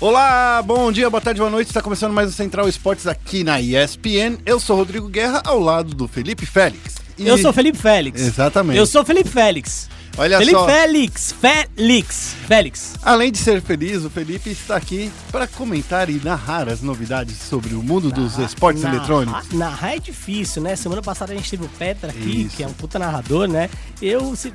Olá, bom dia, boa tarde, boa noite. Está começando mais o Central Esportes aqui na ESPN. Eu sou Rodrigo Guerra, ao lado do Felipe Félix. E... Eu sou Felipe Félix. Exatamente. Eu sou Felipe Félix. Olha Felipe só. Félix, Félix, Félix. Além de ser feliz, o Felipe está aqui para comentar e narrar as novidades sobre o mundo dos esportes Narrar- eletrônicos. Narrar é difícil, né? Semana passada a gente teve o Petra aqui, Isso. que é um puta narrador, né? Eu. se-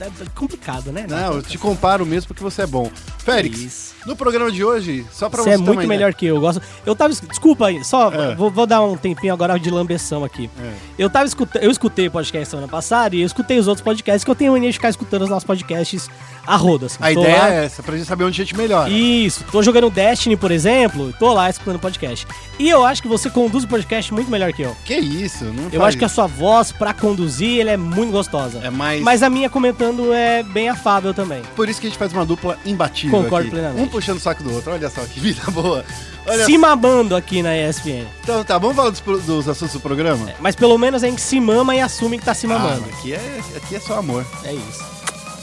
é complicado, né? Não, eu te comparo mesmo porque você é bom. Félix, Isso. no programa de hoje, só para Você você é muito uma melhor que eu. eu Gosto. Eu tava. es- Desculpa aí, só É. vou, vou dar um tempinho agora de lambeção aqui. É. Eu tava escutando. Eu escutei o podcast semana passada e eu escutei os outros podcasts, que eu tenho mania de ficar escutando os nossos podcasts a roda. Assim. A Tô ideia lá- é essa, pra gente saber onde a gente melhora. Isso, tô jogando Destiny, por exemplo, tô lá escutando podcast. E eu acho que você conduz o podcast muito melhor que eu. Que isso? Não Eu acho que a sua voz, pra conduzir, ele é muito gostosa. É mais... Mas a minha comentando é bem afável também. Por isso que a gente faz uma dupla imbatível Concordo aqui. plenamente. Um puxando o saco do outro. Olha só que vida boa. Olha Se mamando aqui na ESPN. Então tá, vamos falar dos, dos assuntos do programa? Mas pelo menos a gente se mama e assume que tá se mamando. Ah, aqui, é, aqui é só amor, É isso.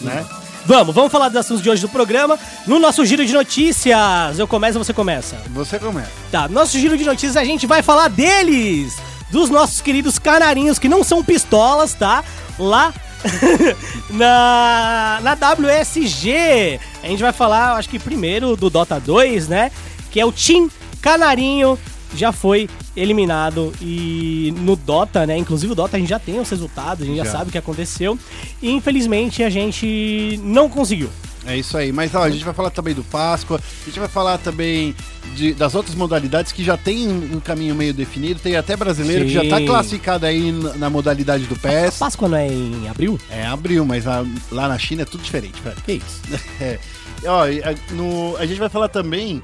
né? Vamos, vamos falar dos assuntos de hoje do programa. No nosso giro de notícias. Eu começo ou você começa? Você começa. Tá, no nosso giro de notícias a gente vai falar deles! Dos nossos queridos canarinhos, que não são pistolas, tá? Lá na, na WSG. A gente vai falar, acho que primeiro do Dota 2, né? Que é o Team Canarinho. Já foi eliminado e no Dota, né? Inclusive o Dota a gente já tem os resultados, a gente já, Já. sabe o que aconteceu. E infelizmente a gente não conseguiu. É isso aí. Mas ó, a gente vai falar também do Páscoa, a gente vai falar também de- das outras modalidades que já tem um, um caminho meio definido. Tem até brasileiro que já tá Sim. classificado aí na, na modalidade do A PES. Páscoa não é em abril? É abril, mas lá, lá na China é tudo diferente, velho. Que isso? É. Ó, a, no- a gente vai falar também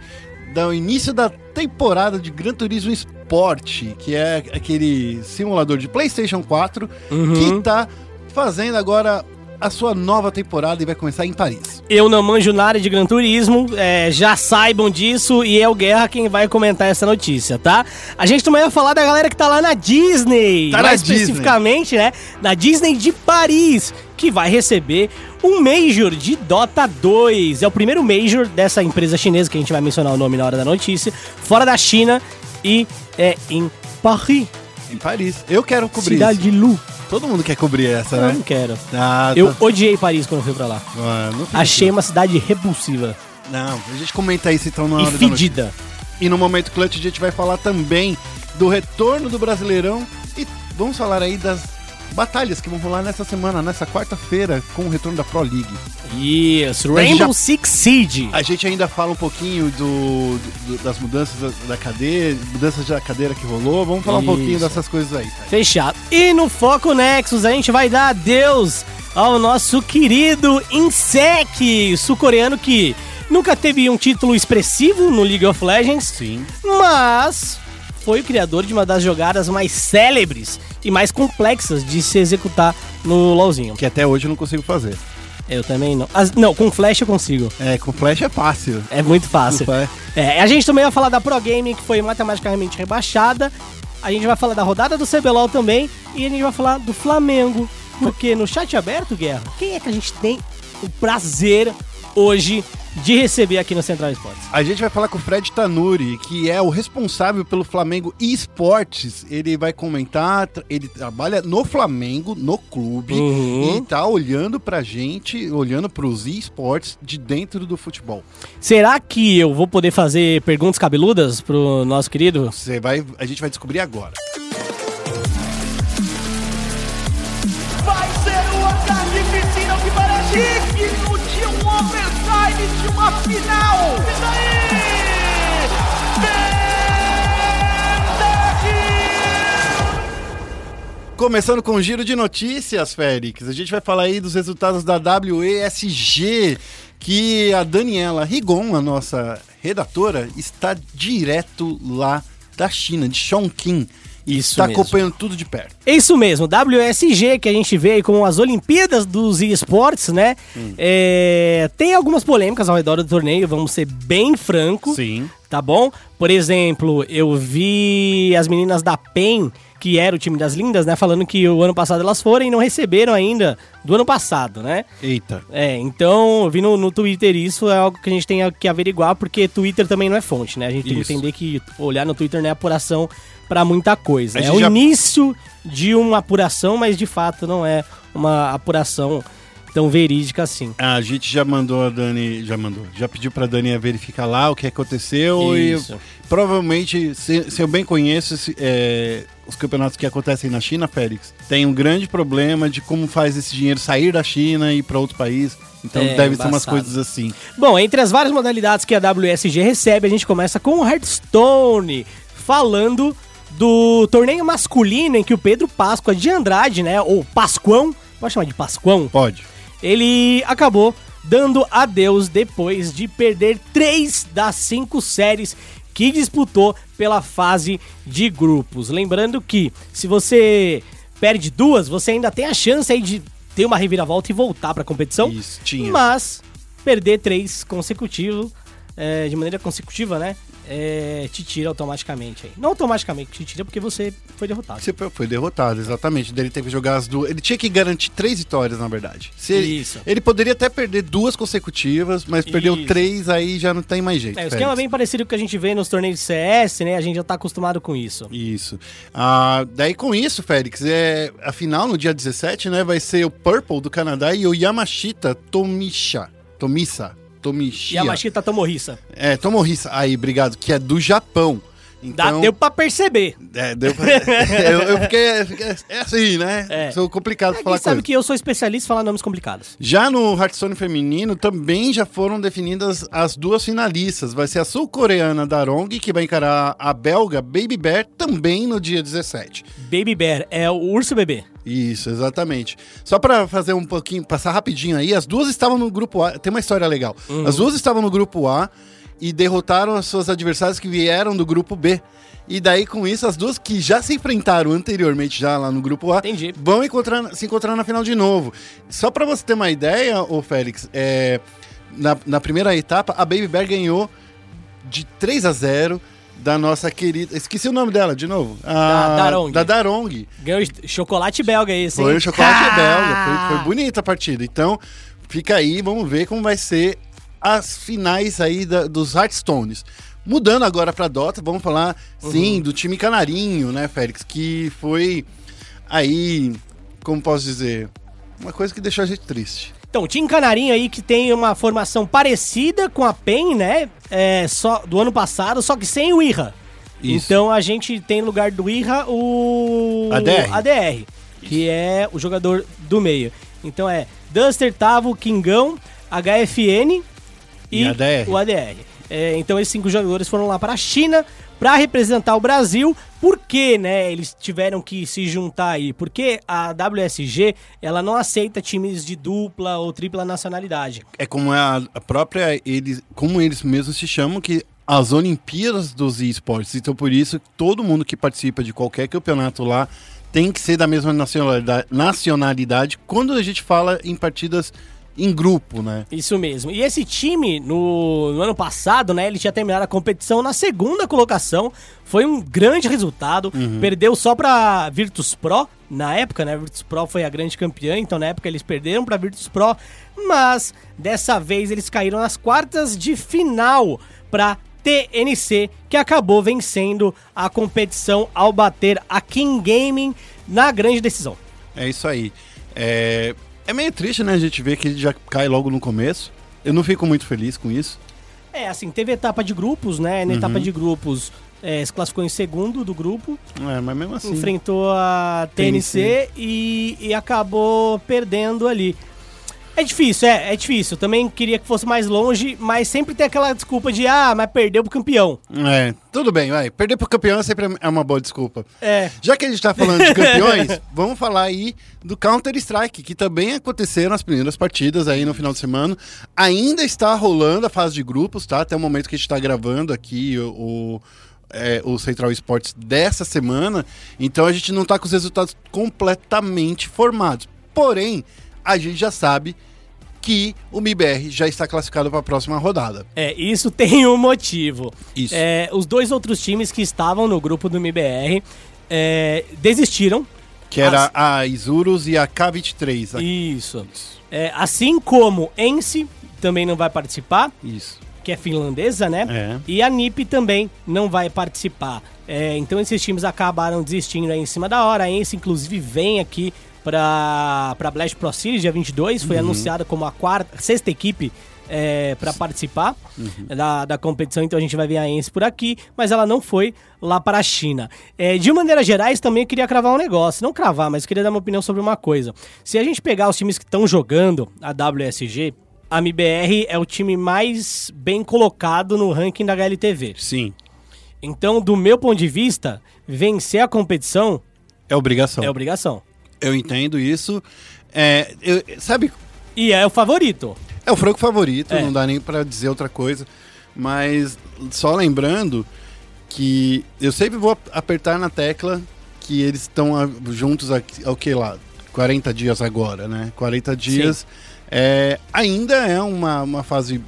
do início da temporada de Gran Turismo Sport, que é aquele simulador de PlayStation 4 Uhum. que tá fazendo agora a sua nova temporada e vai começar em Paris. Eu não manjo nada de Gran Turismo, é, já saibam disso e é o Guerra quem vai comentar essa notícia, tá? A gente também vai falar da galera que tá lá na Disney, Tá mais Disney. especificamente, né? Na Disney de Paris, que vai receber um Major de Dota 2. É o primeiro Major dessa empresa chinesa, que a gente vai mencionar o nome na hora da notícia, fora da China e é em Paris, Em Paris. Eu quero cobrir cidade isso. de Lu. Todo mundo quer cobrir essa, Eu né? não quero. Ah, Eu tá- odiei Paris quando eu fui pra lá. Ah, não fica Achei uma cidade repulsiva Não, a gente comenta isso então na hora e da notícia. fedida. E no Momento Clutch a gente vai falar também do retorno do Brasileirão e vamos falar aí das batalhas que vão rolar nessa semana, nessa quarta-feira, com o retorno da Pro League. Isso, Rainbow já- Six Siege. A gente ainda fala um pouquinho do, do- das mudanças da, cadeira, mudanças da cadeira que rolou. Vamos falar um Isso. pouquinho dessas coisas aí. tá? Fechado. E no Foco Nexus a gente vai dar adeus ao nosso querido Insec, sul-coreano que nunca teve um título expressivo no League of Legends, Sim. mas foi o criador de uma das jogadas mais célebres e mais complexas de se executar no LoLzinho. Que até hoje eu não consigo fazer. Eu também não. As- não, com Flash eu consigo. É, com flash é fácil. É muito fácil. É. É, a gente também vai falar da Pro Game, que foi matematicamente rebaixada. A gente vai falar da rodada do CBLOL também. E a gente vai falar do Flamengo. Porque no chat aberto, Guerra, quem é que a gente tem o prazer hoje de receber aqui no Central Esportes? A gente vai falar com o Fred Tanuri, que é o responsável pelo Flamengo Esportes. Ele vai comentar, ele trabalha no Flamengo, no clube, Uhum. e tá olhando pra gente, olhando pros esportes de dentro do futebol. Será que eu vou poder fazer perguntas cabeludas pro nosso querido? Você vai, a gente vai descobrir agora. De uma final. E daí? Começando com um giro de notícias, Félix. A gente vai falar aí dos resultados da WESG, que a Daniela Rigon, a nossa redatora, está direto lá da China, de Chongqing. Isso Está mesmo. acompanhando tudo de perto. É isso mesmo, WSG, que a gente vê aí como as Olimpíadas dos esportes, né? É, tem algumas polêmicas ao redor do torneio, vamos ser bem francos. Sim. tá bom? Por exemplo, eu vi as meninas da PEN, que era o time das lindas, né? Falando que o ano passado elas foram e não receberam ainda do ano passado, né? Eita. É, então, eu vi no, no Twitter isso, é algo que a gente tem que averiguar, porque Twitter também não é fonte, né? A gente tem que Isso. entender que olhar no Twitter não é apuração pra muita coisa. É o já- início de uma apuração, mas de fato não é uma apuração tão verídica assim. A gente já mandou a Dani, já mandou, já pediu pra Dani verificar lá o que aconteceu Isso. e provavelmente, se, se eu bem conheço esse, é, os campeonatos que acontecem na China, Félix, tem um grande problema de como faz esse dinheiro sair da China e ir pra outro país. Então É, deve ser umas coisas assim. Bom, entre as várias modalidades que a WSG recebe, a gente começa com o Hearthstone, falando do torneio masculino em que o Pedro Páscoa de Andrade, né, ou Pascoão, pode chamar de Pascoão, Pode. ele acabou dando adeus depois de perder três das cinco séries que disputou pela fase de grupos. Lembrando que se você perde duas, você ainda tem a chance aí de ter uma reviravolta e voltar para a competição. Isso, tinha. Mas perder três consecutivos, é, de maneira consecutiva, né? É, te tira automaticamente aí. Não automaticamente te tira porque você foi derrotado. Você foi derrotado, exatamente. Daí Ele teve que jogar as duas. Ele tinha que garantir três vitórias, na verdade. Se Isso. ele poderia até perder duas consecutivas, mas perdeu Isso. três, aí já não tem mais jeito. É, o esquema é bem parecido com o que a gente vê nos torneios de CS, né? A gente já tá acostumado com isso. Isso. Ah, daí com isso, Félix, é, a final no dia 17, né, vai ser o Purple do Canadá e o Yamashita Tomisha. Tomisa. Tomishia. Yamashita Tomohisa. É, Tomohisa. Aí, obrigado. Que é do Japão. Dá, Então, deu pra perceber. é, deu pra- eu, eu fiquei, fiquei- É assim, né? É. Sou complicado Quem falar sabe coisa. que eu sou especialista em falar nomes complicados. Já no Hearthstone feminino, também já foram definidas as duas finalistas. Vai ser a sul-coreana Darong, que vai encarar a belga Baby Bear, também no dia 17. Baby Bear é o urso bebê. Isso, exatamente. Só pra fazer um pouquinho, passar rapidinho aí, as duas estavam no grupo A. Tem uma história legal. As duas estavam no grupo A e derrotaram as suas adversárias que vieram do grupo B. E daí, com isso, as duas que já se enfrentaram anteriormente, já lá no grupo A, Entendi. vão encontrar, se encontrar na final de novo. Só pra você ter uma ideia, ô Félix, é, na, na primeira etapa, a Baby Bear ganhou de 3 a 0 da nossa querida. Esqueci o nome dela de novo. Da A- Darong. Da Darong. Ganhou chocolate belga hein? Foi o chocolate Ah! belga, foi, foi bonita a partida. Então, fica aí, vamos ver como vai ser as finais aí da- dos Hearthstones. Mudando agora pra Dota, vamos falar, Uhum. sim, do time canarinho, né, Félix? Que foi aí, como posso dizer, uma coisa que deixou a gente triste. Então, o Team Canarinho aí que tem uma formação parecida com a PEN, né? É, só, do ano passado, só que sem o Irra. Isso. Então a gente tem no lugar do Irra o ADR. ADR, que é o jogador do meio. Então é Duster, Tavo, Kingão, HFN e, E ADR. o ADR. É, então esses cinco jogadores foram lá para a China para representar o Brasil. Por que, né, eles tiveram que se juntar aí? Porque a WSG, ela não aceita times de dupla ou tripla nacionalidade. É como a, a própria, eles, como eles mesmos se chamam, que as Olimpíadas dos esportes. Então, por isso, todo mundo que participa de qualquer campeonato lá tem que ser da mesma nacionalidade, nacionalidade quando a gente fala em partidas em grupo, né? Isso mesmo. E esse time, no, no ano passado, né, ele tinha terminado a competição na segunda colocação. Foi um grande resultado. Perdeu só pra Virtus Pro. Na época, né, a Virtus Pro foi a grande campeã, então na época eles perderam pra Virtus Pro. Mas dessa vez eles caíram nas quartas de final pra TNC, que acabou vencendo a competição ao bater a King Gaming na grande decisão. É isso aí. É, é meio triste, né? A gente ver que ele já cai logo no começo. Eu não fico muito feliz com isso. É, assim, teve etapa de grupos, né? Na etapa de grupos, é, se classificou em segundo do grupo, É, mas mesmo assim. enfrentou a TNC, E, e acabou perdendo ali. É difícil, é, é difícil. Também queria que fosse mais longe, mas sempre tem aquela desculpa de, ah, mas perdeu pro campeão. É, tudo bem, vai. Perder pro campeão sempre é uma boa desculpa. É. Já que a gente tá falando de campeões, vamos falar aí do Counter-Strike, que também aconteceram as primeiras partidas aí no final de semana. Ainda está rolando a fase de grupos, tá? Até o momento que a gente tá gravando aqui o, o, é, o Central Esportes dessa semana. Então a gente não tá com os resultados completamente formados. Porém, a gente já sabe que o MIBR já está classificado para a próxima rodada. É, isso tem um motivo. Isso. É, os dois outros times que estavam no grupo do MBR é, desistiram. Que era a Isurus e a K23. A- Isso. É, assim como Ence também não vai participar, Isso. que é finlandesa, né? É. E a NiP também não vai participar. É, então esses times acabaram desistindo aí em cima da hora. A Ence, inclusive, vem aqui pra, pra Blast Pro Series dia 22. Foi anunciada como a quarta, sexta equipe é, para participar da, da competição. Então a gente vai ver a Ence por aqui. Mas ela não foi lá para a China. É, de maneira gerais, também eu queria cravar um negócio. Não cravar, mas queria dar uma opinião sobre uma coisa. Se a gente pegar os times que estão jogando a WSG... A MBR é o time mais bem colocado no ranking da HLTV. Sim. Então, do meu ponto de vista, vencer a competição É obrigação. é obrigação. Eu entendo isso. É, eu- sabe, E é o favorito. é o franco favorito, É. não dá nem pra dizer outra coisa. Mas só lembrando que eu sempre vou ap- apertar na tecla que eles estão juntos aqui, ao que lá? 40 dias agora, né? 40 dias. É, ainda é uma, uma fase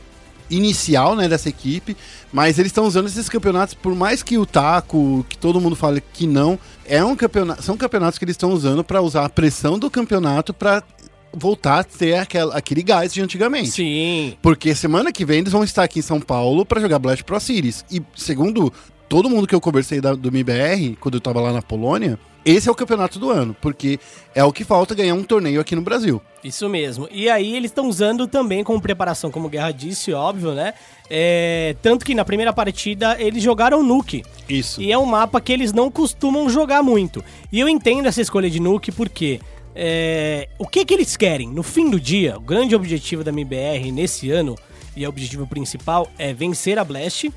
inicial né, dessa equipe, mas eles estão usando esses campeonatos, por mais que o Taco, que todo mundo fale que não, é um campeonato, são campeonatos que eles estão usando para usar a pressão do campeonato para voltar a ter aquela, aquele gás de antigamente. Sim. Porque semana que vem eles vão estar aqui em São Paulo para jogar Blast Pro Series. E segundo todo mundo que eu conversei da- do MIBR, quando eu tava lá na Polônia, esse é o campeonato do ano, porque é o que falta ganhar um torneio aqui no Brasil. Isso mesmo. E aí eles estão usando também como preparação, como Guerra disse, óbvio, né? É, tanto que na primeira partida eles jogaram Nuke. Isso. E é um mapa que eles não costumam jogar muito. E eu entendo essa escolha de Nuke porque é, o que, que eles querem? No fim do dia, o grande objetivo da MBR nesse ano, e é o objetivo principal, é vencer a Blast.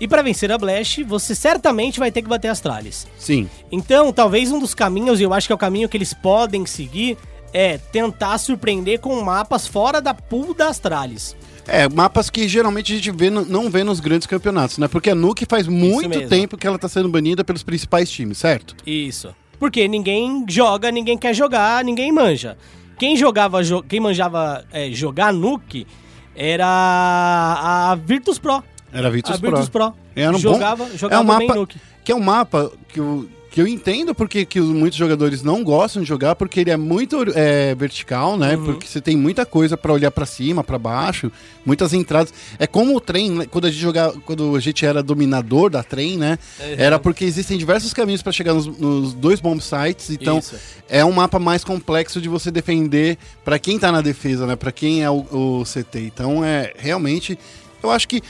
E para vencer a Blast, você certamente vai ter que bater as tralhas. Sim. Então, talvez um dos caminhos, e eu acho que é o caminho que eles podem seguir, é tentar surpreender com mapas fora da pool das tralhas. É, mapas que geralmente a gente vê não vê nos grandes campeonatos, né? Porque a Nuke faz muito tempo que ela tá sendo banida pelos principais times, certo? Isso. Porque ninguém joga, ninguém quer jogar, ninguém manja. Quem jogava, jo- quem manjava é, jogar Nuke era a Virtus Pro. Era Virtus, a Virtus Pro. Era um jogava, bom, jogava é um bem mapa que é um mapa que eu, que eu entendo porque que os- muitos jogadores não gostam de jogar porque ele é muito é, vertical, né? Uhum. Porque você tem muita coisa pra olhar pra cima, pra baixo, muitas entradas. É como o trem, né? quando a gente jogava, quando a gente era dominador da trem, né? Uhum. Era porque existem diversos caminhos pra chegar nos, nos dois bomb sites, então Isso. é um mapa mais complexo de você defender pra quem tá na defesa, né? Pra quem é o, o CT. Então é realmente, eu acho que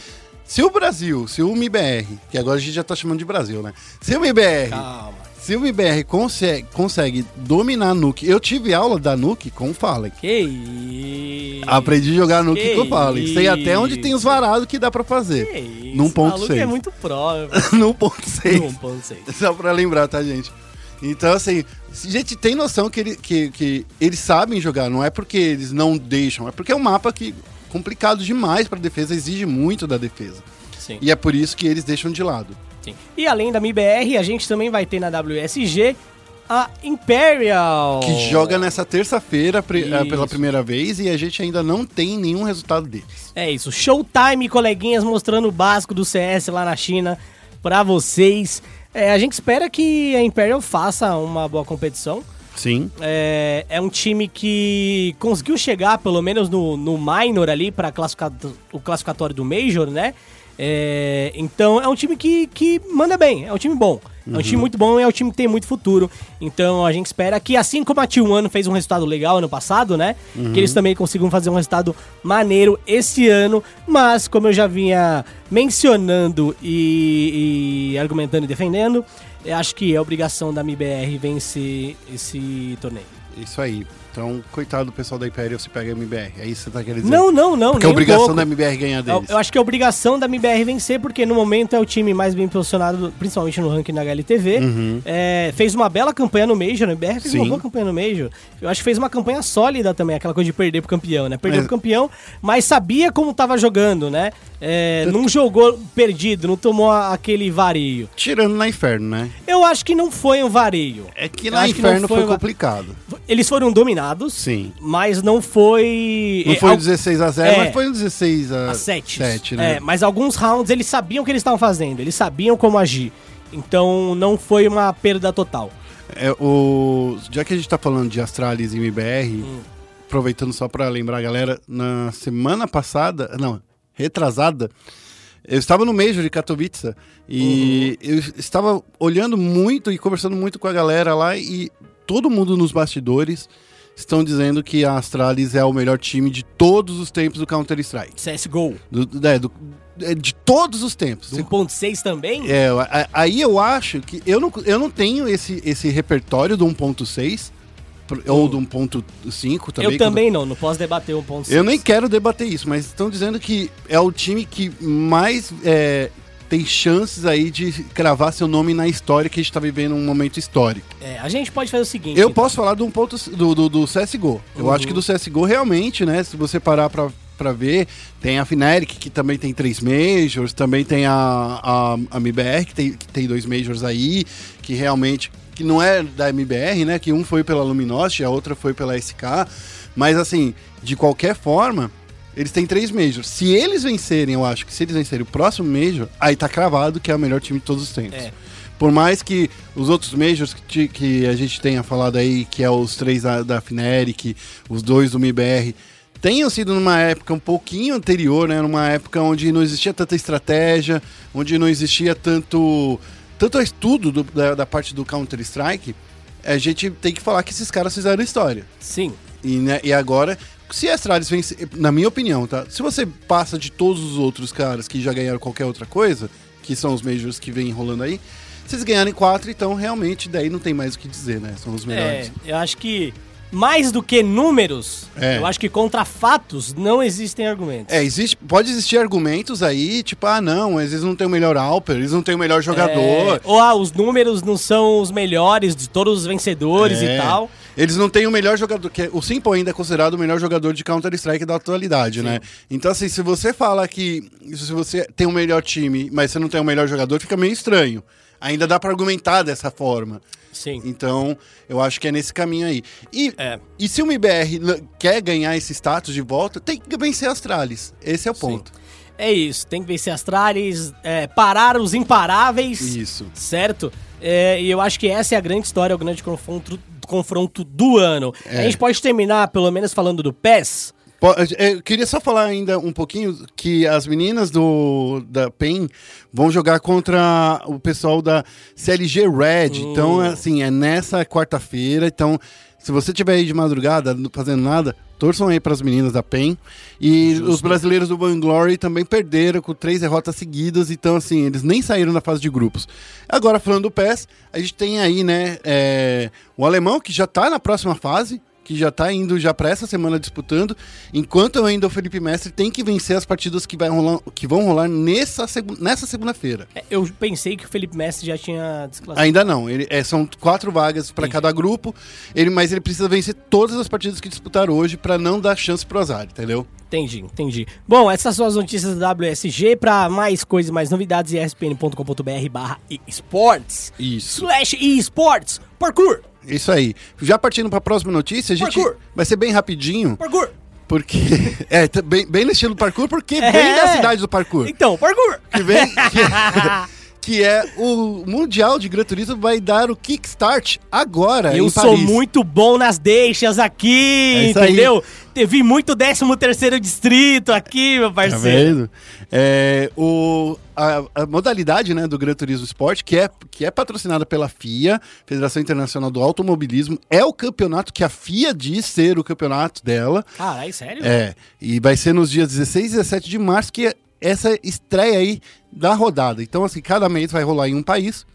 se o Brasil, se o MIBR, que agora a gente já tá chamando de Brasil, né? Se o MIBR, Calma. se o MIBR consegue, consegue dominar a Nuke, eu tive aula da Nuke com o Fallen. Que isso. Aprendi a jogar Nuke Que com o Fallen. Sei até onde tem os varados que dá pra Que fazer. isso. Num ponto maluco seis. é muito pró. no ponto 6. Num ponto. Só pra lembrar, tá, gente? Então, assim, a gente tem noção que, ele- que, que eles sabem jogar, não é porque eles não deixam, é porque é um mapa que complicado demais pra defesa, exige muito da defesa. Sim. E é por isso que eles deixam de lado. Sim. E além da MIBR, a gente também vai ter na WSG a Imperial. Que joga nessa terça-feira eh, pela primeira vez e a gente ainda não tem nenhum resultado deles. É isso. Showtime, coleguinhas, mostrando o básico do CS lá na China pra vocês. É, a gente espera que a Imperial faça uma boa competição. Sim. É, é um time que conseguiu chegar, pelo menos no, no minor ali, para o classificatório do Major, né? É, então é um time que, que manda bem, é um time bom. É um time muito bom e é um time que tem muito futuro. Então a gente espera que, assim como a T1 fez um resultado legal ano passado, né? Que eles também consigam fazer um resultado maneiro esse ano. Mas, como eu já vinha mencionando e, e argumentando e defendendo, eu acho que é obrigação da MBR vencer esse torneio. Isso aí. Então, coitado do pessoal da Imperial se pega a MBR. É isso que você tá querendo dizer? Não, não, não. Porque é um obrigação pouco. da MBR ganhar Eu, deles. eu acho que é obrigação da MBR vencer, porque no momento é o time mais bem posicionado, principalmente no ranking da HLTV. É, fez uma bela campanha no Major, a MBR fez uma Uhum. Sim. boa campanha no Major. Eu acho que fez uma campanha sólida também, aquela coisa de perder pro campeão, né? Perdeu Mas- pro campeão, mas sabia como tava jogando, né? É, não jogou perdido, não tomou aquele vareio. Tirando na Inferno, né? Eu acho que não foi um vareio. É que Eu na acho que Inferno foi foi, uma- complicado. Eles foram dominados, Sim. mas não foi. Não é, foi al- um 16 a 0 É. mas foi um 16 a, a 7. 7, né? É, mas alguns rounds eles sabiam o que eles estavam fazendo, eles sabiam como agir. Então não foi uma perda total. É, o, já que a gente tá falando de Astralis e MBR, aproveitando só pra lembrar a galera, na semana passada, não, retrasada, eu estava no Major de Katowice e eu estava olhando muito e conversando muito com a galera lá e todo mundo nos bastidores estão dizendo que a Astralis é o melhor time de todos os tempos do Counter-Strike. CSGO. Do- é, do- é, de todos os tempos. Do 1.6 também? É, aí eu acho que eu não, eu não tenho esse, esse repertório do 1.6 pro- ou do 1.5 também. eu também não, não posso debater 1.6. Eu nem quero debater isso, mas estão dizendo que é o time que mais é, tem chances aí de cravar seu nome na história que a gente tá vivendo um momento histórico. É, a gente pode fazer o seguinte. Eu então. posso falar do, 1.6 do, do, do CSGO. Eu Uhum. acho que do CSGO realmente, né? Se você parar pra, pra ver, tem a Fnatic, que também tem três Majors, também tem a, a, a MBR, que tem, que tem dois Majors aí, que realmente. Que não é da MBR, né? Que um foi pela Luminosity, a outra foi pela SK. Mas assim, de qualquer forma, eles têm três Majors. Se eles vencerem, eu acho que se eles vencerem o próximo Major, aí tá cravado que é o melhor time de todos os tempos. É. Por mais que os outros Majors que, que a gente tenha falado aí, que é os três da, da Fnatic, os dois do MIBR, tenham sido numa época um pouquinho anterior, né? Numa época onde não existia tanta estratégia, onde não existia tanto, tanto estudo do- da, da parte do Counter-Strike, a gente tem que falar que esses caras fizeram história. Sim. E, né, e agora, se a Astralis vence, na minha opinião, tá? Se você passa de todos os outros caras que já ganharam qualquer outra coisa, que são os Majors que vem rolando aí, se eles ganharem quatro, então realmente daí não tem mais o que dizer, né? São os melhores. É, eu acho que mais do que números, É. eu acho que contra fatos não existem argumentos. É, existe, pode existir argumentos aí, tipo, ah, não, eles não têm o melhor Alper, eles não têm o melhor jogador. É, ou ah, os números não são os melhores de todos os vencedores É. e tal. Eles não têm o melhor jogador, que é- o Simple ainda é considerado o melhor jogador de Counter-Strike da atualidade, né? Então, assim, se você fala que se você tem o melhor time, mas você não tem o melhor jogador, fica meio estranho. Ainda dá pra argumentar dessa forma. Sim. Então, eu acho que é nesse caminho aí. E, É. e se o MBR l- quer ganhar esse status de volta, tem que vencer a Astralis. Esse é o ponto. É isso, tem que vencer Astralis, é, parar os imparáveis. Isso. Certo? É, e eu acho que essa é a grande história, o grande confronto, confronto do ano. É. A gente pode terminar, pelo menos, falando do PES. Po- é, Eu queria só falar ainda um pouquinho que as meninas do da PEN vão jogar contra o pessoal da CLG Red. Hum. Então, assim, é nessa quarta-feira. Então, se você tiver aí de madrugada não fazendo nada, torçam aí para as meninas da PEN. E os brasileiros do Glory também perderam com três derrotas seguidas. Então, assim, eles nem saíram na fase de grupos. Agora, falando do PES, a gente tem aí, né, é, o alemão que já tá na próxima fase que já tá indo já para essa semana disputando, enquanto ainda o Felipe Mestre tem que vencer as partidas que, vai rolar, que vão rolar nessa, segu- nessa segunda-feira. É, Eu pensei que o Felipe Messi já tinha desclassificado. Ainda não, ele, é, são quatro vagas para cada grupo, ele, mas ele precisa vencer todas as partidas que disputar hoje para não dar chance pro azar, entendeu? Entendi, entendi. Bom, essas são as notícias da WSG. Pra mais coisas, mais novidades, espn.com.br barra esportes. Isso. Slash esportes. Parkour. Isso aí. Já partindo para a próxima notícia, a gente Parkour. vai ser bem rapidinho, Parkour. porque é tá bem, bem no estilo parkour, porque É. bem da cidade do parkour. Então, parkour. que vem que, que é o Mundial de Gran Turismo vai dar o kickstart agora Eu sou Paris. muito bom nas deixas aqui, É aí. entendeu? Teve muito 13 terceiro distrito aqui, meu Tá parceiro. vendo? É, o, a, a modalidade né, do Gran Turismo Sport, que é, que é patrocinada pela FIA, Federação Internacional do Automobilismo, é o campeonato que a FIA diz ser o campeonato dela. Caralho, sério? É, e vai ser nos dias 16 e 17 de março que é essa estreia aí da rodada. Então, assim, cada mês vai rolar em um país.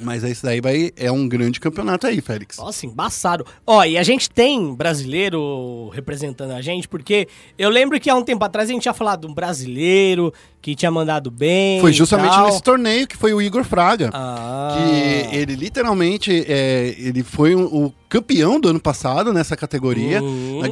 Mas esse daí vai, é um grande campeonato aí, Félix. Nossa, embaçado. Ó, e a gente tem brasileiro representando a gente, porque eu lembro que há um tempo atrás a gente tinha falado de um brasileiro que tinha mandado bem. Foi justamente tal. nesse torneio que foi o Igor Fraga. Ah. Que ele literalmente é, ele foi o, o campeão do ano passado nessa categoria, Uhum. na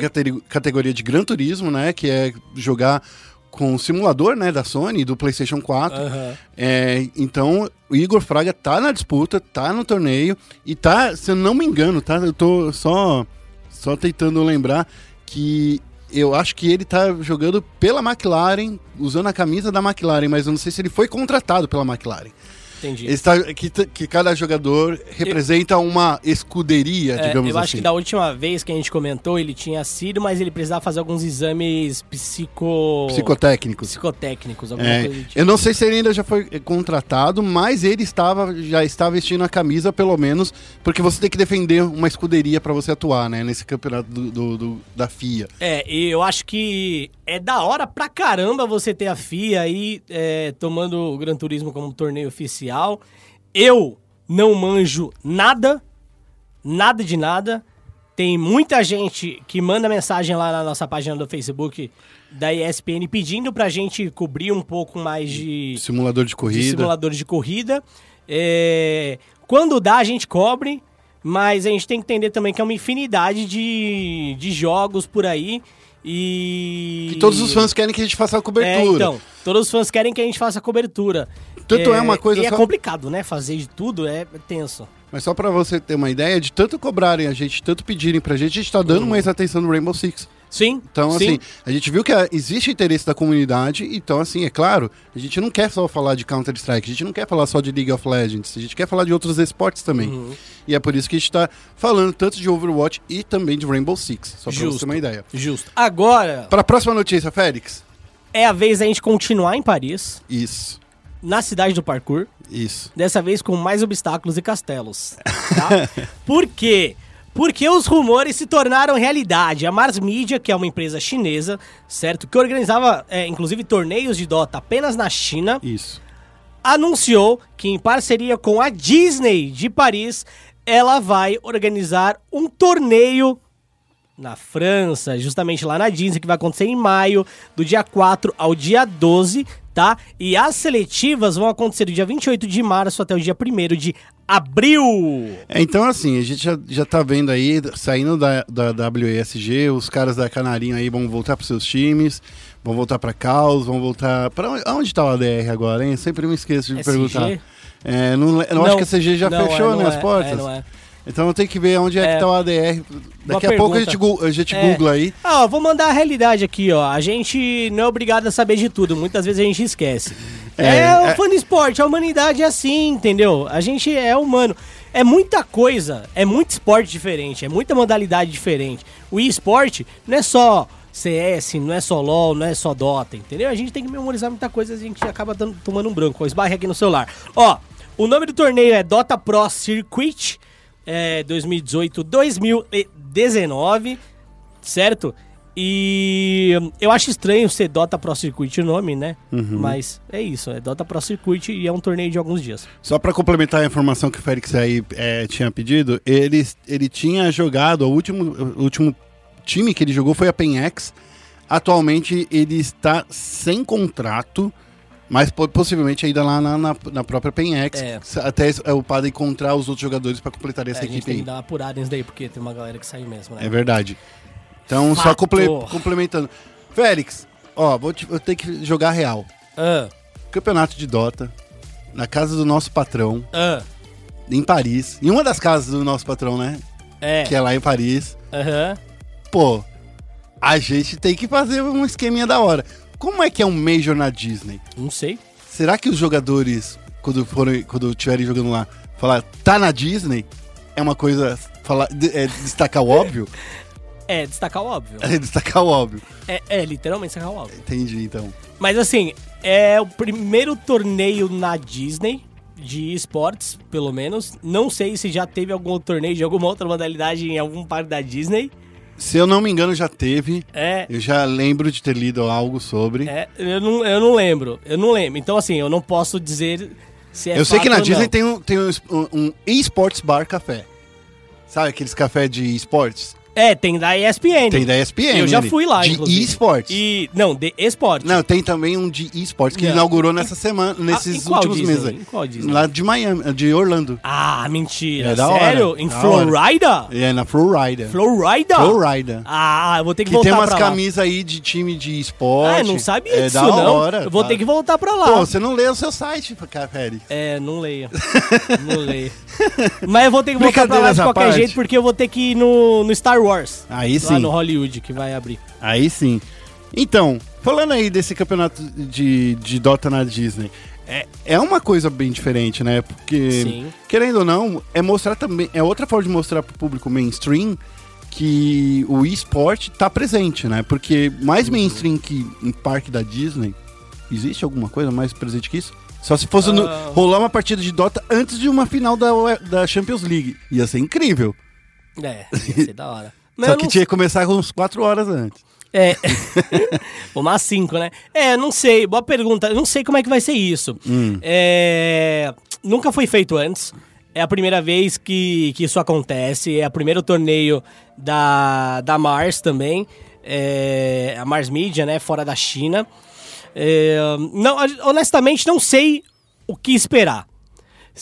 categoria de Gran Turismo, né? Que é jogar com o simulador, né, da Sony, do PlayStation 4. Aham. É, então, o Igor Fraga tá na disputa, tá no torneio e tá, se eu não me engano, tá? Eu tô só, só tentando lembrar que eu acho que ele tá jogando pela McLaren, usando a camisa da McLaren, mas eu não sei se ele foi contratado pela McLaren. Entendi. Está, que, que cada jogador representa uma escuderia, É, digamos eu acho assim. que da última vez que a gente comentou, ele tinha sido, mas ele precisava fazer alguns exames psico... Psicotécnicos. psicotécnicos, alguma É, coisa tipo. eu não sei se ele ainda já foi contratado, mas ele estava já está vestindo a camisa, pelo menos, porque você tem que defender uma escuderia para você atuar, né? Nesse campeonato do, do- do- da FIA. É, e eu acho que é da hora pra caramba você ter a FIA aí é, tomando o Gran Turismo como torneio oficial. Eu não manjo nada, nada de nada. Tem muita gente que manda mensagem lá na nossa página do Facebook da ESPN pedindo pra gente cobrir um pouco mais de, Simulador de de corrida. simuladores de corrida. É, quando dá, a gente cobre, mas a gente tem que entender também que é uma infinidade de, de jogos por aí. E. Que todos os fãs querem que a gente faça a É, cobertura. então, todos os fãs querem que a gente faça a cobertura. Tanto é uma coisa e é só- complicado, né? Fazer de tudo é tenso. Mas só para você ter uma ideia, de tanto cobrarem a gente, tanto pedirem pra gente, a gente tá dando mais atenção no Rainbow Six. Sim. Então, sim. assim, a gente viu que ah, existe interesse da comunidade, então, assim, é claro, a gente não quer só falar de Counter-Strike, a gente não quer falar só de League of Legends, a gente quer falar de outros esportes também. Uhum. E é por isso que a gente tá falando tanto de Overwatch e também de Rainbow Six, só pra você Justo. ter uma ideia. Justo. Agora Para a próxima notícia, Félix. É a vez da gente continuar em Paris, Isso, na cidade do parkour. isso. Dessa vez com mais obstáculos e castelos. Tá? Por quê? Porque os rumores se tornaram realidade. A Mars Media, que é uma empresa chinesa, certo? Que organizava, é, inclusive, torneios de Dota apenas na China, Isso. anunciou que, em parceria com a Disney de Paris, ela vai organizar um torneio na França, justamente lá na Disney, que vai acontecer em maio, do dia 4 ao dia 12, tá? E as seletivas vão acontecer do dia 28 de março até o dia 1 de abril. É, então, assim, a gente já, já tá vendo aí, saindo da, da WESG, os caras da Canarinho aí vão voltar pros seus times, vão voltar pra Caos, vão voltar... Pra onde, aonde tá o ADR agora, hein? Eu sempre me esqueço de SG? perguntar. É, não, le- eu acho que a CG já não, fechou, é, né, não as é, portas. É, não é. Então eu tenho que ver onde é, É. que tá o ADR. Daqui a pouco a gente, a gente É. googla aí. Ah, vou mandar a realidade aqui, ó. A gente não é obrigado a saber de tudo, muitas vezes a gente esquece. É, É, é- o fã de esporte, a humanidade é assim, entendeu? A gente é humano. É muita coisa, é muito esporte diferente, é muita modalidade diferente. O esporte não é só CS, não é só LoL, não é só Dota, entendeu? A gente tem que memorizar muita coisa, a gente acaba dando- tomando um branco. Esbarre aqui no celular. Ó, o nome do torneio é Dota Pro Circuit é, 2018-2019, certo? E eu acho estranho ser Dota Pro Circuit o nome, né? Mas é isso, é Dota Pro Circuit e é um torneio de alguns dias. Só pra complementar a informação que o Félix aí é, tinha pedido, ele, ele tinha jogado, o último, o último time que ele jogou foi a PenX. Atualmente ele está sem contrato, mas po- possivelmente ainda lá na, na, na própria PenX. É. Até é o padre encontrar os outros jogadores pra completar É, essa a gente equipe tem que dar uma apurada nisso daí, porque tem uma galera que saiu mesmo, né? É verdade. Então, só Fato. comple- complementando. Félix, ó, vou, te, vou ter que jogar real. Ah, Campeonato de Dota, na casa do nosso patrão, ah, em Paris. Em uma das casas do nosso patrão, né? é. Que é lá em Paris. Aham. Pô, a gente tem que fazer um esqueminha da hora. Como é que é um Major na Disney? Não sei. Será que os jogadores, quando forem, quando estiverem jogando lá, falar tá na Disney? É uma coisa. Falar, é, destacar o óbvio? É, destacar o óbvio. É destacar o óbvio. É, é literalmente destacar o óbvio. Entendi, então. Mas assim, é o primeiro torneio na Disney de esportes, pelo menos. Não sei se já teve algum torneio de alguma outra modalidade em algum parque da Disney. Se eu não me engano, já teve. É, Eu já lembro de ter lido algo sobre. é eu, não, eu não lembro. Eu não lembro. Então, assim, eu não posso dizer se é eu sei que na Disney não. tem um, tem um, um esports bar café. Sabe aqueles café de esportes? É, tem da ESPN. Tem da ESPN. Eu já fui lá, De inclusive. esportes. E, não, de esporte. Não, tem também um de esportes que Não. inaugurou nessa semana, nesses em qual últimos Disney? meses aí. Em qual Disney? Lá de Miami, de Orlando. Ah, mentira. É da hora, Sério? Em da hora. Florida? É, na Florida. Florida? Florida. Ah, eu vou ter que, Que voltar tem umas pra lá. camisas aí de time de esporte. Ah, eu não sabia é disso, da não. hora. eu vou tá? ter que voltar pra lá. Pô, você não lê o seu site, cara, Félix. É, não leio. não leio. Mas eu vou ter que voltar pra lá Brincadeiras de à qualquer parte. jeito, porque eu vou ter que ir no, no Star Wars. Aí Lá sim. no Hollywood, que vai abrir. Aí sim. Então, falando aí desse campeonato de, de Dota na Disney, é, é uma coisa bem diferente, né? Porque, Sim. querendo ou não, é mostrar também. É outra forma de mostrar pro público mainstream que o esporte tá presente, né? Porque mais mainstream que em parque da Disney, existe alguma coisa mais presente que isso? Só se fosse no- Ah. rolar uma partida de Dota antes de uma final da, da Champions League. Ia ser incrível. É, ia ser da hora. Mas Só que não tinha que começar uns 4 horas antes. É. Umas 5, né? É, não sei. Boa pergunta. Não sei como é que vai ser isso. Hum. É, Nunca foi feito antes. É a primeira vez que, que isso acontece. É o primeiro torneio da, da Mars também. É, a Mars Media, né? Fora da China. É, não, honestamente, não sei o que esperar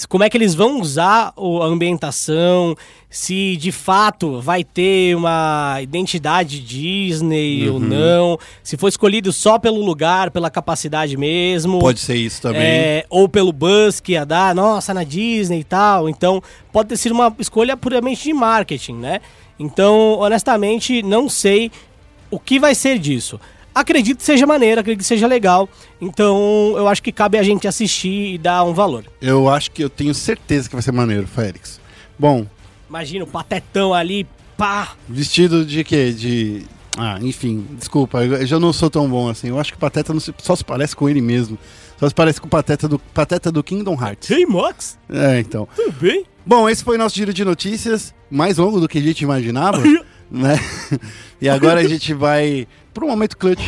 como é que eles vão usar a ambientação, se de fato vai ter uma identidade Disney Uhum. ou não, se foi escolhido só pelo lugar, pela capacidade mesmo. Pode ser isso também. É, ou pelo buzz que ia dar, nossa, na Disney e tal. Então, pode ter sido uma escolha puramente de marketing, né? Então, honestamente, não sei o que vai ser disso. Acredito que seja maneiro, acredito que seja legal. Então, eu acho que cabe a gente assistir e dar um valor. Eu acho que eu tenho certeza que vai ser maneiro, Félix. Bom, Imagina o patetão ali, pá. vestido de quê? De. Ah, enfim, desculpa, eu já não sou tão bom assim. Eu acho que o Pateta não se- só se parece com ele mesmo. Só se parece com o Pateta do, Pateta do Kingdom Hearts. Hey, Max, É, então. tudo bem? Bom, esse foi nosso giro de notícias, mais longo do que a gente imaginava, né? E agora a gente vai pro momento clutch.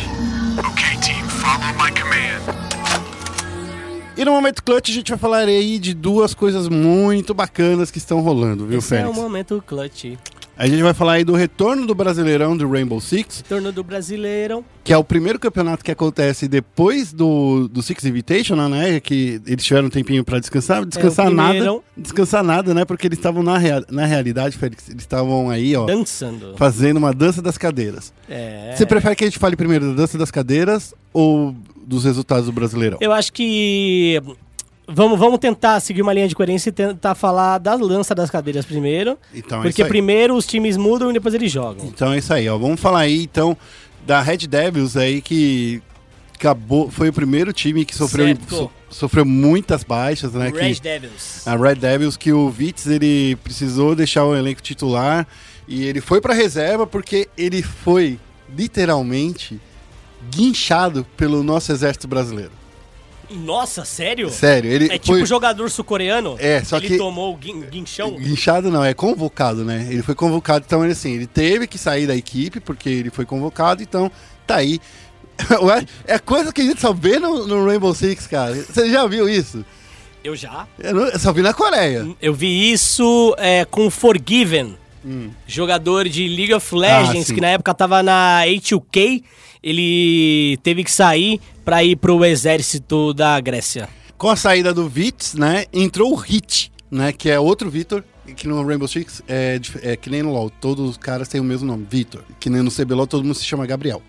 Okay, team, follow my command. E no momento clutch a gente vai falar aí de duas coisas muito bacanas que estão rolando, viu, Esse é o Félix? momento clutch. A gente vai falar aí do retorno do Brasileirão do Rainbow Six, Torno do Brasileirão. que é o primeiro campeonato que acontece depois do, do Six Invitational, né? Que eles tiveram um tempinho pra descansar. Descansar É, nada. Descansar nada, né? Porque eles estavam na, rea- na realidade, Félix, eles estavam aí, ó, Dançando. fazendo uma dança das cadeiras. É. Você prefere que a gente fale primeiro da dança das cadeiras ou dos resultados do Brasileirão? Eu acho que. Vamos, vamos tentar seguir uma linha de coerência e tentar falar da lança das cadeiras primeiro. Então é porque primeiro os times mudam e depois eles jogam. Então é isso aí, ó. Vamos falar aí então da Red Devils aí que acabou, foi o primeiro time que sofreu, so- sofreu muitas baixas, né? Red que, Devils. a Red Devils que o Vitz ele precisou deixar o elenco titular e ele foi pra reserva porque ele foi literalmente guinchado pelo nosso exército brasileiro. Nossa, sério? Sério, ele É tipo foi jogador sul-coreano? É, só ele que- tomou o guin- guinchão? Guinchado não, é convocado, né? Ele foi convocado, então ele assim, ele teve que sair da equipe porque ele foi convocado, então tá aí. É coisa que a gente só vê no, no Rainbow Six, cara. Você já viu isso? Eu já. Eu, não- eu só vi na Coreia. Eu vi isso é, com Forgiven, jogador de League of Legends, Hum. Ah, que na época tava na A2K. Ele teve que sair pra ir pro exército da Grécia. Com a saída do Vitz, né? Entrou o Hit, né? Que é outro Vitor. Que no Rainbow Six é, é que nem no LoL. Todos os caras têm o mesmo nome, Vitor. Que nem no CBLOL todo mundo se chama Gabriel.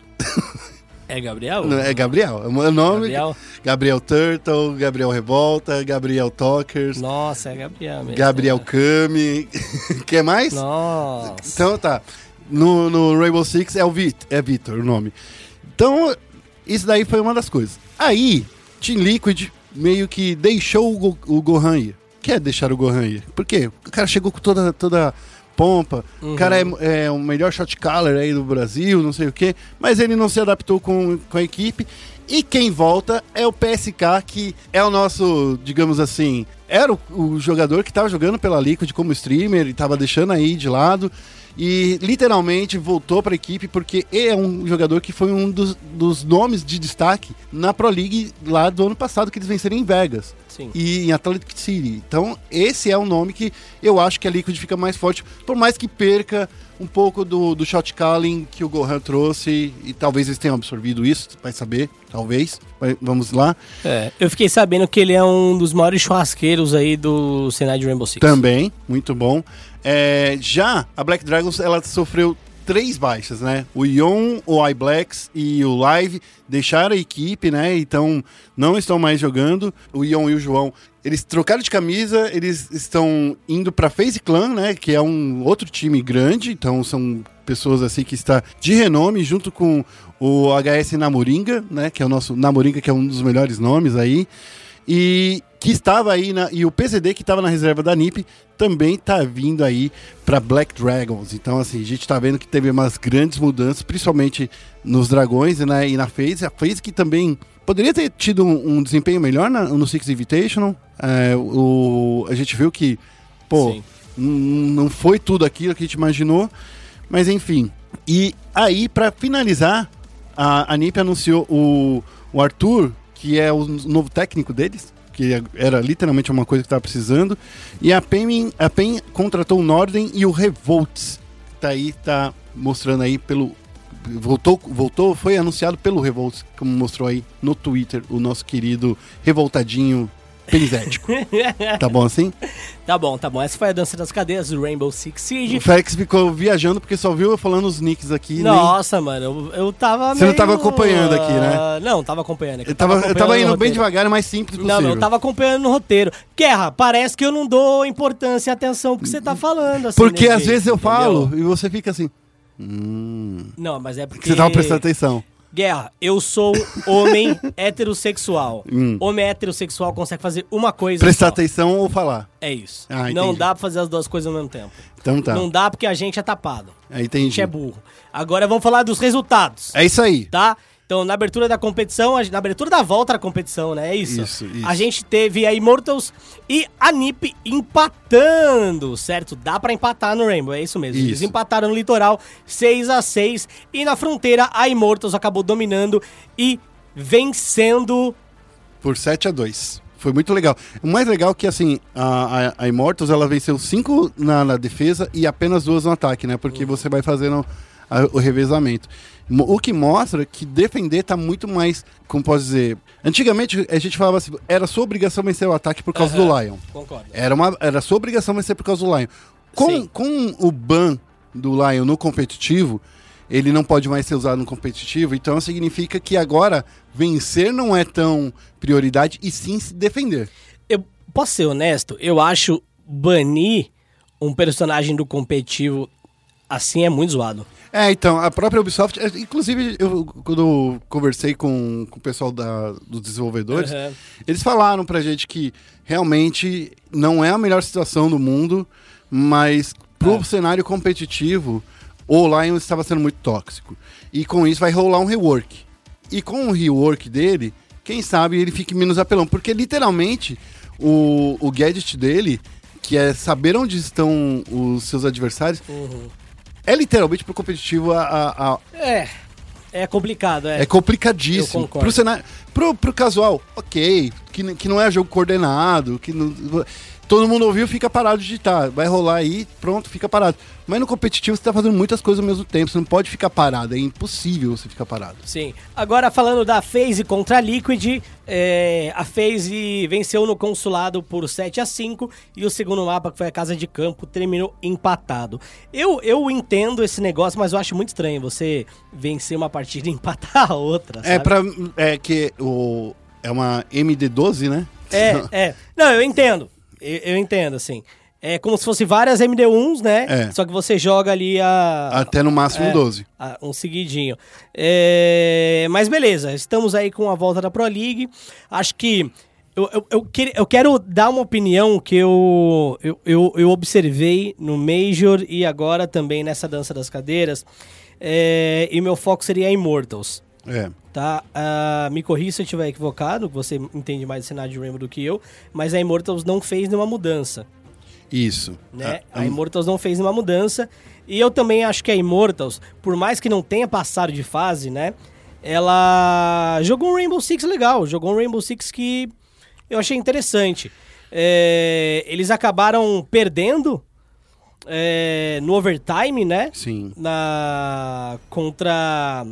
É Gabriel? Não, É Gabriel. É o nome. Gabriel? Gabriel Turtle, Gabriel Revolta, Gabriel Talkers. Nossa, é Gabriel mesmo. Gabriel Kami. Quer mais? Nossa. Então tá. No, no Rainbow Six é o Vit, é Vitor o nome. Então, isso daí foi uma das coisas. Aí, Team Liquid meio que deixou o, Go- o Gohan ir. Quer deixar o Gohan ir? Por quê? O cara chegou com toda, toda pompa. O cara é, é o melhor shot caller aí do Brasil, não sei o quê. Mas ele não se adaptou com, com a equipe. E quem volta é o PSK, que é o nosso, digamos assim, era o, o jogador que estava jogando pela Liquid como streamer e estava deixando aí de lado. E literalmente voltou para a equipe porque é um jogador que foi um dos, dos nomes de destaque na Pro League lá do ano passado, que eles venceram em Vegas Sim. e em Atlantic City. Então, esse é um nome que eu acho que a Liquid fica mais forte, por mais que perca um pouco do, do shot calling que o Gohan trouxe, e talvez eles tenham absorvido isso, vai saber, talvez. Vai- vamos lá. É, eu fiquei sabendo que ele é um dos maiores churrasqueiros aí do cenário de Rainbow Six. Também, muito bom. É, já a Black Dragons, ela sofreu três baixas, né? O Ion, o iBlacks e o Live deixaram a equipe, né? Então não estão mais jogando. O Ion e o João, eles trocaram de camisa, eles estão indo para FaZe Clan, né? Que é um outro time grande, então são pessoas assim que está de renome junto com o HS Namoringa, né? Que é o nosso Namoringa, que é um dos melhores nomes aí. E que estava aí na, e o PCD que estava na reserva da NiP também tá vindo aí para Black Dragons. Então assim, a gente tá vendo que teve umas grandes mudanças, principalmente nos dragões né, e na FaZe, a FaZe que também poderia ter tido um, um desempenho melhor na- no Six Invitational. É, o, a gente viu que pô, não foi tudo aquilo que a gente imaginou, mas enfim. E aí para finalizar, a, a NiP anunciou o, o Arthur, que é o novo técnico deles, que era literalmente uma coisa que estava precisando. E a PEN, a PEN contratou o Norden e o Revolts. Tá aí, tá mostrando aí pelo. Voltou, voltou, foi anunciado pelo Revolts, como mostrou aí no Twitter o nosso querido revoltadinho penizético. tá bom assim? Tá bom, tá bom. Essa foi a dança das cadeiras do Rainbow Six Siege. O Félix ficou viajando porque só viu eu falando os nicks aqui. nem- Nossa, mano, eu, eu tava Você não meio, tava acompanhando aqui, né? ah, Não, tava acompanhando aqui. Eu tava, eu tava no indo bem devagar mais simples possível. Não, não, eu tava acompanhando no roteiro. Guerra, parece que eu não dou importância e atenção pro que você tá falando. Assim, Porque né, às gente? vezes eu Entendeu? falo e você fica assim. Hum. Não, mas é porque. Que você tava prestando atenção. Guerra, eu sou homem heterossexual. Hum. Homem heterossexual consegue fazer uma coisa. Prestar só. atenção ou falar. É isso. Ah, não dá pra fazer as duas coisas ao mesmo tempo. Então tá. Não dá porque a gente é tapado. Aí A gente é burro. Agora vamos falar dos resultados. É isso aí. tá? Então, na abertura da competição, a- na abertura da volta da competição, né? É isso. Isso, isso. A gente teve a Immortals e a NiP empatando, certo? Dá pra empatar no Rainbow, é isso mesmo. Eles Isso. empataram no litoral 6 a 6 e na fronteira a Immortals acabou dominando e vencendo. Por 7 a 2 Foi muito legal. O mais legal é que, assim, a, a, Immortals, ela venceu 5 na, na defesa e apenas duas no ataque, né? Porque você vai fazendo a- o revezamento. O que mostra que defender tá muito mais, como posso dizer... Antigamente, a gente falava assim, era sua obrigação vencer o ataque por causa do Lion. Concordo. Era, uma, era sua obrigação vencer por causa do Lion. Com, Sim. com o ban do Lion no competitivo, ele não pode mais ser usado no competitivo, então significa que agora vencer não é tão prioridade e sim se defender. Eu posso ser honesto, eu acho banir um personagem do competitivo assim é muito zoado. É, então, a própria Ubisoft, é, inclusive, eu, quando eu conversei com, com o pessoal da, dos desenvolvedores, Uhum. eles falaram pra gente que realmente não é a melhor situação do mundo, mas pro É. cenário competitivo, o Lion estava sendo muito tóxico. E com isso vai rolar um rework. E com o rework dele, quem sabe ele fique menos apelão. Porque literalmente o, o gadget dele, que é saber onde estão os seus adversários, é literalmente pro competitivo a, a- a- É, é complicado, é. é complicadíssimo. Pro, cenário, pro, pro casual, ok. Que, que não é jogo coordenado, que não- todo mundo ouviu, fica parado de digitar. Vai rolar aí, pronto, fica parado. Mas no competitivo você tá fazendo muitas coisas ao mesmo tempo. Você não pode ficar parado. É impossível você ficar parado. Sim. Agora falando da FaZe contra a Liquid, é, a FaZe venceu no consulado por 7 a 5 e o segundo mapa, que foi a casa de campo, terminou empatado. Eu, eu entendo esse negócio, mas eu acho muito estranho você vencer uma partida e empatar a outra, É sabe? pra. É que o. É uma MD12, né? É, é. Não, eu entendo. Eu, eu entendo, assim. É como se fosse várias MD1s, né? É. Só que você joga ali a... Até no máximo É. 12. Ah, um seguidinho. É, Mas beleza, estamos aí com a volta da Pro League. Acho que eu, eu, eu, quer- eu quero dar uma opinião que eu, eu, eu, eu observei no Major e agora também nessa dança das cadeiras. É, E meu foco seria Immortals. É. tá? Ah, me corrija se eu estiver equivocado, você entende mais do cenário de Rainbow do que eu, mas a Immortals não fez nenhuma mudança, Isso. né? Ah, A Immortals não fez nenhuma mudança. E eu também acho que a Immortals, por mais que não tenha passado de fase, né? Ela jogou um Rainbow Six legal, jogou um Rainbow Six que eu achei interessante. É, eles acabaram perdendo é, no overtime, né? Sim. Na contra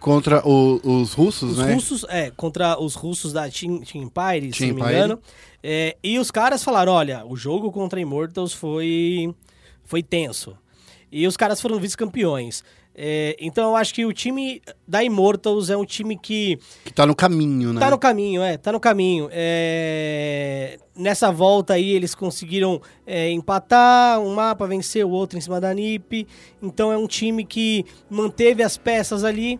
Contra o- os russos, os né? russos, é, contra os russos da Team, Team Empire, se não me engano. É, e os caras falaram, olha, o jogo contra Immortals foi foi tenso. E os caras foram vice-campeões. É, então eu acho que o time da Immortals é um time que Que tá no caminho, né? Tá no caminho, é, tá no caminho. É, Nessa volta aí eles conseguiram é, empatar um mapa, vencer o outro em cima da NiP. Então é um time que manteve as peças ali.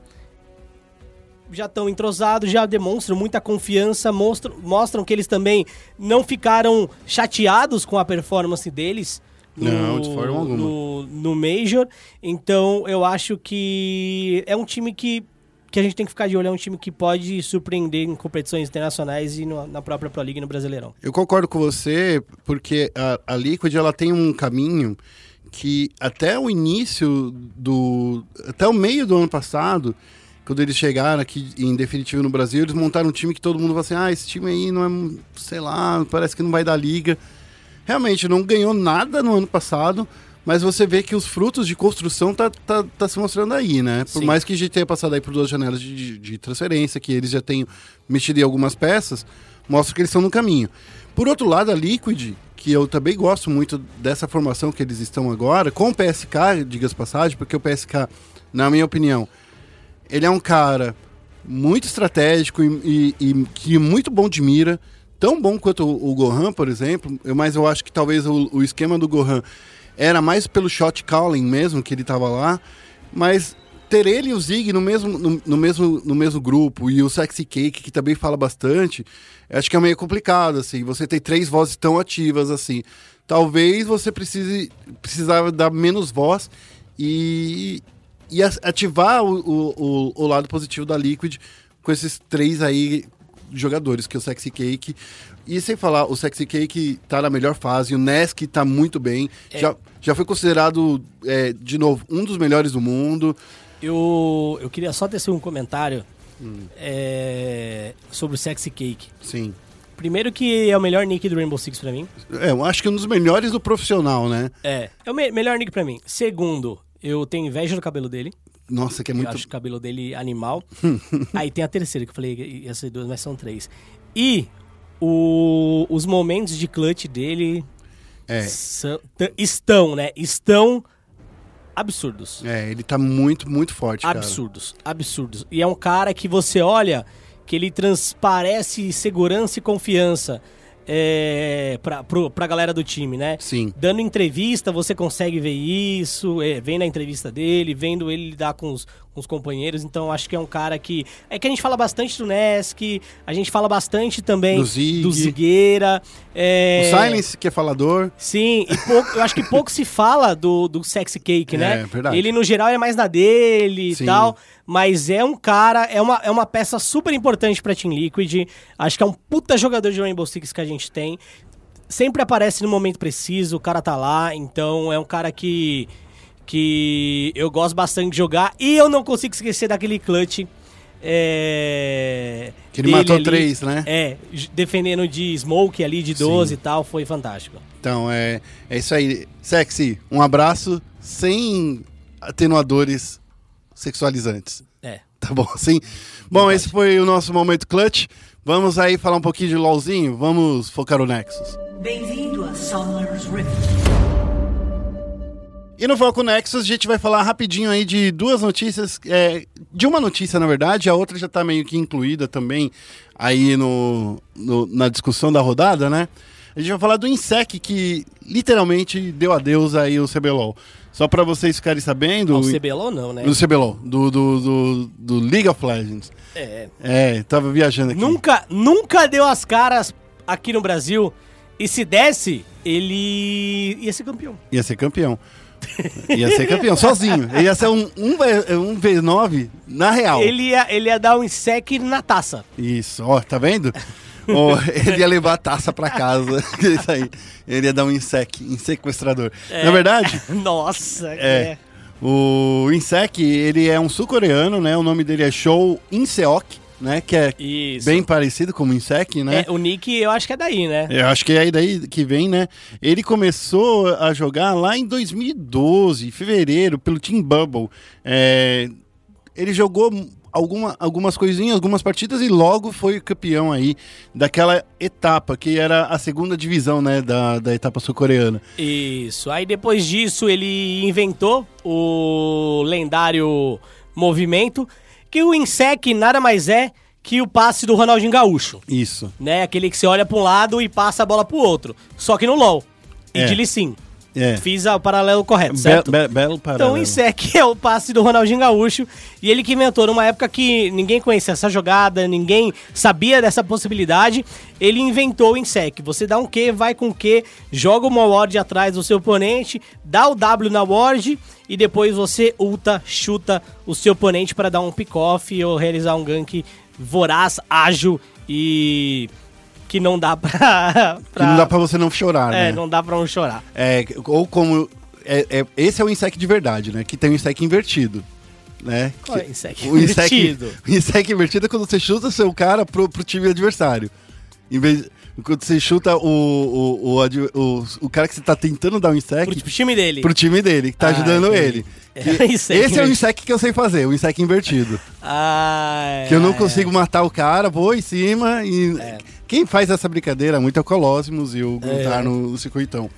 Já estão entrosados, já demonstram muita confiança, mostram, mostram que eles também não ficaram chateados com a performance deles. Não, de forma alguma. No, no Major. Então eu acho que é um time que que a gente tem que ficar de olho, é um time que pode surpreender em competições internacionais e no- na própria Pro League e no Brasileirão. Eu concordo com você, porque a, a Liquid ela tem um caminho que até o início do. até o meio do ano passado, quando eles chegaram aqui em definitivo no Brasil, eles montaram um time que todo mundo fala assim: ah, esse time aí não é. sei lá, parece que não vai dar liga. Realmente, não ganhou nada no ano passado. Mas você vê que os frutos de construção tá, tá, tá se mostrando aí, né? Por Sim. mais que a gente tenha passado aí por duas janelas de, de- de transferência, que eles já tenham mexido em algumas peças, mostra que eles estão no caminho. Por outro lado, a Liquid, que eu também gosto muito dessa formação que eles estão agora, com o PSK, diga-se passagem, porque o PSK, na minha opinião, ele é um cara muito estratégico e, e- e que muito bom de mira, tão bom quanto o, o Gohan, por exemplo, eu- mas eu acho que talvez o, o esquema do Gohan era mais pelo shot calling mesmo, que ele tava lá, mas ter ele e o Zig no mesmo, no, no mesmo, no mesmo grupo e o Sexy Cake, que também fala bastante, acho que é meio complicado, assim, você ter três vozes tão ativas, assim. Talvez você precise precisava dar menos voz e, e ativar o, o, o- lado positivo da Liquid com esses três aí jogadores, que é o Sexy Cake. E sem falar, o Sexy Cake tá na melhor fase, o Nesk tá muito bem. Já, já foi considerado, é, de novo, um dos melhores do mundo. Eu, eu queria só tecer um comentário é, sobre o Sexy Cake. Sim. Primeiro que é o melhor nick do Rainbow Six pra mim. É, eu acho que um dos melhores do profissional, né? É, é o me- melhor nick pra mim. Segundo, eu tenho inveja do cabelo dele. Nossa, que é Eu muito. acho o cabelo dele animal. Aí tem a terceira, que eu falei ser duas, mas são três. E o- os momentos de clutch dele É. são- estão, né? Estão absurdos. É, ele tá muito, muito forte, cara. Absurdos, absurdos. E é um cara que você olha que ele transparece segurança e confiança é, pra, pro, pra galera do time, né? Sim. Dando entrevista, você consegue ver isso, é, vendo a entrevista dele, vendo ele lidar com os, com os companheiros. Então, acho que é um cara que. É que a gente fala bastante do Nesk, a gente fala bastante também Do Zig. Zigueira. é, O Silence, que é falador. Sim, e pouco- eu acho que pouco se fala do, do Sexy Cake, né? É, verdade. Ele, no geral, é mais na dele Sim. e tal. Mas é um cara, é uma, é uma peça super importante pra Team Liquid. Acho que é um puta jogador de Rainbow Six que a gente tem. Sempre aparece no momento preciso, o cara tá lá. Então é um cara que, que eu gosto bastante de jogar. E eu não consigo esquecer daquele clutch. É, Que ele matou ali. três, né? É, defendendo de smoke ali, de 12 e tal. Foi fantástico. Então, é, é isso aí. Sexy, um abraço sem atenuadores sexualizantes. É. Tá bom assim? Bom, esse foi o nosso momento clutch. Vamos aí falar um pouquinho de LOLzinho? Vamos focar no Nexus. Bem-vindo a Summer's Rift. E no Foco Nexus a gente vai falar rapidinho aí de duas notícias, é, de uma notícia na verdade, a outra já tá meio que incluída também aí no, no- na discussão da rodada, né? A gente vai falar do Insec que literalmente deu adeus aí o CBLOL. Só pra vocês ficarem sabendo... Ao CBLOL não, né? Do CBLOL, do, do, do, do League of Legends. É. É, tava viajando aqui. Nunca, nunca deu as caras aqui no Brasil. E se desse, ele ia ser campeão. Ia ser campeão. Ia ser campeão, sozinho. Ele ia ser um, um, um V9 na real. Ele ia, ele ia dar um sec na taça. Isso, ó, tá vendo? Ó, ele ia levar a taça pra casa. Isso aí. Ele ia dar um insec, insequestrador. Na verdade, Nossa, é. O Insec, ele é um sul-coreano, né? O nome dele é Show Inseok, né? Que é Isso. bem parecido com o Insec, né? É, o Nick, eu acho que é daí, né? Eu acho que é aí daí que vem, né? Ele começou a jogar lá em 2012, em fevereiro, pelo Team Bubble. É, ele jogou alguma, algumas coisinhas, algumas partidas e logo foi campeão aí daquela etapa, que era a segunda divisão, né? Da, da etapa sul-coreana. Isso. Aí depois disso ele inventou o lendário movimento, que o Insec nada mais é que o passe do Ronaldinho Gaúcho, Isso. né? Aquele que você olha pra um lado e passa a bola pro outro. Só que no LoL. E É. de Lee Sin. É. Fiz o paralelo correto, certo? be belo Então paralelo. o Insec é o passe do Ronaldinho Gaúcho e ele que inventou numa época que ninguém conhecia essa jogada, ninguém sabia dessa possibilidade, ele inventou o Insec. Você dá um Q, vai com Q, joga uma ward atrás do seu oponente, dá o W na ward e depois você ulta, chuta o seu oponente para dar um pick-off ou realizar um gank voraz, ágil e que não dá pra... Que não dá pra você não chorar, É, né? não dá pra não chorar. É, ou como. é- é- esse é o insec de verdade, né? Que tem o insec invertido. Né? Qual é Que- insec o insec, invertido? o insec invertido é quando você chuta seu cara pro, pro time adversário. Em vez, quando você chuta o, o, o, o, o cara que você tá tentando dar um insec Pro, pro time dele. pro time dele, que tá Ah, ajudando entendi. ele. É, esse é o insec que eu sei fazer, o insec invertido. Ah, Que eu não é. consigo matar o cara, vou em cima e. Quem faz essa brincadeira muito é o Colossus e o Guntar É. no, no circuitão.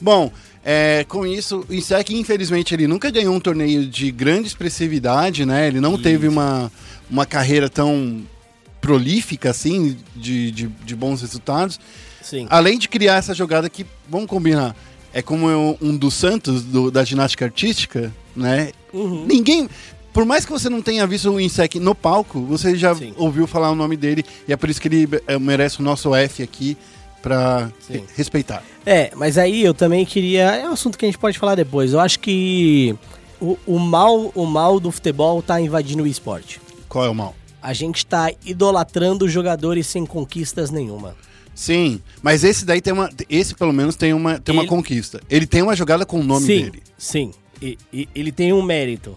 Bom, é, com isso, o Insec, infelizmente, ele nunca ganhou um torneio de grande expressividade, né? Ele não teve uma, uma carreira tão prolífica, assim, de, de, de bons resultados. Sim. Além de criar essa jogada que, vamos combinar, é como um, um dos santos do- da ginástica artística, né? Uhum. Ninguém. Por mais que você não tenha visto o Insec no palco, você já Sim. ouviu falar o nome dele e é por isso que ele eh, merece o nosso F aqui re- respeitar. É, mas aí eu também queria. É um assunto que a gente pode falar depois. Eu acho que o, o mal, o mal do futebol tá invadindo o esporte. Qual é o mal? A gente tá idolatrando jogadores sem conquistas nenhuma. Sim, mas esse daí tem uma. Esse pelo menos tem uma, tem uma Ele- conquista. Ele tem uma jogada com o nome sim, dele. sim. E, e- ele tem um mérito.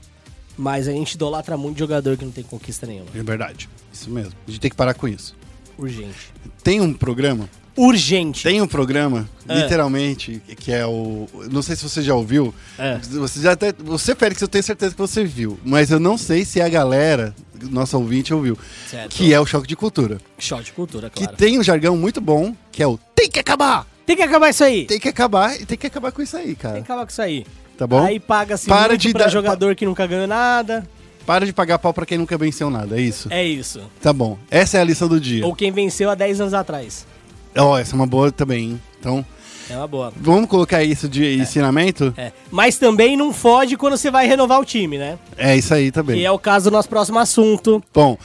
Mas a gente idolatra muito jogador que não tem conquista nenhuma. É verdade. Isso mesmo. A gente tem que parar com isso. Urgente. Tem um programa Urgente. Tem um programa, É. literalmente, que é o. Não sei se você já ouviu. É. Você já até. Você, Félix, eu tenho certeza que você viu. Mas eu não sei se a galera, nossa ouvinte, ouviu. Certo. Que é o choque de cultura. Choque de cultura, claro. Que tem um jargão muito bom, que é o tem que acabar! Tem que acabar isso aí. Tem, Tem que acabar e tem que acabar com isso aí, cara. que acabar com isso aí. Tá bom? Aí paga-se Para muito de pra dar- jogador que nunca ganhou nada. Para de pagar pau pra quem nunca venceu nada, é isso? É isso. Tá bom. Essa é a lição do dia. Ou quem venceu há 10 anos atrás. Ó, essa é uma boa também, hein? Então, É uma boa. vamos colocar isso de ensinamento? É. Mas também não fode quando você vai renovar o time, né? É isso aí também. Que é o caso do nosso próximo assunto. Bom,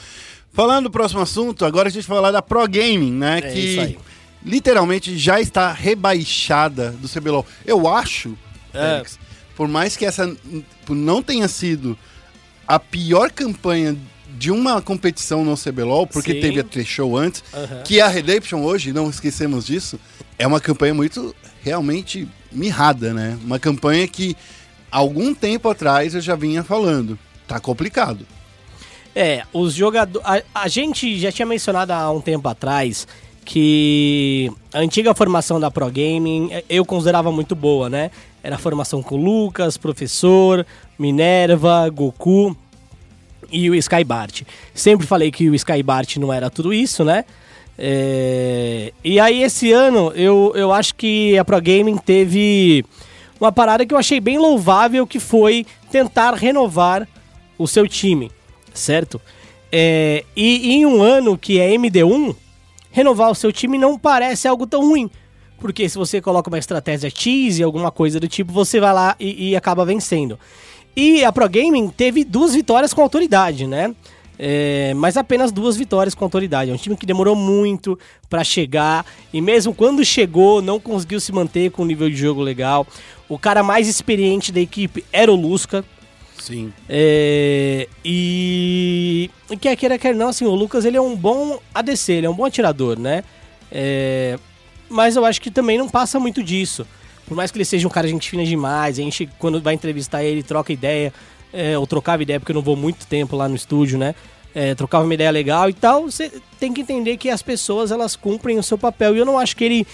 falando do próximo assunto, agora a gente vai falar da Pro Gaming, né? É que isso aí. literalmente já está rebaixada do CBLOL. Eu acho, É. Félix, por mais que essa não tenha sido a pior campanha de uma competição no CBLOL, porque Sim. teve a T-Show antes, Aham. que a Redemption hoje, não esquecemos disso, é uma campanha muito realmente mirrada, né? Uma campanha que algum tempo atrás eu já vinha falando. Tá complicado. É, os jogadores. A, a gente já tinha mencionado há um tempo atrás que a antiga formação da Pro Gaming eh, eu considerava muito boa, né? Era a formação com Lucas, Professor, Minerva, Goku e o Skybart. Sempre falei que o Skybart não era tudo isso, né? É, E aí esse ano eu, eu acho que a Pro Gaming teve uma parada que eu achei bem louvável que foi tentar renovar o seu time, certo? É, e em um ano que é MD1, renovar o seu time não parece algo tão ruim. Porque se você coloca uma estratégia cheese, alguma coisa do tipo, você vai lá e, e acaba vencendo. E a Pro Gaming teve duas vitórias com autoridade, né? É, mas apenas duas vitórias com autoridade. É um time que demorou muito pra chegar e mesmo quando chegou não conseguiu se manter com um nível de jogo legal. O cara mais experiente da equipe era o Lusca. Sim. É, e e quer queira, quer não, assim, o Lucas ele é um bom ADC, ele é um bom atirador, né? É, mas eu acho que também não passa muito disso. Por mais que ele seja um cara gente fina demais, a gente, quando vai entrevistar ele, troca ideia, é, ou trocava ideia, porque eu não vou muito tempo lá no estúdio, né? É, trocava uma ideia legal e tal. Você tem que entender que as pessoas elas cumprem o seu papel. E eu não acho que ele,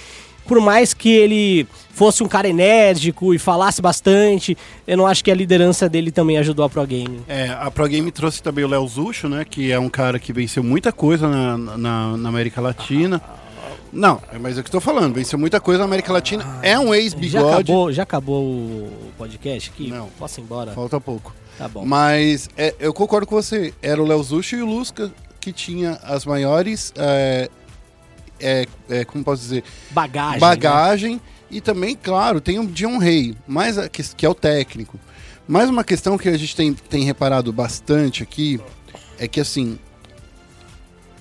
por mais que ele fosse um cara enérgico e falasse bastante, eu não acho que a liderança dele também ajudou a Pro Game. É, a Pro Game trouxe também o Léo Zucho, né? Que é um cara que venceu muita coisa na, na, na América Latina. Não, mas é o que eu tô falando, venceu muita coisa na América Latina. É um Já ex-bigode. acabou, já acabou o podcast aqui? Não. Posso ir embora? Falta pouco. Tá bom. Mas é, eu concordo com você. Era o Léo Zucho e o Lusca que tinha as maiores. É, é, é, como posso dizer? Bagagem. né? bagagem e também, claro, tem o Dion Rey, mas a que, que é o técnico. Mais uma questão que a gente tem, tem reparado bastante aqui é que assim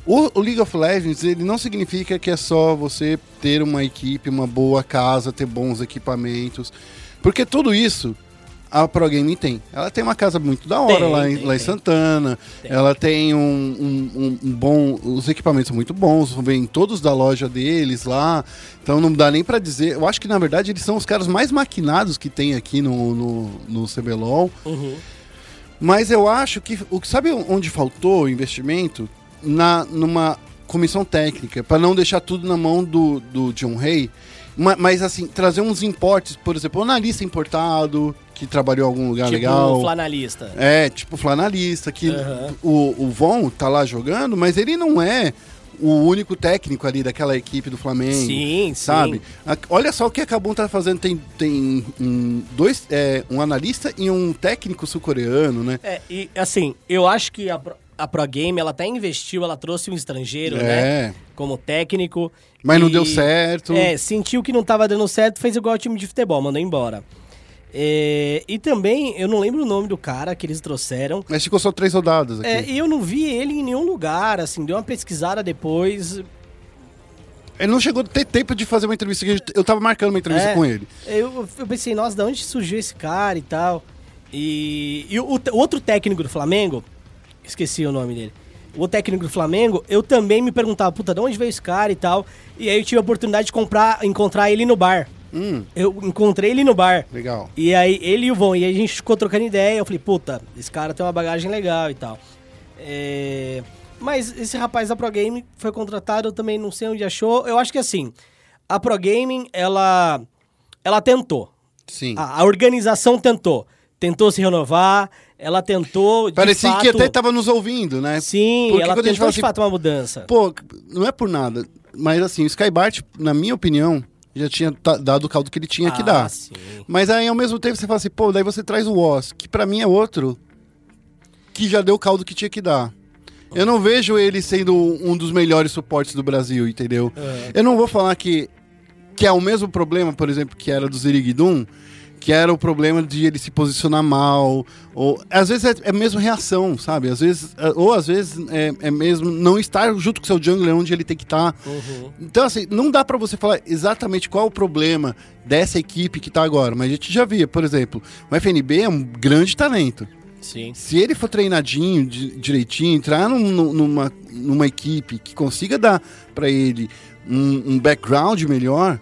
o, o League of Legends ele não significa que é só você ter uma equipe, uma boa casa, ter bons equipamentos, porque tudo isso a Pro Gaming tem. Ela tem uma casa muito da hora Tem, lá, em, tem, lá em. Santana. Tem. Ela tem um, um- um- bom. Os equipamentos são muito bons, vêm todos da loja deles lá. Então não dá nem pra dizer. Eu acho que na verdade eles são os caras mais maquinados que tem aqui no, no, no CBLOL. Uhum. Mas eu acho que. O, sabe onde faltou o investimento? Na, numa comissão técnica, para não deixar tudo na mão do, do John Hay. Ma- Mas assim, trazer uns importes, por exemplo, um analista importado, que trabalhou em algum lugar Tipo legal. um flanalista. É, tipo flanalista, que Aham. o, o Von tá lá jogando, mas ele não é o único técnico ali daquela equipe do Flamengo. Sim, sim. Sabe? A- Olha só o que a Kabum tá fazendo. Tem, tem um, dois, é, um analista e um técnico sul-coreano, né? É, e assim, eu acho que a a Pro Game, ela até investiu, ela trouxe um estrangeiro, É. né? Como técnico. Mas não E- deu certo. É, sentiu que não tava dando certo, fez igual o time de futebol, mandou embora. É, e também, eu não lembro o nome do cara que eles trouxeram. Mas ficou só três rodadas aqui. É, e eu não vi ele em nenhum lugar, assim, deu uma pesquisada depois. Ele não chegou a ter tempo de fazer uma entrevista. Eu tava marcando uma entrevista É. com ele. Eu, eu pensei, nossa, de onde surgiu esse cara e tal? E, e o, o outro técnico do Flamengo, esqueci o nome dele. O técnico do Flamengo, eu também me perguntava, puta, de onde veio esse cara e tal? E aí eu tive a oportunidade de comprar, encontrar ele no bar. Hum, Eu encontrei ele no bar. legal. E aí, ele e o Von, e aí a gente ficou trocando ideia. Eu falei, puta, esse cara tem uma bagagem legal e tal. É, Mas esse rapaz da Pro Game foi contratado, eu também não sei onde achou. Eu acho que assim, a Pro Gaming, ela, ela tentou. Sim. A, a organização tentou. Tentou se renovar, ela tentou. Parecia fato, que até tava nos ouvindo, né? Sim, Porque ela quando a gente tentou fala de assim, fato uma mudança. Pô, não é por nada. Mas assim, o Skybart, na minha opinião, já tinha dado o caldo que ele tinha que Ah, dar. sim. Mas aí, ao mesmo tempo, você fala assim, pô, daí você traz o Oz, que pra mim é outro que já deu o caldo que tinha que dar. Eu não vejo ele sendo um dos melhores suportes do Brasil, entendeu? Eu não vou falar que, que é o mesmo problema, por exemplo, que era do Ziriguidum, que era o problema de ele se posicionar mal, ou às vezes é, é mesmo reação, sabe? Às vezes, é, ou às vezes é, é mesmo não estar junto com seu jungler onde ele tem que estar. Uhum. Então, assim, não dá pra você falar exatamente qual o problema dessa equipe que tá agora, mas a gente já via, por exemplo, o FNB é um grande talento. Sim. Se ele for treinadinho, di- direitinho, entrar num- num- numa, numa equipe que consiga dar pra ele um, um background melhor,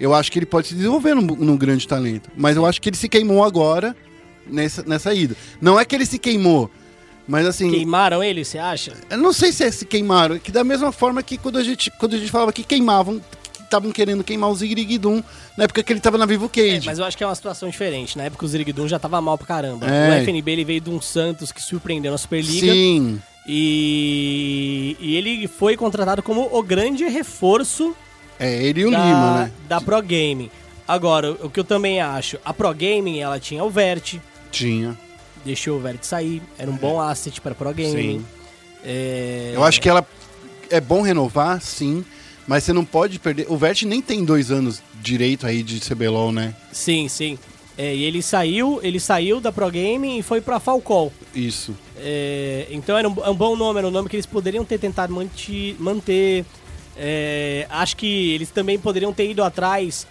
eu acho que ele pode se desenvolver num, num grande talento. Mas eu acho que ele se queimou agora nessa, nessa ida. Não é que ele se queimou, mas assim. Queimaram ele, você acha? Eu não sei se é se queimaram, é que da mesma forma que quando a gente, quando a gente falava que queimavam, que estavam querendo queimar o Zigrig-Dum na época que ele tava na Vivo É, Cage. mas eu acho que é uma situação diferente. Na época o Zirigdum já tava mal pra caramba. É. O FNB ele veio de um Santos que surpreendeu na Superliga. Sim, E, e ele foi contratado como o grande reforço é ele e o da, Lima, né? da Pro Gaming. Agora, o que eu também acho, a Pro Gaming ela tinha o Vert, Tinha. deixou o Vert sair, era um bom asset para Pro Gaming. Sim. É, Eu acho que ela é bom renovar, sim, mas você não pode perder. O Vert nem tem dois anos direito aí de CBLOL, né? Sim, sim. É, e ele saiu, ele saiu da Pro Game e foi pra Falcol. Isso. É, então era um, é um bom nome, era um nome que eles poderiam ter tentado manti- manter. É, acho que eles também poderiam ter ido atrás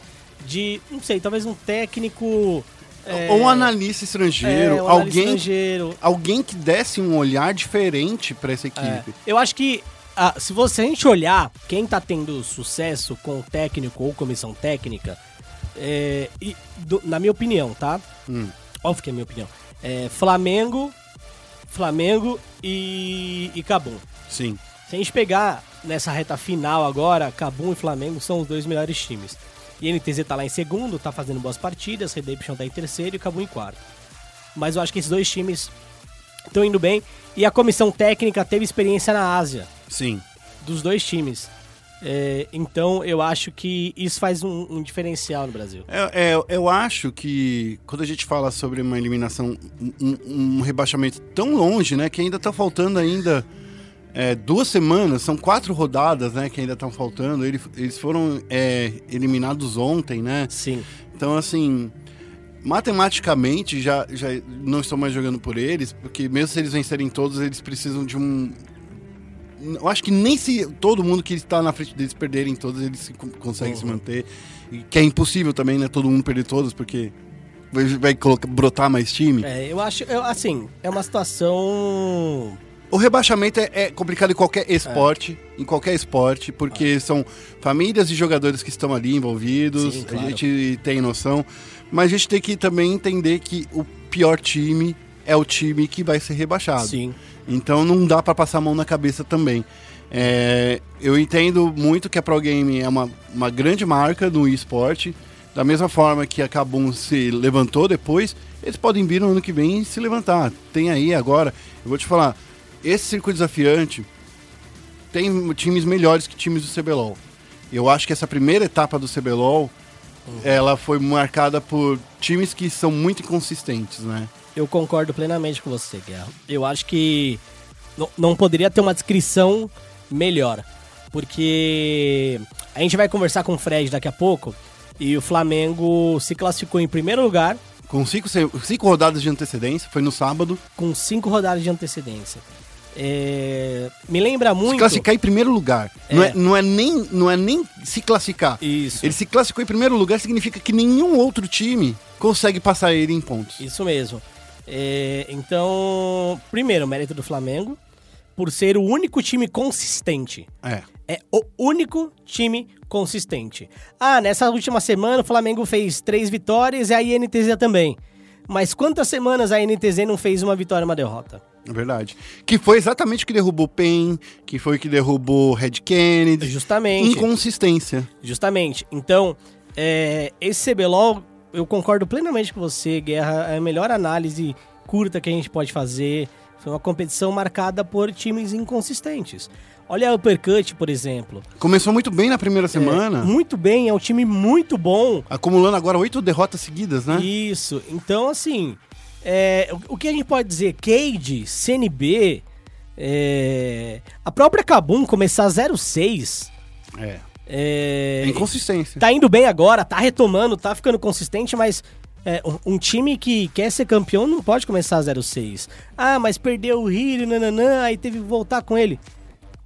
de, não sei, talvez um técnico. é, Ou um analista estrangeiro, é, um analista alguém, estrangeiro. alguém que desse um olhar diferente pra essa É, equipe. eu acho que ah, se você a gente olhar quem tá tendo sucesso com técnico ou comissão técnica, é, e do- na minha opinião, tá? Hum. Óbvio que é a minha opinião. É Flamengo, Flamengo e, e Cabum. Sim. Se a gente pegar nessa reta final agora, Cabum e Flamengo são os dois melhores times. E NTZ tá lá em segundo, tá fazendo boas partidas, Redemption tá em terceiro e Cabum em quarto. Mas eu acho que esses dois times estão indo bem. E a comissão técnica teve experiência na Ásia, Sim. dos dois times. É, então eu acho que isso faz um, um diferencial no Brasil. É, é, eu acho que quando a gente fala sobre uma eliminação, um, um- um rebaixamento tão longe, né? Que ainda tá faltando ainda é, duas semanas, são quatro rodadas, né? Que ainda estão faltando. Ele- Eles foram é, eliminados ontem, né? Sim. Então, assim, matematicamente já, já não estou mais jogando por eles, porque mesmo se eles vencerem todos, eles precisam de um. Eu acho que nem se todo mundo que está na frente deles perderem todos, eles se- conseguem se manter. E que é impossível também, né? Todo mundo perder todos, porque vai, vai colocar, brotar mais time. É, eu acho, eu, assim, é uma situação. O rebaixamento é, é complicado em qualquer esporte, em qualquer esporte, porque são famílias e jogadores que estão ali envolvidos, Sim, claro. a gente tem noção, mas a gente tem que também entender que o pior time é o time que vai ser rebaixado. Sim. Então não dá pra passar a mão na cabeça também. É, eu entendo muito que a Pro Game é uma, uma grande marca no esporte. Da mesma forma que a Kabum se levantou depois, eles podem vir no ano que vem e se levantar. Tem aí agora, eu vou te falar, esse circuito desafiante tem times melhores que times do CBLOL. Eu acho que essa primeira etapa do CBLOL, ela foi marcada por times que são muito inconsistentes, né? Eu concordo plenamente com você, Guerra. Eu acho que não- poderia ter uma descrição melhor. Porque a gente vai conversar com o Fred daqui a pouco e o Flamengo se classificou em primeiro lugar Com cinco, cinco rodadas de antecedência, foi no sábado. com cinco rodadas de antecedência. É, Me lembra muito. Se classificar em primeiro lugar. Não, é, É. não, é nem, não é nem se classificar. Isso. Ele se classificou em primeiro lugar significa que nenhum outro time consegue passar ele em pontos. Isso mesmo. É, então, primeiro, mérito do Flamengo por ser o único time consistente. É. É o único time consistente. Ah, nessa última semana o Flamengo fez três vitórias e a INTZ também. Mas quantas semanas a INTZ não fez uma vitória e uma derrota? É verdade. Que foi exatamente o que derrubou o PEN, que foi o que derrubou o Red Kennedy. Justamente. Inconsistência. Justamente. Então, é, esse CBLOL, eu concordo plenamente com você, Guerra. É a melhor análise curta que a gente pode fazer. Foi uma competição marcada por times inconsistentes. Olha a Uppercut, por exemplo. Começou muito bem na primeira semana, Muito bem, é um time muito bom. acumulando agora oito derrotas seguidas, né? Isso. Então, assim, é, o, o que a gente pode dizer? Cade, CNB, é, a própria Kabum começar 0-6. É. É, inconsistência. tá indo bem agora, tá retomando, tá ficando consistente, mas é, um, time que quer ser campeão não pode começar 0-6. Ah, mas perdeu o Hiro, nananã, aí teve que voltar com ele.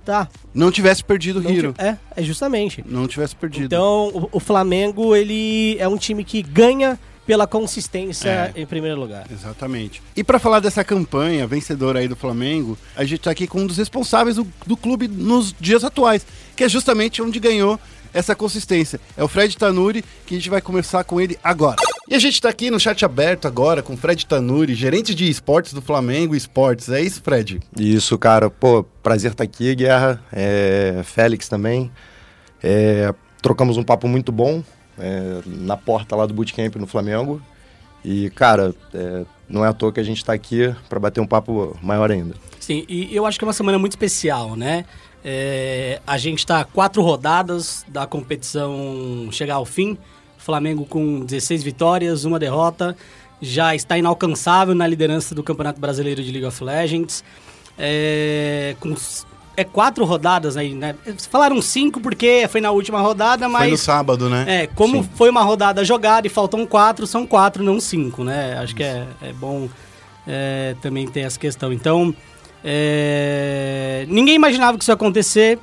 Tá. Não tivesse perdido o Hiro. É, é justamente. Não tivesse perdido. Então, o, o Flamengo, ele é um time que ganha pela consistência É. em primeiro lugar. Exatamente. E pra falar dessa campanha vencedora aí do Flamengo, a gente tá aqui com um dos responsáveis do, do clube nos dias atuais, que é justamente onde ganhou essa consistência. É o Fred Tanuri, que a gente vai conversar com ele agora. E a gente tá aqui no chat aberto agora com o Fred Tanuri, gerente de esportes do Flamengo Esportes. É isso, Fred? Isso, cara. Pô, prazer estar aqui, Guerra. É, Félix também. É, trocamos um papo muito bom é, na porta lá do Bootcamp no Flamengo. E, cara, é, não é à toa que a gente está aqui para bater um papo maior ainda. Sim, e eu acho que é uma semana muito especial, né? É, a gente está quatro rodadas da competição chegar ao fim. Flamengo com 16 vitórias, uma derrota. Já está inalcançável na liderança do Campeonato Brasileiro de League of Legends. É, com é quatro rodadas aí, né? Falaram cinco porque foi na última rodada, mas. Foi no sábado, né? É, como Sim. foi uma rodada jogada e faltam quatro, são quatro, não cinco, né? Acho que é, é bom é, também ter essa questão. Então, é, ninguém imaginava que isso ia acontecer.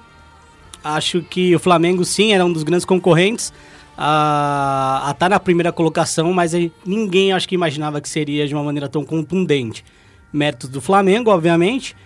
Acho que o Flamengo, sim, era um dos grandes concorrentes a estar tá na primeira colocação, mas ninguém acho que imaginava que seria de uma maneira tão contundente. Méritos do Flamengo, obviamente,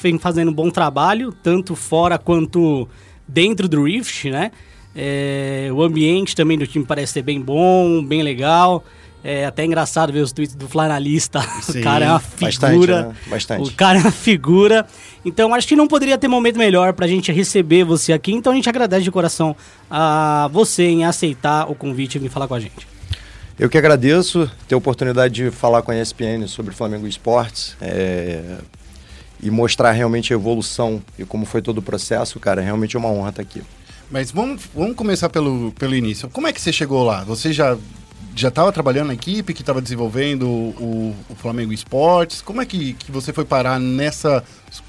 vem fazendo um bom trabalho, tanto fora quanto dentro do Rift, né? É, o ambiente também do time parece ser bem bom, bem legal. É até engraçado ver os tweets do Flanalista. Sim, o cara é uma bastante, figura. né? Bastante. O cara é uma figura. Então, acho que não poderia ter momento melhor pra gente receber você aqui. Então, a gente agradece de coração a você em aceitar o convite e vir falar com a gente. Eu que agradeço ter a oportunidade de falar com a ESPN sobre Flamengo Esportes é, e mostrar realmente a evolução e como foi todo o processo, cara. Realmente é uma honra estar aqui. Mas vamos, vamos começar pelo, pelo início. Como é que você chegou lá? Você já já estava trabalhando na equipe que estava desenvolvendo o, o Flamengo Esportes? Como é que, que você foi parar nessa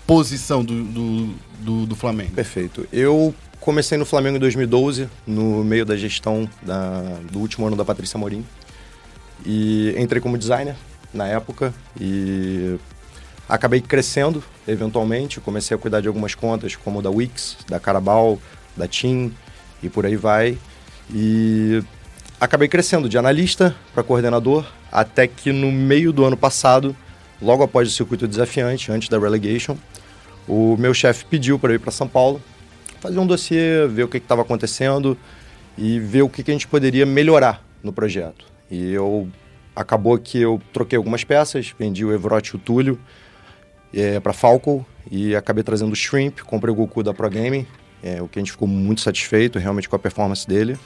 posição do, do, do, do Flamengo? Perfeito. Eu comecei no Flamengo em 2012, no meio da gestão da- do último ano da Patrícia Morim. E entrei como designer na época e acabei crescendo eventualmente. Comecei a cuidar de algumas contas, como da Wix, da Carabao, da TIM e por aí vai. E acabei crescendo de analista para coordenador, até que no meio do ano passado, logo após o circuito desafiante, antes da relegation, o meu chefe pediu para ir para São Paulo, fazer um dossiê, ver o que estava acontecendo e ver o que, que a gente poderia melhorar no projeto. E eu acabou que eu troquei algumas peças, vendi o Evrote e o Túlio para Falco e acabei trazendo o Shrimp, comprei o Goku da Pro Gaming, é, o que a gente ficou muito satisfeito realmente com a performance dele,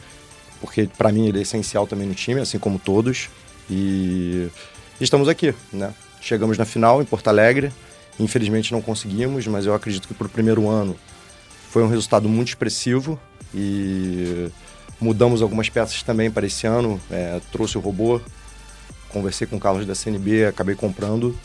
porque para mim ele é essencial também no time, assim como todos. E estamos aqui, né? Chegamos na final em Porto Alegre. Infelizmente não conseguimos, mas eu acredito que para o primeiro ano foi um resultado muito expressivo e mudamos algumas peças também para esse ano. É, trouxe o robô, conversei com o Carlos da CNB, acabei comprando.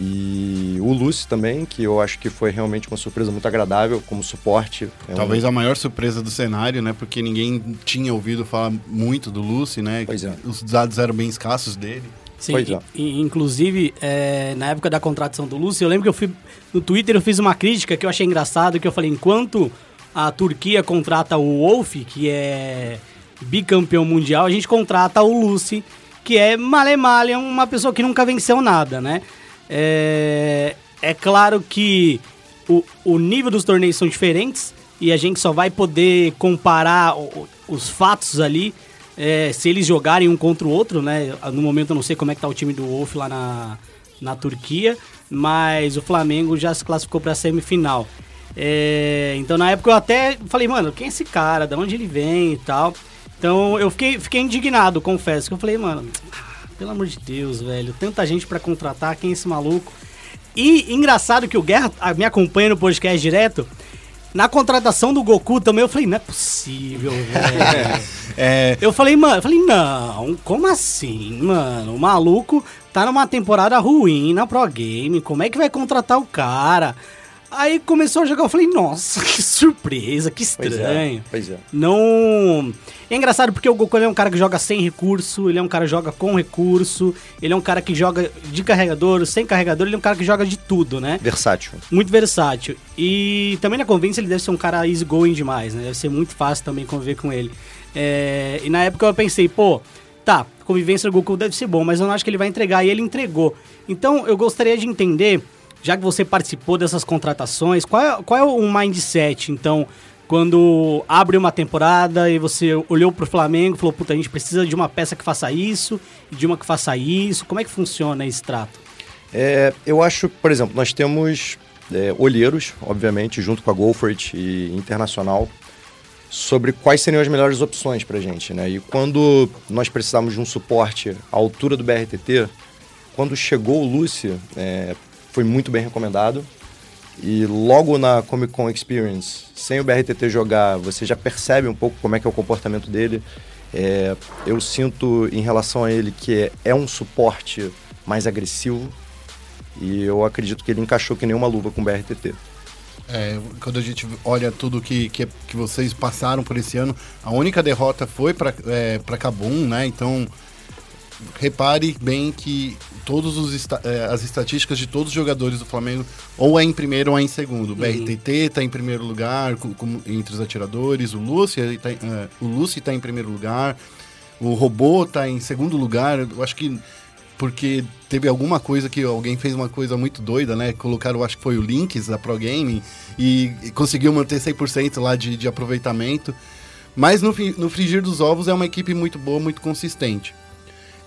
E o Lucy também, que eu acho que foi realmente uma surpresa muito agradável como suporte. É um- Talvez a maior surpresa do cenário, né? Porque ninguém tinha ouvido falar muito do Lucy, né? Pois é. Os dados eram bem escassos dele. Sim, Pois é. inclusive, é, na época da contratação do Lúcio, eu lembro que eu fui no Twitter, eu fiz uma crítica que eu achei engraçado, que eu falei, enquanto a Turquia contrata o Wolf, que é bicampeão mundial, a gente contrata o Lucy, que é male-male, é uma pessoa que nunca venceu nada, né? É, é claro que o, o nível dos torneios são diferentes e a gente só vai poder comparar o- os fatos ali é, se eles jogarem um contra o outro, né? No momento eu não sei como é que tá o time do Wolf lá na, na Turquia, mas o Flamengo já se classificou para a semifinal. É, então na época eu até falei, mano, quem é esse cara? De onde ele vem e tal. Então eu fiquei, fiquei indignado, confesso. Que eu falei, mano, pelo amor de Deus, velho, tanta gente para contratar, quem é esse maluco? E engraçado que o Guerra me acompanha no podcast direto. Na contratação do Goku também eu falei, não é possível, velho. É, Eu falei, mano, eu falei, não, como assim, mano? O maluco tá numa temporada ruim na Pro Game, como é que vai contratar o cara? Aí começou a jogar, eu falei, nossa, que surpresa, que Pois estranho. é, pois é. Não. É engraçado porque o Goku ele é um cara que joga sem recurso, ele é um cara que joga com recurso, ele é um cara que joga de carregador, sem carregador, ele é um cara que joga de tudo, né? Versátil. muito versátil. E também na convivência ele deve ser um cara easygoing demais, né? Deve ser muito fácil também conviver com ele. É, e na época eu pensei, pô, tá, convivência do Goku deve ser bom, mas eu não acho que ele vai entregar. E ele entregou. Então eu gostaria de entender, já que você participou dessas contratações, qual é, qual é o mindset, então, quando abre uma temporada e você olhou pro Flamengo e falou, puta, a gente precisa de uma peça que faça isso, e de uma que faça isso. Como é que funciona esse trato? É, eu acho, por exemplo, nós temos é, olheiros, obviamente, junto com a Golfert e Internacional, sobre quais seriam as melhores opções para gente, né? E quando nós precisávamos de um suporte à altura do BRTT, quando chegou o Lucy, é, foi muito bem recomendado. E logo na Comic Con Experience, sem o BRTT jogar, você já percebe um pouco como é que é o comportamento dele. É, eu sinto em relação a ele que é, um suporte mais agressivo, e eu acredito que ele encaixou que nem uma luva com o BRTT. É, quando a gente olha tudo que, que, que vocês passaram por esse ano, a única derrota foi para é, pra Cabum, né? Então, repare bem que todos os esta- é, as estatísticas de todos os jogadores do Flamengo ou é em primeiro ou é em segundo. O BRTT está em primeiro lugar com- com- entre os atiradores, o Lúcio tá, em- é, o Lúcio tá em primeiro lugar, o Robô tá em segundo lugar. Eu acho que porque teve alguma coisa que alguém fez uma coisa muito doida, né? Colocaram, acho que foi o Links da Pro Game e, e conseguiu manter 100% lá de, de aproveitamento. Mas no, no frigir dos ovos é uma equipe muito boa, muito consistente.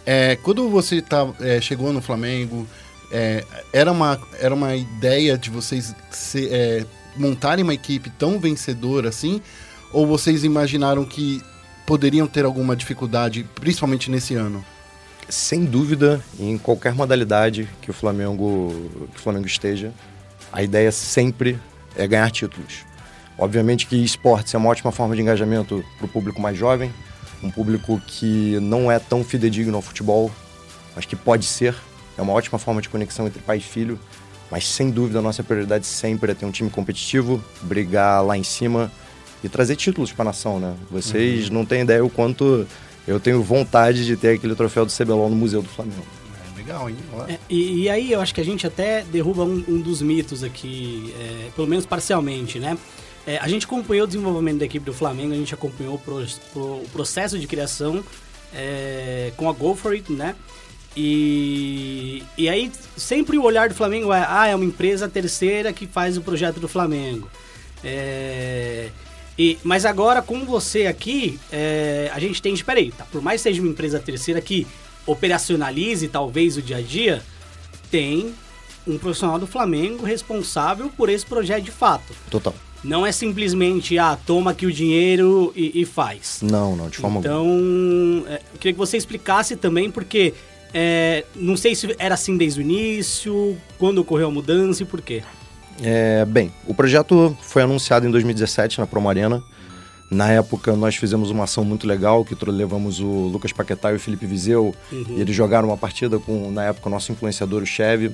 É, quando você tá, é, chegou no Flamengo, é, era, uma, era uma ideia de vocês se- é, montarem uma equipe tão vencedora assim? Ou vocês imaginaram que poderiam ter alguma dificuldade, principalmente nesse ano? Sem dúvida, em qualquer modalidade que o Flamengo, que o Flamengo esteja, a ideia sempre é ganhar títulos. Obviamente que esportes é uma ótima forma de engajamento para o público mais jovem, um público que não é tão fidedigno ao futebol, mas que pode ser. É uma ótima forma de conexão entre pai e filho, mas sem dúvida a nossa prioridade sempre é ter um time competitivo, brigar lá em cima e trazer títulos para a nação, né? Vocês não têm ideia o quanto eu tenho vontade de ter aquele troféu do CBLOL no Museu do Flamengo. É legal, hein? É, e, e aí eu acho que a gente até derruba um, um dos mitos aqui, é, pelo menos parcialmente, né? É, a gente acompanhou o desenvolvimento da equipe do Flamengo, a gente acompanhou o, pro- pro- o processo de criação é, com a Go For It, né? E, e aí sempre o olhar do Flamengo é, ah, é uma empresa terceira que faz o projeto do Flamengo. É, e, mas agora, com você aqui, é, a gente tem, espera aí, tá? Por mais que seja uma empresa terceira que operacionalize talvez o dia a dia, tem um profissional do Flamengo responsável por esse projeto de fato. Total. Não é simplesmente, ah, toma aqui o dinheiro e, e faz. Não, não, de forma alguma. Então, é, eu queria que você explicasse também, porque é, não sei se era assim desde o início, quando ocorreu a mudança e por quê. É, bem, o projeto foi anunciado em 2017 na Promo Arena. Na época, nós fizemos uma ação muito legal, que levamos o Lucas Paquetá e o Felipe Viseu. E eles jogaram uma partida com, na época, o nosso influenciador, o Cheve.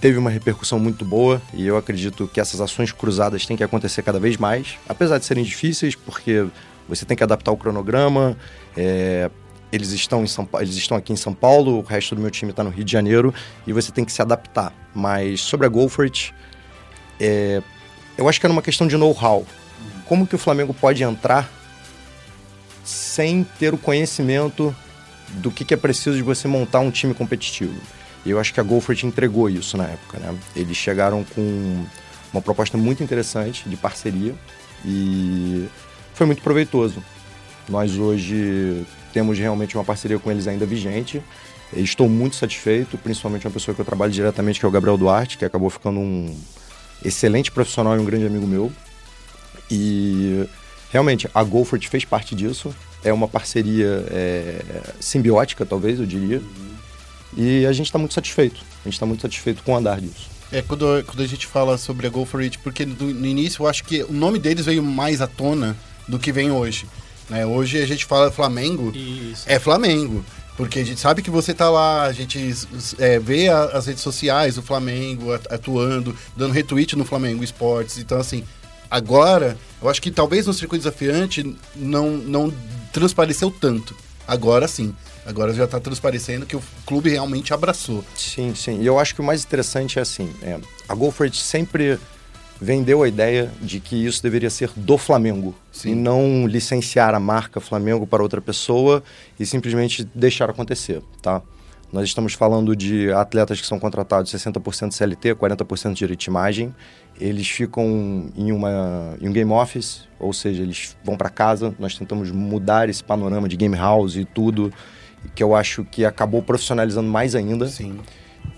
Teve uma repercussão muito boa e eu acredito que essas ações cruzadas têm que acontecer cada vez mais, apesar de serem difíceis, porque você tem que adaptar o cronograma. é, eles, estão em São, eles estão aqui em São Paulo, o resto do meu time está no Rio de Janeiro e você tem que se adaptar. Mas sobre a Go For It, é, eu acho que era uma questão de know-how. Como que o Flamengo pode entrar sem ter o conhecimento do que, que é preciso de você montar um time competitivo? E eu acho que a Golfert entregou isso na época, né? Eles chegaram com uma proposta muito interessante de parceria e foi muito proveitoso. Nós hoje temos realmente uma parceria com eles ainda vigente. Estou muito satisfeito, principalmente uma pessoa que eu trabalho diretamente, que é o Gabriel Duarte, que acabou ficando um excelente profissional e um grande amigo meu. E realmente a Golfert fez parte disso. É uma parceria é, simbiótica, talvez, eu diria. E a gente está muito satisfeito. A gente está muito satisfeito com o andar disso. É, quando, quando a gente fala sobre a Go For It, porque no, no início eu acho que o nome deles veio mais à tona do que vem hoje. né? Hoje a gente fala Flamengo, Isso. é Flamengo. Porque a gente sabe que você tá lá, a gente é, vê a- as redes sociais do Flamengo at- atuando, dando retweet no Flamengo Esportes. Então, assim, agora, eu acho que talvez no circuito desafiante não, não transpareceu tanto. Agora sim. Agora já tá transparecendo que o clube realmente abraçou. Sim, sim. E eu acho que o mais interessante é assim: é, a Golfert sempre vendeu a ideia de que isso deveria ser do Flamengo. Sim. E não licenciar a marca Flamengo para outra pessoa e simplesmente deixar acontecer, tá? Nós estamos falando de atletas que são contratados 60% CLT, 40% de direito de imagem. Eles ficam em, uma, em um game office, ou seja, eles vão para casa. Nós tentamos mudar esse panorama de game house e tudo, que eu acho que acabou profissionalizando mais ainda. Sim.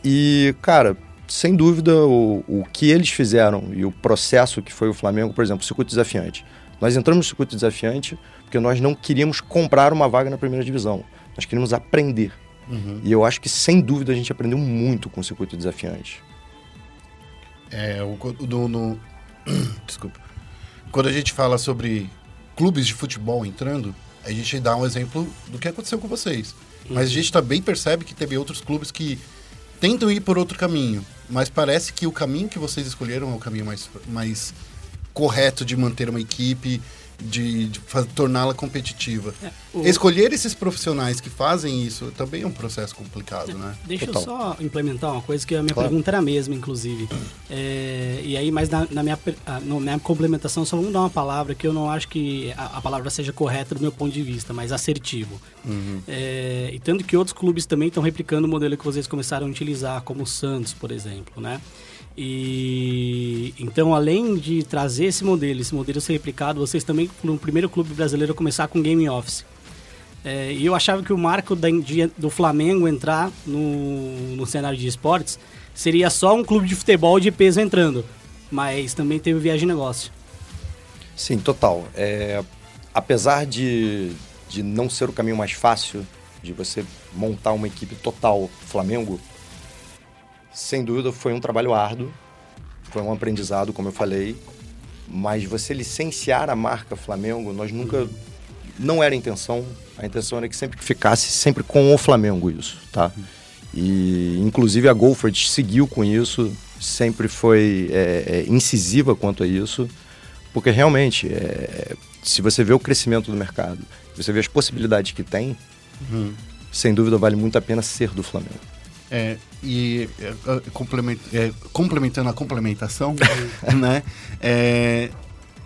E, cara, sem dúvida, o, o que eles fizeram e o processo que foi o Flamengo, por exemplo, o circuito desafiante. Nós entramos no circuito desafiante porque nós não queríamos comprar uma vaga na primeira divisão. Nós queríamos aprender. E eu acho que, sem dúvida, a gente aprendeu muito com o circuito desafiante. É, o, do, no, desculpa. Quando a gente fala sobre clubes de futebol entrando, a gente dá um exemplo do que aconteceu com vocês. Mas a gente também percebe que teve outros clubes que tentam ir por outro caminho. mas parece que o caminho que vocês escolheram é o caminho mais, mais correto de manter uma equipe, de, de torná-la competitiva. o- Escolher esses profissionais que fazem isso também é um processo complicado, né? Deixa Total. eu só implementar uma coisa que a minha Claro. pergunta era a mesma, inclusive. É, e aí, mas na, na minha, na minha complementação, só vamos dar uma palavra que eu não acho que a, a palavra seja correta do meu ponto de vista, mas assertivo. É, e tanto que outros clubes também estão replicando o modelo que vocês começaram a utilizar, como o Santos, por exemplo, né? E então, além de trazer esse modelo, esse modelo ser replicado, vocês também foram o primeiro clube brasileiro a começar com game office. É, e eu achava que o marco da- de- do Flamengo entrar no, no cenário de esportes seria só um clube de futebol de peso entrando. Mas também teve viagem negócio. Sim, total. É, apesar de, de não ser o caminho mais fácil de você montar uma equipe total Flamengo, sem dúvida foi um trabalho árduo, foi um aprendizado, como eu falei, mas você licenciar a marca Flamengo, nós nunca. Não era a intenção, a intenção era que sempre que ficasse sempre com o Flamengo isso, tá? E inclusive a Golford seguiu com isso, sempre foi é, é, incisiva quanto a isso, porque realmente, é, se você vê o crescimento do mercado, você vê as possibilidades que tem, sem dúvida vale muito a pena ser do Flamengo. É, e é, é, complement- é, complementando a complementação, né? É,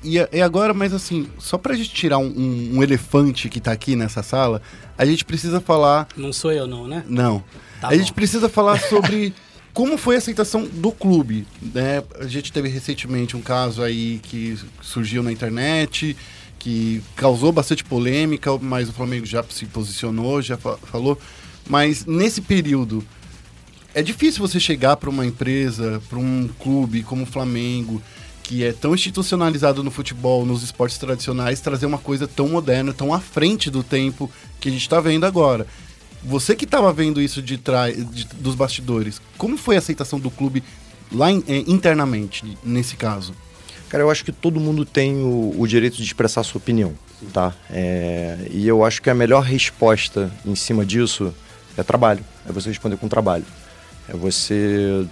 e, e agora, mas assim, só pra gente tirar um, um- um elefante que tá aqui nessa sala, a gente precisa falar. Não sou eu, não, né? Não. Tá a bom. gente precisa falar sobre como foi a aceitação do clube. Né? A gente teve recentemente um caso aí que surgiu na internet, que causou bastante polêmica, mas o Flamengo já se posicionou, já fa- falou. Mas nesse período, é difícil você chegar para uma empresa, para um clube como o Flamengo, que é tão institucionalizado no futebol, nos esportes tradicionais, trazer uma coisa tão moderna, tão à frente do tempo que a gente está vendo agora. Você que estava vendo isso de trás, dos bastidores, como foi a aceitação do clube lá in- eh, internamente, nesse caso? Cara, eu acho que todo mundo tem o, o direito de expressar sua opinião, tá? É, e eu acho que a melhor resposta em cima disso é trabalho. É você responder com trabalho. É você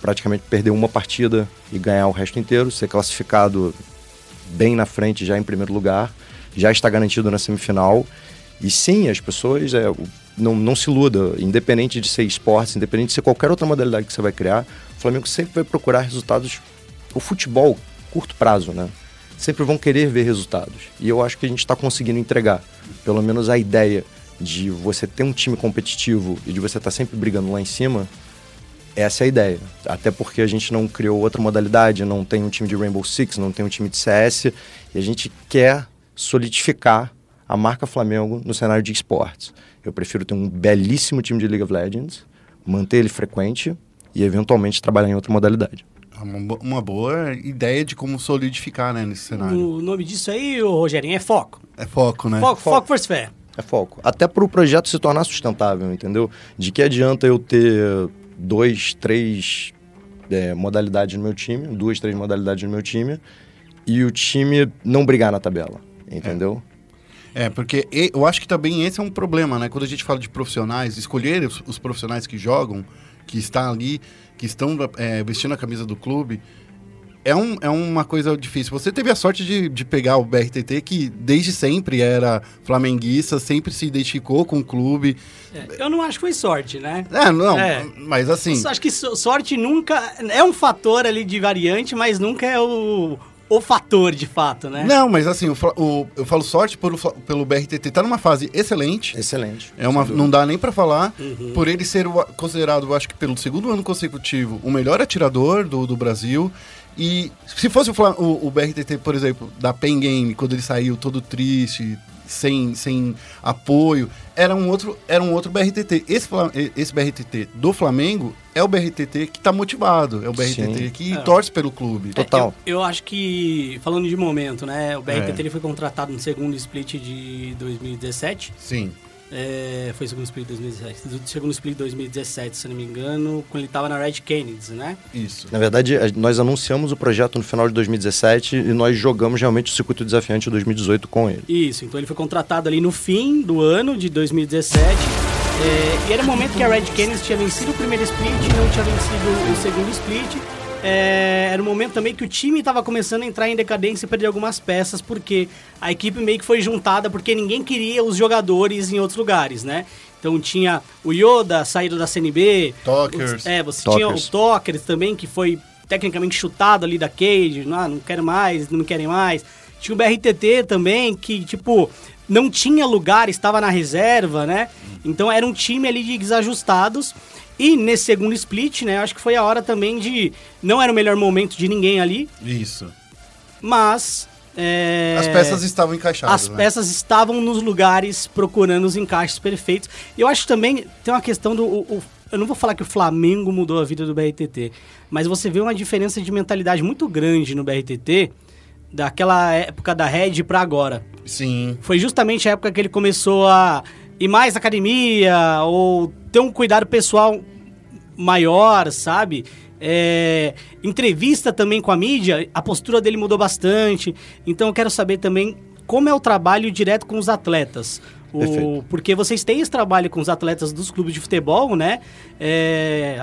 praticamente perder uma partida e ganhar o resto inteiro, ser classificado bem na frente, já em primeiro lugar, já está garantido na semifinal. E sim, as pessoas, é, não, não se iluda, independente de ser esportes, independente de ser qualquer outra modalidade que você vai criar, o Flamengo sempre vai procurar resultados. O futebol, curto prazo, né? Sempre vão querer ver resultados. E eu acho que a gente está conseguindo entregar. Pelo menos a ideia de você ter um time competitivo e de você estar sempre brigando lá em cima, essa é a ideia. Até porque a gente não criou outra modalidade, não tem um time de Rainbow Six, não tem um time de CS, e a gente quer solidificar a marca Flamengo no cenário de esportes. Eu prefiro ter um belíssimo time de League of Legends, manter ele frequente e eventualmente trabalhar em outra modalidade. É Uma, bo- uma boa ideia de como solidificar, né, nesse cenário. O nome disso aí, Rogerinho, é foco. É foco, né? Foco, foco versus fé. É foco. Até para o projeto se tornar sustentável, entendeu? De que adianta eu ter dois, três é, modalidades no meu time, duas, três modalidades no meu time, e o time não brigar na tabela, entendeu? É, porque e- eu acho que também esse é um problema, né? Quando a gente fala de profissionais, escolher os, os profissionais que jogam, que estão ali, que estão é, vestindo a camisa do clube, é, um, é uma coisa difícil. Você teve a sorte de, de pegar o BRTT, que desde sempre era flamenguista, sempre se identificou com o clube. É, eu não acho que foi sorte, né? É, não, É. mas assim... Eu acho que so- sorte nunca. É um fator ali de variante, mas nunca é o, o fator de fato, né? Não, mas assim, o, o- eu falo sorte por, o Fla- pelo BRTT tá numa fase excelente. Excelente. É uma, não dá nem pra falar. Uhum. Por ele ser o- considerado, eu acho que pelo segundo ano consecutivo, o melhor atirador do, do Brasil. E se fosse o, o, o BRTT, por exemplo, da Pen Game, quando ele saiu todo triste, sem, sem apoio, era um outro, era um outro BRTT. Esse, esse BRTT do Flamengo é o BRTT que tá motivado. É o BRTT Sim. que É. torce pelo clube. É, Total. Eu, eu acho que, falando de momento, né? O BRTT É. ele foi contratado no segundo split de 2017. Sim. É, foi segundo split de 2017. Do segundo split de 2017, se não me engano, quando ele tava na Red Kennedy, né? Isso. Na verdade, nós anunciamos o projeto no final de 2017 e nós jogamos realmente o circuito desafiante de 2018 com ele. Isso, então ele foi contratado ali no fim do ano de 2017. É, e era o momento que a Red Canids tinha vencido o primeiro split e não tinha vencido o segundo split. É, era um momento também que o time estava começando a entrar em decadência e perder algumas peças, porque a equipe meio que foi juntada, porque ninguém queria os jogadores em outros lugares, né? Então tinha o Yoda saído da CNB. Tokers. os- É, você Tokers. tinha o Tokers também, que foi tecnicamente chutado ali da Cage. Não, não quero mais, não querem mais. Tinha o BRTT também, que, tipo, não tinha lugar, estava na reserva, né? Então era um time ali de desajustados. E nesse segundo split, né, eu acho que foi a hora também de. Não era o melhor momento de ninguém ali, Isso. mas. é, As peças estavam encaixadas. as né? peças estavam nos lugares procurando os encaixes perfeitos. Eu acho também tem uma questão do. o- o- eu não vou falar que o Flamengo mudou a vida do BRTT, mas você vê uma diferença de mentalidade muito grande no BRTT daquela época da Red pra agora. Sim. Foi justamente a época que ele começou a ir mais na academia ou ter um cuidado pessoal maior, sabe? É, entrevista também com a mídia, a postura dele mudou bastante. Então eu quero saber também como é o trabalho direto com os atletas. O- porque vocês têm esse trabalho com os atletas dos clubes de futebol, né? É,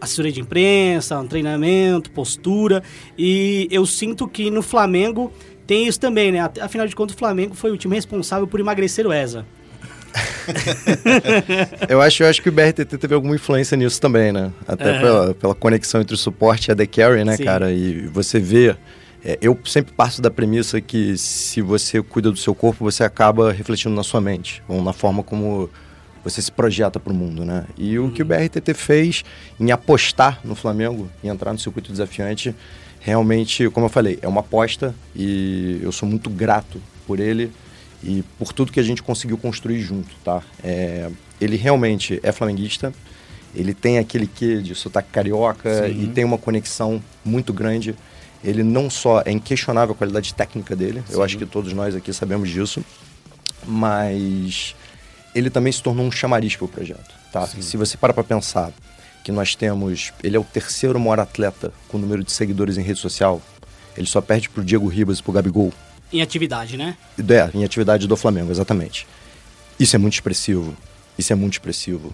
assessoria de imprensa, um treinamento, postura. E eu sinto que no Flamengo tem isso também, né? Afinal de contas, o Flamengo foi o time responsável por emagrecer o ESA. Eu acho, eu acho que o BRTT teve alguma influência nisso também, né? Até Aham. pela, pela conexão entre o suporte e a The Carry, né, Sim. cara? E você vê. é, eu sempre parto da premissa que se você cuida do seu corpo, você acaba refletindo na sua mente, ou na forma como você se projeta para o mundo, né? E o que o BRTT fez em apostar no Flamengo, em entrar no circuito desafiante, realmente, como eu falei, é uma aposta e eu sou muito grato por ele e por tudo que a gente conseguiu construir junto, tá? É, ele realmente é flamenguista, ele tem aquele quê de sotaque carioca e tem uma conexão muito grande. Ele não só é inquestionável a qualidade técnica dele, eu acho que todos nós aqui sabemos disso, mas ele também se tornou um chamariz para o projeto, tá? Se você para para pensar que nós temos, ele é o terceiro maior atleta com número de seguidores em rede social, ele só perde pro Diego Ribas e pro Gabigol, Em atividade, né? é, em atividade do Flamengo, exatamente. Isso é muito expressivo. Isso é muito expressivo.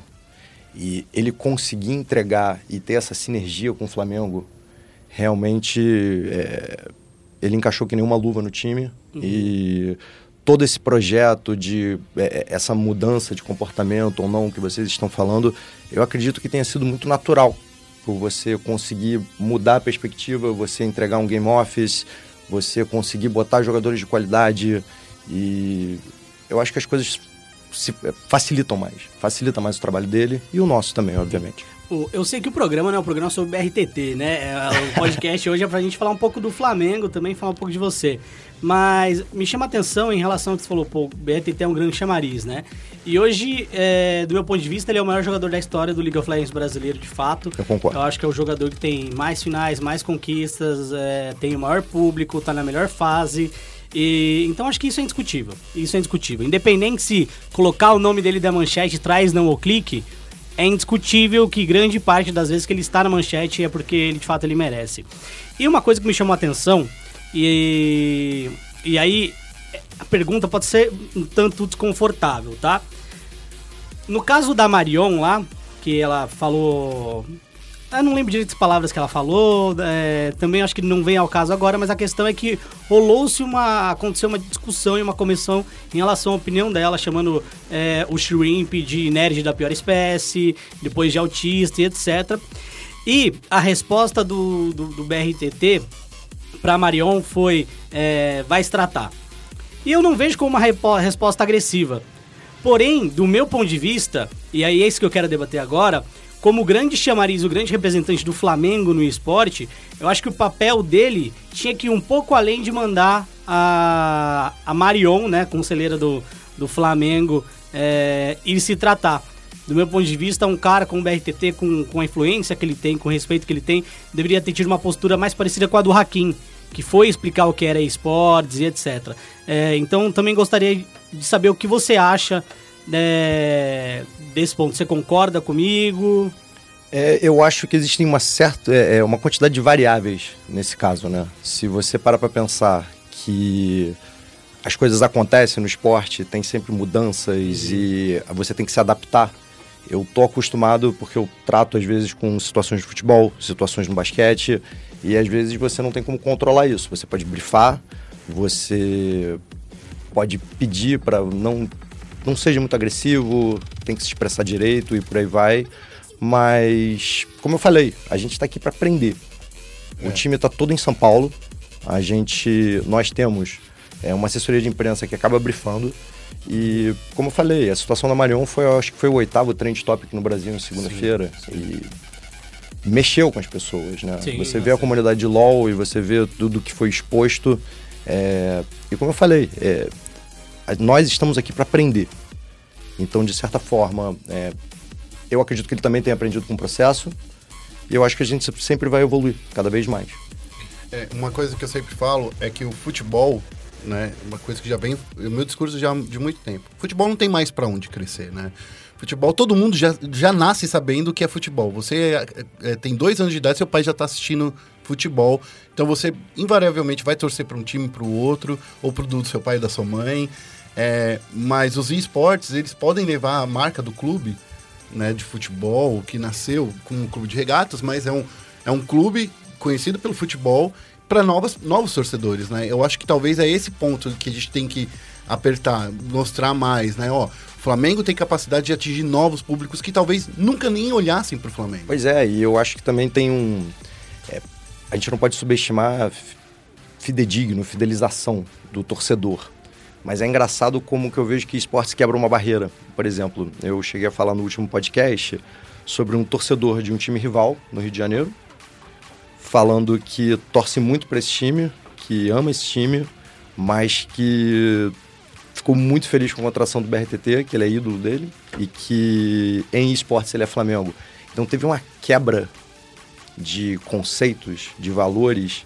E ele conseguir entregar e ter essa sinergia com o Flamengo, realmente é, ele encaixou que nem uma luva no time. E todo esse projeto de é, essa mudança de comportamento ou não que vocês estão falando, eu acredito que tenha sido muito natural por você conseguir mudar a perspectiva, você entregar um game office, você conseguir botar jogadores de qualidade e eu acho que as coisas se facilitam mais, facilita mais o trabalho dele e o nosso também, obviamente. Eu sei que o programa não é um programa sobre BRTT, né? É, O podcast hoje é pra gente falar um pouco do Flamengo, também falar um pouco de você. Mas me chama a atenção em relação ao que você falou, pô, o BRTT é um grande chamariz, né? E hoje, é, do meu ponto de vista, ele é o maior jogador da história do League of Legends brasileiro, de fato. Eu concordo. Eu acho que é o jogador que tem mais finais, mais conquistas, é, tem o maior público, tá na melhor fase. E, então acho que isso é indiscutível. Isso é indiscutível. Independente se colocar o nome dele da manchete traz não ou clique, é indiscutível que grande parte das vezes que ele está na manchete é porque ele de fato ele merece. E uma coisa que me chamou a atenção, e, e aí a pergunta pode ser um tanto desconfortável, tá? No caso da Marion lá, que ela falou. Eu não lembro direito as palavras que ela falou, é, também acho que não vem ao caso agora, mas a questão é que rolou-se uma. aconteceu uma discussão e uma comissão em relação à opinião dela, chamando é, o Shrimp de nerd da pior espécie, depois de autista e etc. E a resposta do, do, do BRTT pra Marion foi: é, vai se tratar. E eu não vejo como uma resposta agressiva. Porém, do meu ponto de vista, e aí é isso que eu quero debater agora, como grande chamariz, o grande representante do Flamengo no esporte, eu acho que o papel dele tinha que ir um pouco além de mandar a, a Marion, né, conselheira do, do Flamengo, é, ir se tratar. Do meu ponto de vista, um cara com o BRTT, com, com a influência que ele tem, com o respeito que ele tem, deveria ter tido uma postura mais parecida com a do Hakim, que foi explicar o que era esportes e etc. É, então, também gostaria de saber o que você acha né, desse ponto. Você concorda comigo? É, eu acho que existem uma certa, é, é, uma quantidade de variáveis nesse caso, né? Se você para para pensar que as coisas acontecem no esporte, tem sempre mudanças e você tem que se adaptar. Eu tô acostumado porque eu trato às vezes com situações de futebol, situações no basquete, e às vezes você não tem como controlar isso. Você pode brifar, você pode pedir para não não seja muito agressivo, tem que se expressar direito e por aí vai. Mas, como eu falei, a gente está aqui para aprender. O time está todo em São Paulo. A gente, nós temos é, uma assessoria de imprensa que acaba brifando. E, como eu falei, a situação da Marion foi, eu acho que foi o oitavo trend topic no Brasil na segunda-feira. E mexeu com as pessoas, né? Sim, você vê a comunidade de LoL e você vê tudo que foi exposto. é, E como eu falei, é, nós estamos aqui para aprender. Então, de certa forma, é, eu acredito que ele também tem aprendido com o processo. E eu acho que a gente sempre vai evoluir, cada vez mais. É, uma coisa que eu sempre falo é que o futebol, né, uma coisa que já vem, o meu discurso já de muito tempo. Futebol não tem mais pra onde crescer, né? Futebol, todo mundo já, já nasce sabendo o que é futebol. Você é, é, tem dois anos de idade, seu pai já tá assistindo futebol, então você invariavelmente vai torcer para um time para o outro, ou pro do seu pai e da sua mãe. É, mas os esportes, eles podem levar a marca do clube né, de futebol, que nasceu com um clube de regatas, mas é um, é um clube conhecido pelo futebol para novos torcedores, né? Eu acho que talvez é esse ponto que a gente tem que apertar, mostrar mais, né? Ó, o Flamengo tem capacidade de atingir novos públicos que talvez nunca nem olhassem pro Flamengo. Pois é, e eu acho que também tem um. é, a gente não pode subestimar fidedigno, fidelização do torcedor. Mas é engraçado como que eu vejo que esportes quebram uma barreira. Por exemplo, eu cheguei a falar no último podcast sobre um torcedor de um time rival no Rio de Janeiro, falando que torce muito para esse time, que ama esse time, mas que ficou muito feliz com a contratação do BRTT, que ele é ídolo dele, e que em esportes ele é Flamengo. Então teve uma quebra de conceitos, de valores,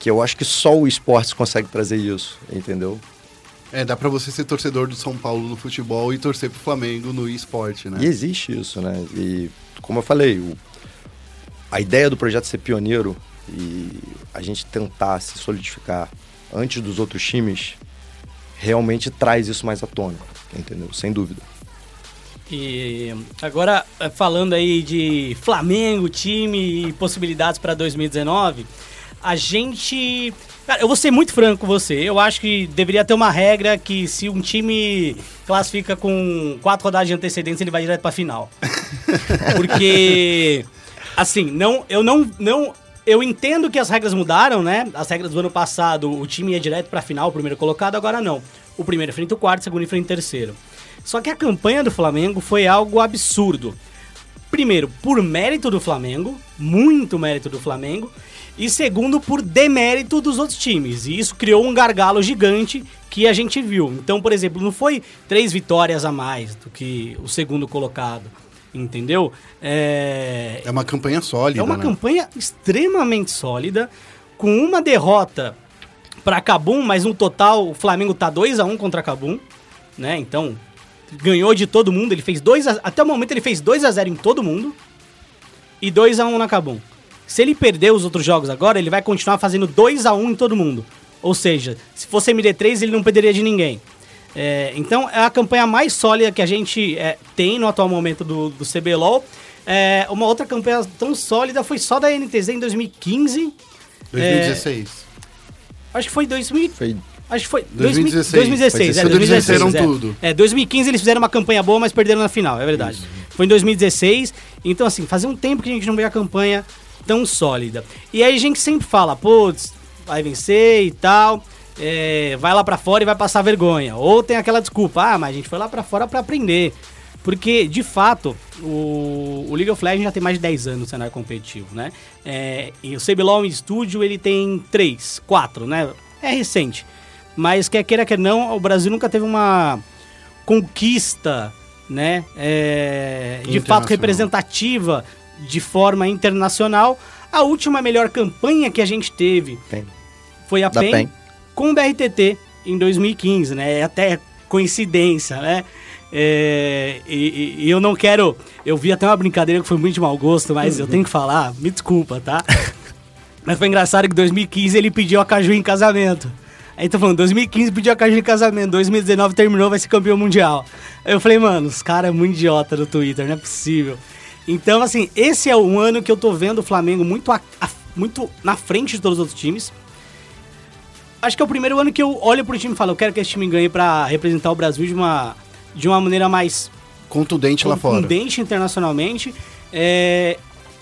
que eu acho que só o esportes consegue trazer isso, entendeu? É, dá pra você ser torcedor do São Paulo no futebol e torcer pro Flamengo no esporte, né? E existe isso, né? E como eu falei, o- a ideia do projeto ser pioneiro e a gente tentar se solidificar antes dos outros times realmente traz isso mais à tona, entendeu? Sem dúvida. E agora, eh, falando aí de Flamengo, time e possibilidades para 2019, a gente. Cara, eu vou ser muito franco com você. Eu acho que deveria ter uma regra que se um time classifica com quatro rodadas de antecedência, ele vai direto pra final. Porque. Assim, não, eu não, não. Eu entendo que as regras mudaram, né? As regras do ano passado, o time ia direto pra final, o primeiro colocado, agora não. O primeiro enfrenta o quarto, o segundo enfrenta o terceiro. Só que a campanha do Flamengo foi algo absurdo. Primeiro, por mérito do Flamengo, muito mérito do Flamengo, e segundo, por demérito dos outros times. E isso criou um gargalo gigante que a gente viu. Então, por exemplo, não foi três vitórias a mais do que o segundo colocado, entendeu? É, É uma campanha sólida, é uma né? campanha extremamente sólida, com uma derrota para Cabum, mas no total o Flamengo tá 2 a 1 contra Cabum, né? Então, ganhou de todo mundo, ele fez 2 a, até o momento ele fez 2 a 0 em todo mundo e 2 a 1 na Cabum. Se ele perder os outros jogos agora, ele vai continuar fazendo 2 a 1 em todo mundo. Ou seja, se fosse MD3, ele não perderia de ninguém. É, então, é a campanha mais sólida que a gente é, tem no atual momento do, do CBLOL. É, uma outra campanha tão sólida foi só da NTZ em 2015. 2016. Acho que foi 2000, Foi Acho que foi 2016. 2016, é, Foi 2016. fizeram é. tudo. É, 2015 eles fizeram uma campanha boa, mas perderam na final, é verdade. Foi em 2016. Então, assim, fazia um tempo que a gente não vê a campanha tão sólida. E aí a gente sempre fala, putz, vai vencer e tal. É, vai lá pra fora e vai passar vergonha. Ou tem aquela desculpa, ah, mas a gente foi lá pra fora pra aprender. Porque, de fato, o, o League of Legends já tem mais de 10 anos no cenário competitivo, né? É, e o CBLOL Studio, ele tem 3, 4, né? É recente. Mas quer queira, quer não, o Brasil nunca teve uma conquista, né? é, de fato representativa de forma internacional. A última melhor campanha que a gente teve Tem. foi a PEN, PEN. Com o BRTT em 2015, né? É até coincidência, né? É, e, e- eu não quero. Eu vi até uma brincadeira que foi muito de mau gosto, mas eu tenho que falar, me desculpa, tá? mas foi engraçado que em 2015 ele pediu a Caju em casamento. Aí tá falando, 2015 pediu a caixa de casamento, 2019 terminou, vai ser campeão mundial. Aí eu falei, mano, os caras é muito idiota no Twitter, não é possível. Então, assim, esse é um ano que eu tô vendo o Flamengo muito, a- a- muito na frente de todos os outros times. Acho que é o primeiro ano que eu olho pro time e falo, eu quero que esse time ganhe pra representar o Brasil de uma, de uma maneira mais Contundente lá fora. contundente internacionalmente. É,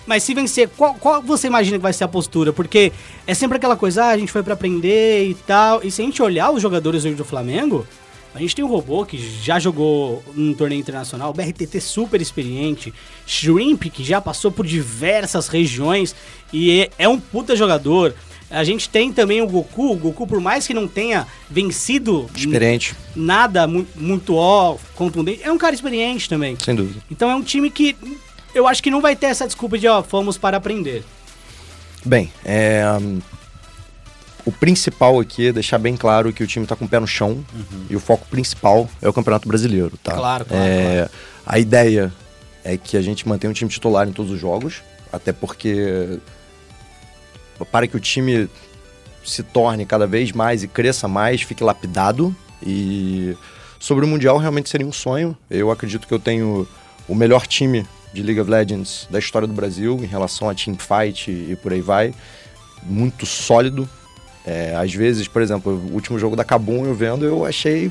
mas se vencer, qual, qual você imagina que vai ser a postura? Porque é sempre aquela coisa, ah, a gente foi pra aprender e tal. E se a gente olhar os jogadores hoje do Flamengo, a gente tem um robô que já jogou num torneio internacional, BRTT super experiente, Shrimp que já passou por diversas regiões e é, é um puta jogador. A gente tem também o Goku, o Goku por mais que não tenha vencido Experiente, nada mu- muito ó, contundente, é um cara experiente também. sem dúvida. Então é um time que eu acho que não vai ter essa desculpa de, ó, fomos para aprender. Bem, é, hum, o principal aqui é deixar bem claro que o time tá com o pé no chão e o foco principal é o Campeonato Brasileiro, tá? Claro, claro, É, A ideia é que a gente mantenha o time titular em todos os jogos, até porque para que o time se torne cada vez mais e cresça mais, fique lapidado. E sobre o Mundial realmente seria um sonho. Eu acredito que eu tenho o melhor time de League of Legends da história do Brasil em relação a teamfight e por aí vai. Muito sólido. É, às vezes, por exemplo, o último jogo da Kabum eu vendo, eu achei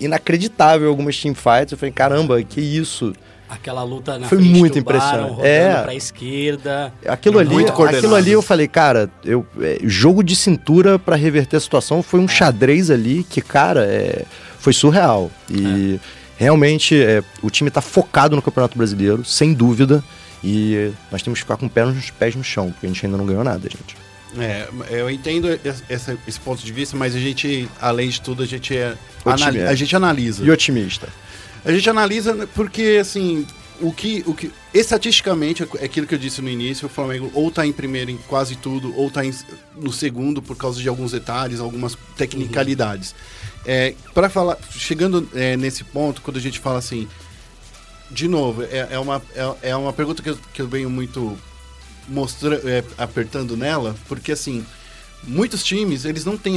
inacreditável algumas teamfights. Eu falei, caramba, que isso? Aquela luta na Foi frente muito do impressionante. rodando É. pra esquerda. Aquilo ali, aquilo ali eu falei, cara, eu, é, jogo de cintura pra reverter a situação foi um xadrez ali que, cara, é, foi surreal. E realmente é, o time tá focado no Campeonato Brasileiro, sem dúvida. E nós temos que ficar com o pé nos pés no chão, porque a gente ainda não ganhou nada, gente. É, eu entendo esse- esse, ponto de vista, mas a gente, além de tudo, a gente é, a gente analisa. E otimista. A gente analisa né, porque, assim, o que, o que. Estatisticamente, é aquilo que eu disse no início, o Flamengo ou tá em primeiro em quase tudo, ou tá em- no segundo por causa de alguns detalhes, algumas tecnicalidades. É, para falar, chegando é, nesse ponto, quando a gente fala assim, de novo, é, é uma, é, é uma pergunta que eu, que eu venho muito mostrando, apertando nela, porque assim, muitos times, eles não têm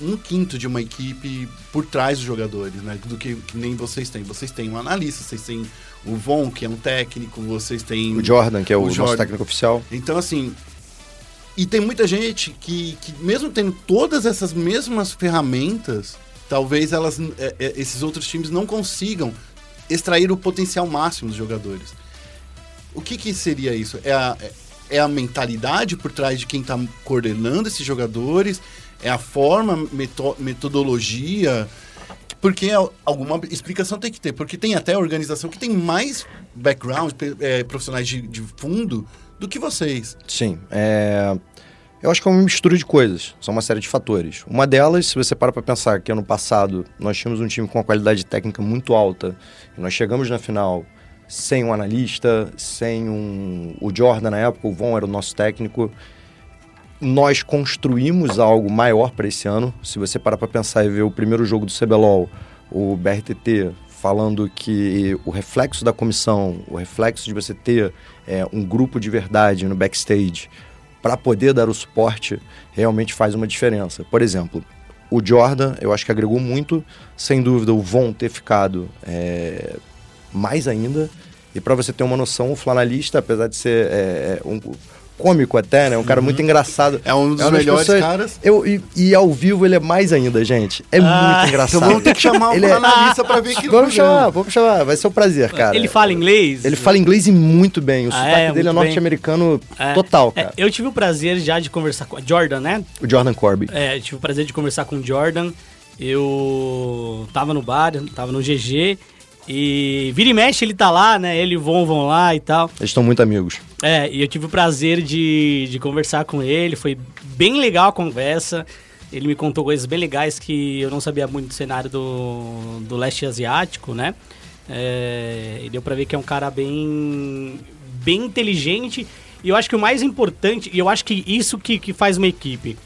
um quinto de uma equipe por trás dos jogadores, né? Do que, que nem vocês têm. Vocês têm um analista, vocês têm o Von, que é um técnico, vocês têm... O Jordan, que é o, O nosso Jordan. técnico oficial. Então, assim. E tem muita gente que, que mesmo tendo todas essas mesmas ferramentas, talvez elas, é, é, esses outros times não consigam extrair o potencial máximo dos jogadores. O que, que seria isso? É a, é- a mentalidade por trás de quem está coordenando esses jogadores? É a forma, meto- metodologia? Porque al- alguma explicação tem que ter. Porque tem até organização que tem mais background, é, profissionais de, de fundo, do que vocês. Sim, é... eu acho que é uma mistura de coisas, são uma série de fatores. Uma delas, se você para para pensar que ano passado nós tínhamos um time com uma qualidade técnica muito alta, e nós chegamos na final sem um analista, sem um... o Jordan na época, o Von era o nosso técnico, nós construímos algo maior para esse ano. Se você parar para pensar e ver o primeiro jogo do CBLOL, o BRTT falando que o reflexo da comissão, o reflexo de você ter é, um grupo de verdade no backstage para poder dar o suporte, realmente faz uma diferença. Por exemplo, o Jordan, eu acho que agregou muito, sem dúvida, o Von ter ficado é, mais ainda. E para você ter uma noção, o flanalista, apesar de ser é, um cômico até, né? Um cara muito engraçado. É um dos das melhores pessoas- caras. Eu, e, e ao vivo ele é mais ainda, gente. É Ah, muito engraçado. Então vamos ter que chamar Ele um é- analista pra ver que Vamos chamar, vamos chamar. Vai ser um prazer, cara. Ele fala inglês? Ele fala inglês e muito bem. O Ah, sotaque é? dele é norte-americano É, total, é, cara. eu tive o prazer já de conversar com Jordan, né? O Jordan Corby. É, eu tive o prazer de conversar com o Jordan. Eu tava no bar, tava no GG. E vira e mexe, ele tá lá, né? Ele e o Von vão lá e tal. Eles estão muito amigos. É, e eu tive o prazer de, de conversar com ele. Foi bem legal a conversa. Ele me contou coisas bem legais que eu não sabia muito do cenário do, do leste asiático, né? É, e deu pra ver que é um cara bem, bem inteligente. E eu acho que o mais importante, e eu acho que isso que, que faz uma equipe.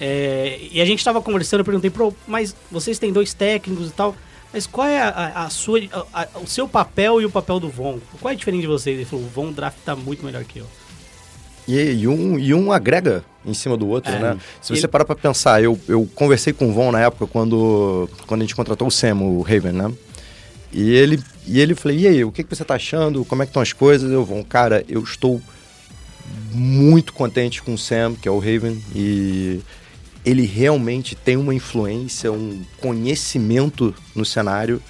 É, e a gente tava conversando, eu perguntei, Pro, mas vocês têm dois técnicos e tal, mas qual é a, a- a sua, a- a- o seu papel e o papel do Von? Qual é diferente de vocês? Ele falou, o Von draft tá muito melhor que eu. E, e um, e um agrega em cima do outro, É. né? Se você Ele- parar pra pensar, eu, eu conversei com o Von na época quando, quando a gente contratou o Sam, o Raven, né? E ele, e ele falei, e aí, o que, que você tá achando? Como é que estão as coisas? Eu, Von, cara, eu estou muito contente com o Sam, que é o Raven, e ele realmente tem uma influência, um conhecimento no cenário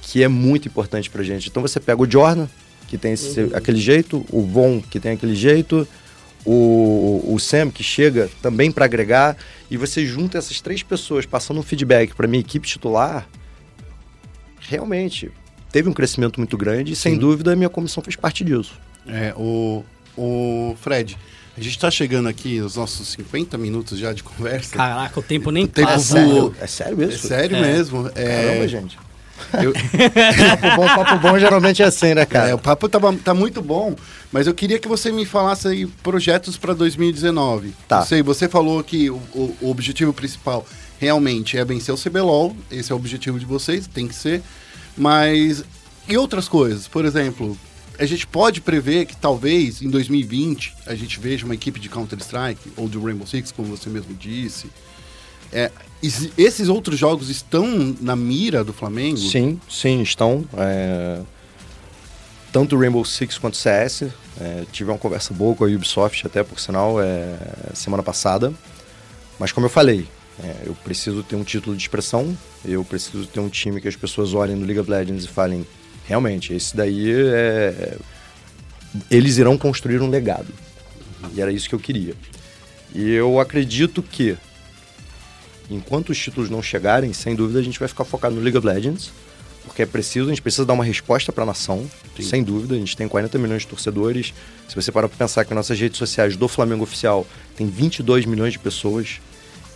que é muito importante pra gente. Então você pega o Jordan, que tem esse, aquele jeito, o Von, que tem aquele jeito, o, o Sam, que chega também pra agregar, e você junta essas três pessoas passando um feedback pra minha equipe titular, realmente teve um crescimento muito grande e sem dúvida a minha comissão fez parte disso. É, o, o Fred, a gente tá chegando aqui aos nossos 50 minutos já de conversa. Caraca, o tempo nem O tempo passa. voou. É sério É isso? sério É. mesmo. É, Caramba, gente. eu- papo bom, papo bom geralmente é assim, né, cara? É, o papo tá, tá muito bom, mas eu queria que você me falasse aí projetos para 2019. Tá. Eu sei, você falou que o, o- o objetivo principal realmente é vencer o CBLOL, esse é o objetivo de vocês, tem que ser. Mas e outras coisas? Por exemplo, a gente pode prever que talvez em 2020 a gente veja uma equipe de Counter-Strike ou de Rainbow Six, como você mesmo disse. É, es- esses outros jogos estão na mira do Flamengo? Sim, sim, estão. é, Tanto Rainbow Six quanto CS. é, tive uma conversa boa com a Ubisoft, até por sinal, é, semana passada. Mas como eu falei, é, eu preciso ter um título de expressão, eu preciso ter um time que as pessoas olhem no League of Legends e falem, realmente, esse daí é. Eles irão construir um legado. E era isso que eu queria. E eu acredito que enquanto os títulos não chegarem, sem dúvida a gente vai ficar focado no League of Legends, porque é preciso, a gente precisa dar uma resposta para a nação, sem dúvida. A gente tem 40 milhões de torcedores. Se você parar para pensar que nossas redes sociais do Flamengo Oficial tem 22 milhões de pessoas,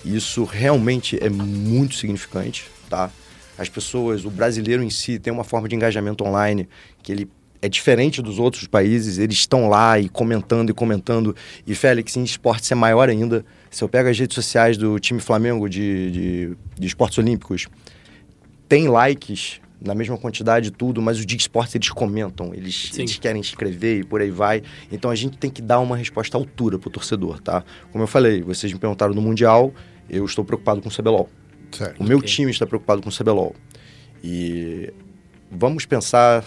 isso realmente é muito significante, tá? As pessoas, o brasileiro em si tem uma forma de engajamento online que ele é diferente dos outros países, eles estão lá e comentando e comentando. E Félix, em esportes é maior ainda. Se eu pego as redes sociais do time Flamengo de, de, de esportes olímpicos, tem likes na mesma quantidade e tudo, mas os de esportes eles comentam, eles, eles querem escrever e por aí vai. Então a gente tem que dar uma resposta à altura pro torcedor, tá? Como eu falei, vocês me perguntaram no Mundial, eu estou preocupado com o CBLOL. Certo. O meu Ok. time está preocupado com o CBLOL. E vamos pensar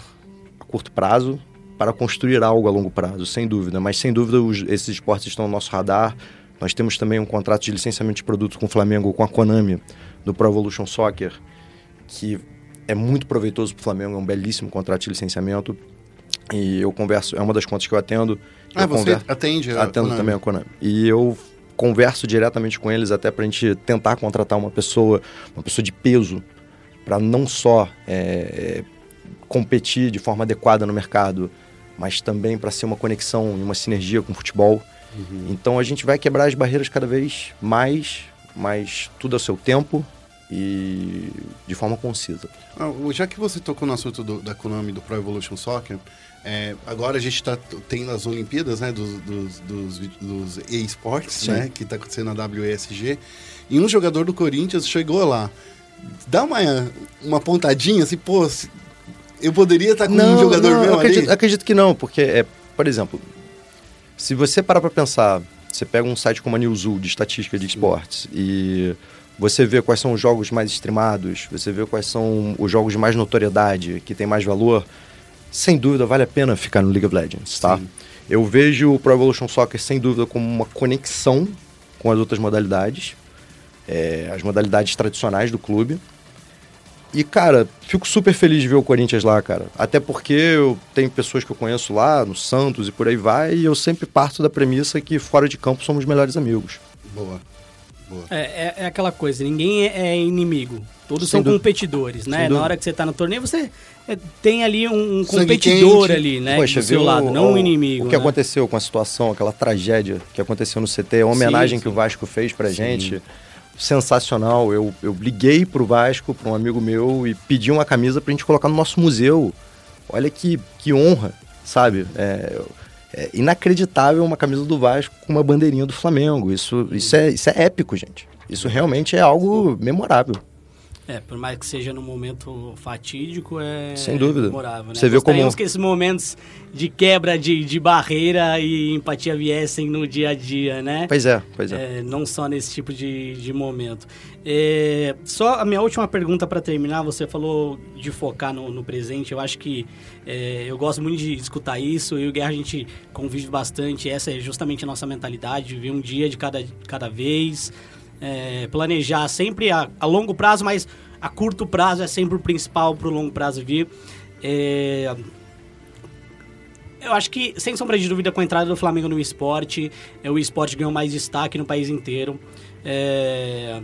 a curto prazo para construir algo a longo prazo, sem dúvida. Mas sem dúvida os- esses esportes estão no nosso radar. Nós temos também um contrato de licenciamento de produtos com o Flamengo, com a Konami, do Pro Evolution Soccer, que é muito proveitoso para o Flamengo, é um belíssimo contrato de licenciamento. E eu converso, é uma das contas que eu atendo. Ah, eu você conver- atende a Atendo Konami? também a Konami. E eu converso diretamente com eles até pra gente tentar contratar uma pessoa, uma pessoa de peso, para não só é, é, competir de forma adequada no mercado, mas também para ser uma conexão e uma sinergia com o futebol. Então a gente vai quebrar as barreiras cada vez mais, mas tudo ao seu tempo e de forma concisa. Ah, Já que você tocou no assunto do- da Konami do Pro Evolution Soccer, é, agora a gente está tendo as Olimpíadas né, dos, dos, dos, dos e-sports, né, que está acontecendo na WESG, e um jogador do Corinthians chegou lá. Dá uma, uma pontadinha assim, pô, eu poderia estar com um jogador não, meu eu acredito, ali? acredito que não, porque, é, por exemplo, se você parar pra pensar, você pega um site como a Newzoo de estatística de esportes e você vê quais são os jogos mais streamados, você vê quais são os jogos de mais notoriedade, que tem mais valor, sem dúvida vale a pena ficar no League of Legends, tá? Sim. Eu vejo o Pro Evolution Soccer sem dúvida como uma conexão com as outras modalidades, é, as modalidades tradicionais do clube. E, cara, fico super feliz de ver o Corinthians lá, cara. Até porque eu tenho pessoas que eu conheço lá, no Santos e por aí vai, e eu sempre parto da premissa que fora de campo somos melhores amigos. Boa. Boa. É, é- é aquela coisa, ninguém é, é inimigo. Todos Sem são dú- competidores, né? Na dúvida. hora que você tá no torneio, você tem ali um, um competidor ali, né? Poxa, do seu lado, o- não um o- inimigo. O que né? aconteceu com a situação, aquela tragédia que aconteceu no CT, a homenagem Sim, que o sim. Vasco fez pra gente, sensacional. Eu, eu liguei pro Vasco, pra um amigo meu, e pedi uma camisa pra gente colocar no nosso museu. Olha que, que honra, sabe? É, é inacreditável uma camisa do Vasco com uma bandeirinha do Flamengo. Isso, isso, é, isso é épico, gente. Isso realmente é algo memorável. É, por mais que seja num momento fatídico, é Sem dúvida. memorável, né? Você Gostaríamos como- que esses momentos de quebra de, de barreira e empatia viessem no dia a dia, né? Pois é, pois é. É, não só nesse tipo de, de momento. É, só a minha última pergunta para terminar, você falou de focar no, no presente, eu acho que é, eu gosto muito de escutar isso, e o Guerra a gente convive bastante, essa é justamente a nossa mentalidade, viver um dia de cada, cada vez, é, planejar sempre a, a longo prazo, mas a curto prazo é sempre o principal para o longo prazo vir. É, eu acho que, sem sombra de dúvida, com a entrada do Flamengo no esporte, é, o esporte ganhou mais destaque no país inteiro. É,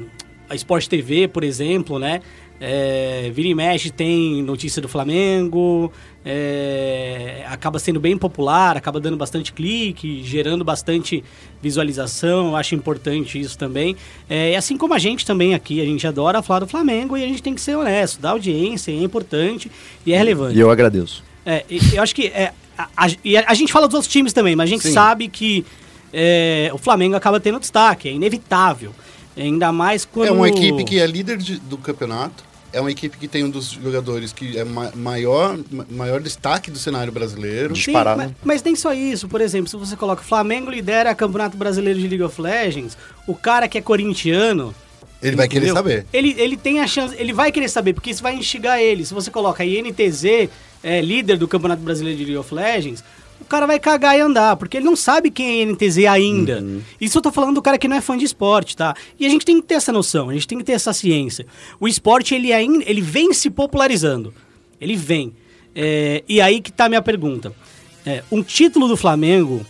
a Sport TV, por exemplo, né? É, vira e mexe tem notícia do Flamengo, é, acaba sendo bem popular, acaba dando bastante clique, gerando bastante visualização, eu acho importante isso também. É, e assim como a gente também aqui, a gente adora falar do Flamengo e a gente tem que ser honesto, dar audiência, é importante e é relevante. E eu agradeço. É, e eu acho que é, a, a- e a- a gente fala dos outros times também, mas a gente Sim. sabe que é, o Flamengo acaba tendo destaque, é inevitável. Ainda mais quando. É uma equipe que é líder de- do campeonato. É uma equipe que tem um dos jogadores que é ma- maior, ma- maior destaque do cenário brasileiro. Sim, mas, mas nem só isso. Por exemplo, se você coloca Flamengo lidera Campeonato Brasileiro de League of Legends, o cara que é corintiano. Ele vai querer entendeu? saber. Ele, ele tem a chance, ele vai querer saber, porque isso vai instigar ele. Se você coloca INTZ, é, líder do Campeonato Brasileiro de League of Legends, o cara vai cagar e andar, porque ele não sabe quem é INTZ ainda. Isso eu tô falando do cara que não é fã de esporte, tá? E a gente tem que ter essa noção, a gente tem que ter essa ciência. O esporte, ele, ainda, ele vem se popularizando. Ele vem. É, e aí que tá a minha pergunta. É, um título do Flamengo,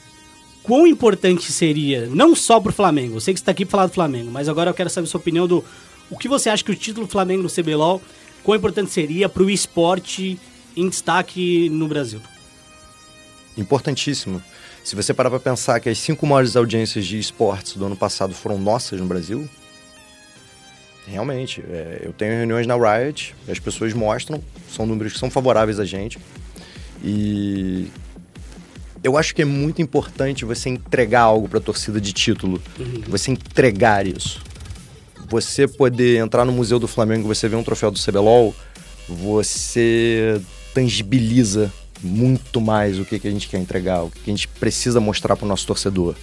quão importante seria, não só pro Flamengo, eu sei que você tá aqui pra falar do Flamengo, mas agora eu quero saber a sua opinião do o que você acha que o título do Flamengo no CBLOL, quão importante seria pro esporte em destaque no Brasil? Importantíssimo. Se você parar pra pensar que as cinco maiores audiências de esportes do ano passado foram nossas no Brasil, realmente, é, eu tenho reuniões na Riot, as pessoas mostram, são números que são favoráveis a gente. E eu acho que é muito importante você entregar algo pra torcida de título, você entregar isso. Você poder entrar no Museu do Flamengo, você ver um troféu do CBLOL, você tangibiliza muito mais o que, que a gente quer entregar, o que, que a gente precisa mostrar para o nosso torcedor.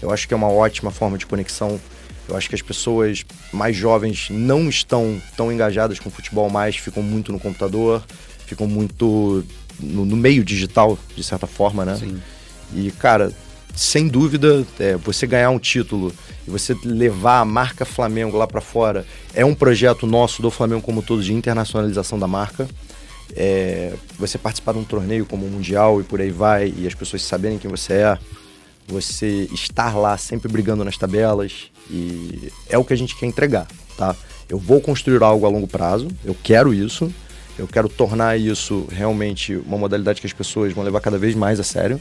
Eu acho que é uma ótima forma de conexão. Eu acho que as pessoas mais jovens não estão tão engajadas com futebol mais, ficam muito no computador, ficam muito no, no meio digital, de certa forma, né? Sim. E, cara, sem dúvida, é, você ganhar um título e você levar a marca Flamengo lá pra fora é um projeto nosso do Flamengo como todo de internacionalização da marca. É, você participar de um torneio como o Mundial e por aí vai, e as pessoas saberem quem você é, você estar lá sempre brigando nas tabelas, e é o que a gente quer entregar, tá? Eu vou construir algo a longo prazo, eu quero isso, eu quero tornar isso realmente uma modalidade que as pessoas vão levar cada vez mais a sério.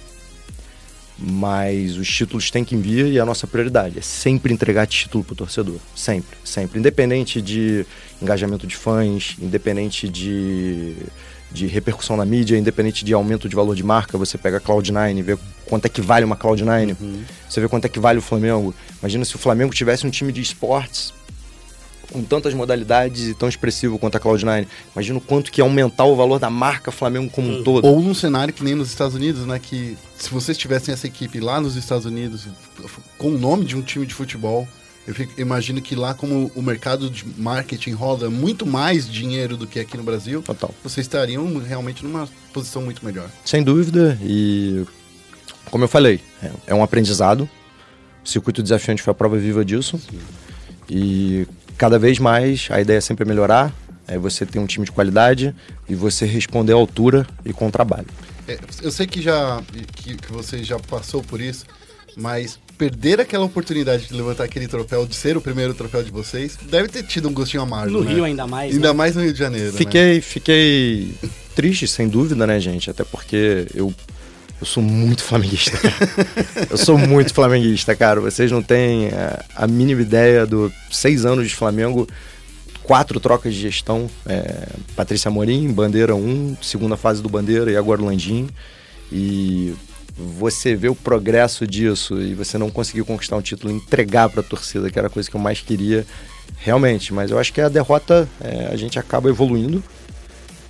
Mas os títulos têm que vir e a nossa prioridade é sempre entregar título pro torcedor. Sempre, sempre. Independente de engajamento de fãs, independente de, de repercussão na mídia, independente de aumento de valor de marca, você pega a Cloud9 e vê quanto é que vale uma Cloud9, você vê quanto é que vale o Flamengo. Imagina se o Flamengo tivesse um time de esportes com tantas modalidades e tão expressivo quanto a Cloud9. Imagina o quanto que ia aumentar o valor da marca Flamengo como um todo. Ou num cenário que nem nos Estados Unidos, né? Que se vocês tivessem essa equipe lá nos Estados Unidos, com o nome de um time de futebol, eu fico- imagino que lá, como o mercado de marketing roda muito mais dinheiro do que aqui no Brasil, Total. vocês estariam realmente numa posição muito melhor. Sem dúvida, e como eu falei, é, é um aprendizado. O circuito desafiante foi a prova viva disso. E cada vez mais a ideia é sempre melhorar, é você ter um time de qualidade e você responder à altura e com trabalho. É, eu sei que já que, que você já passou por isso, mas perder aquela oportunidade de levantar aquele troféu, de ser o primeiro troféu de vocês, deve ter tido um gostinho amargo. No né? Rio ainda mais. Ainda né? mais no Rio de Janeiro. né? Fiquei, fiquei triste, sem dúvida, né, gente? Até porque eu, eu sou muito flamenguista. eu sou muito flamenguista, cara. Vocês não têm é, a mínima ideia do seis anos de Flamengo, quatro trocas de gestão. é, Patrícia Amorim, Bandeira 1, segunda fase do Bandeira e agora o Landim. E você vê o progresso disso e você não conseguiu conquistar um título, entregar pra torcida, que era a coisa que eu mais queria. realmente. Mas eu acho que a derrota, é, a gente acaba evoluindo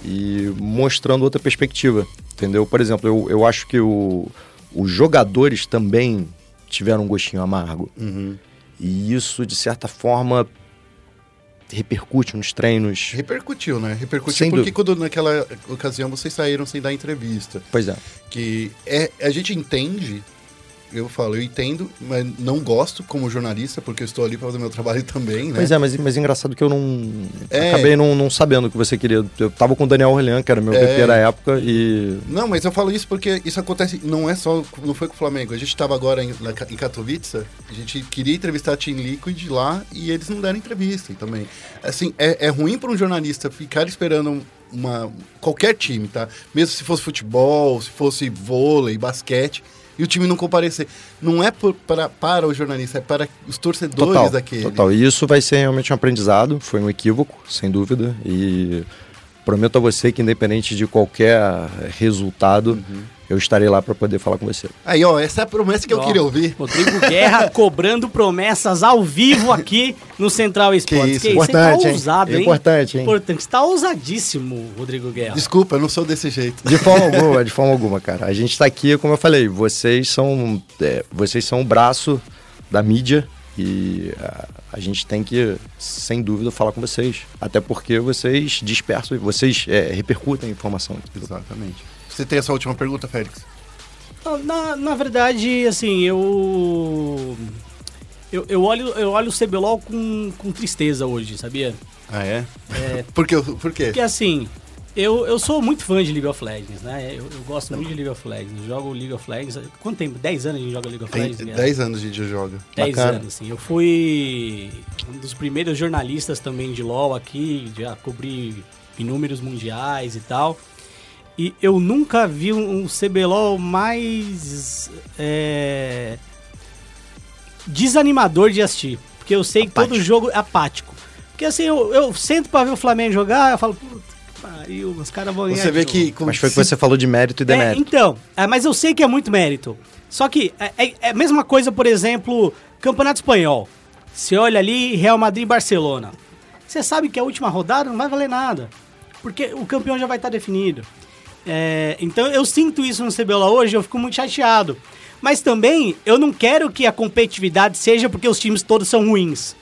e mostrando outra perspectiva, entendeu? Por exemplo, eu, eu acho que o, os jogadores também tiveram um gostinho amargo. E isso, de certa forma, repercute nos treinos. Repercutiu, né? Repercutiu Sem porque dúvida. quando naquela ocasião vocês saíram sem dar entrevista. Pois é. Que é, a gente entende, eu falo, eu entendo, mas não gosto como jornalista, porque eu estou ali para fazer meu trabalho também, né? Pois é, mas, mas engraçado que eu não. É. Acabei não, não sabendo o que você queria. Eu tava com o Daniel Orlean, que era meu É. Da época, e. Não, mas eu falo isso porque isso acontece, não é só, não foi com o Flamengo. A gente estava agora em, na em Katowice, a gente queria entrevistar a Team Liquid lá e eles não deram entrevista também. Assim, é, é ruim para um jornalista ficar esperando uma qualquer time, tá? Mesmo se fosse futebol, se fosse vôlei, basquete, e o time não comparecer. Não é por, para, para o jornalista, é para os torcedores Total, daquele. total. E isso vai ser realmente um aprendizado, foi um equívoco, sem dúvida. E prometo a você que, independente de qualquer resultado, Uhum. Eu estarei lá para poder falar com você. Aí, ó, essa é a promessa que eu Ó, queria ouvir. Rodrigo Guerra cobrando promessas ao vivo aqui no Central Esportes. isso, você importante, tá hein? ousado, hein? Importante, hein? Importante. Você tá ousadíssimo, Rodrigo Guerra. Desculpa, eu não sou desse jeito. De forma alguma, de forma alguma, cara. A gente tá aqui, como eu falei, vocês são, é, vocês são o braço da mídia e a, a gente tem que, sem dúvida, falar com vocês. Até porque vocês dispersam, vocês é, repercutem a informação. Exatamente. Você tem essa última pergunta, Félix? Na, na verdade, assim, eu. Eu, eu olho, eu olho o CBLOL com, com tristeza hoje, sabia? Ah, é? É, Por, quê? Por quê? Porque assim, eu, eu sou muito fã de League of Legends, né? Eu, eu gosto muito de League of Legends. Eu jogo League of Legends. Quanto tempo? 10 anos a gente joga League of Tem Legends? Guerra? 10 anos de dia joga. 10 Bacana. anos, assim. Eu fui um dos primeiros jornalistas também de LoL aqui, já cobri inúmeros mundiais e tal. E eu nunca vi um, CBLOL mais é, desanimador de assistir. Porque eu sei que todo jogo é apático. Porque assim, eu, eu sento pra ver o Flamengo jogar, eu falo, puta que pariu, os caras vão ganhar Você vê novo." que... com- Mas foi o que você falou de mérito e É, demérito. então, é, mas eu sei que é muito mérito. Só que é, é- é a mesma coisa, por exemplo, Campeonato Espanhol. Você olha ali, Real Madrid e Barcelona. Você sabe que a última rodada não vai valer nada. Porque o campeão já vai estar definido. É, então eu sinto isso no CBLOL hoje, eu fico muito chateado. Mas também eu não quero que a competitividade seja porque os times todos são ruins.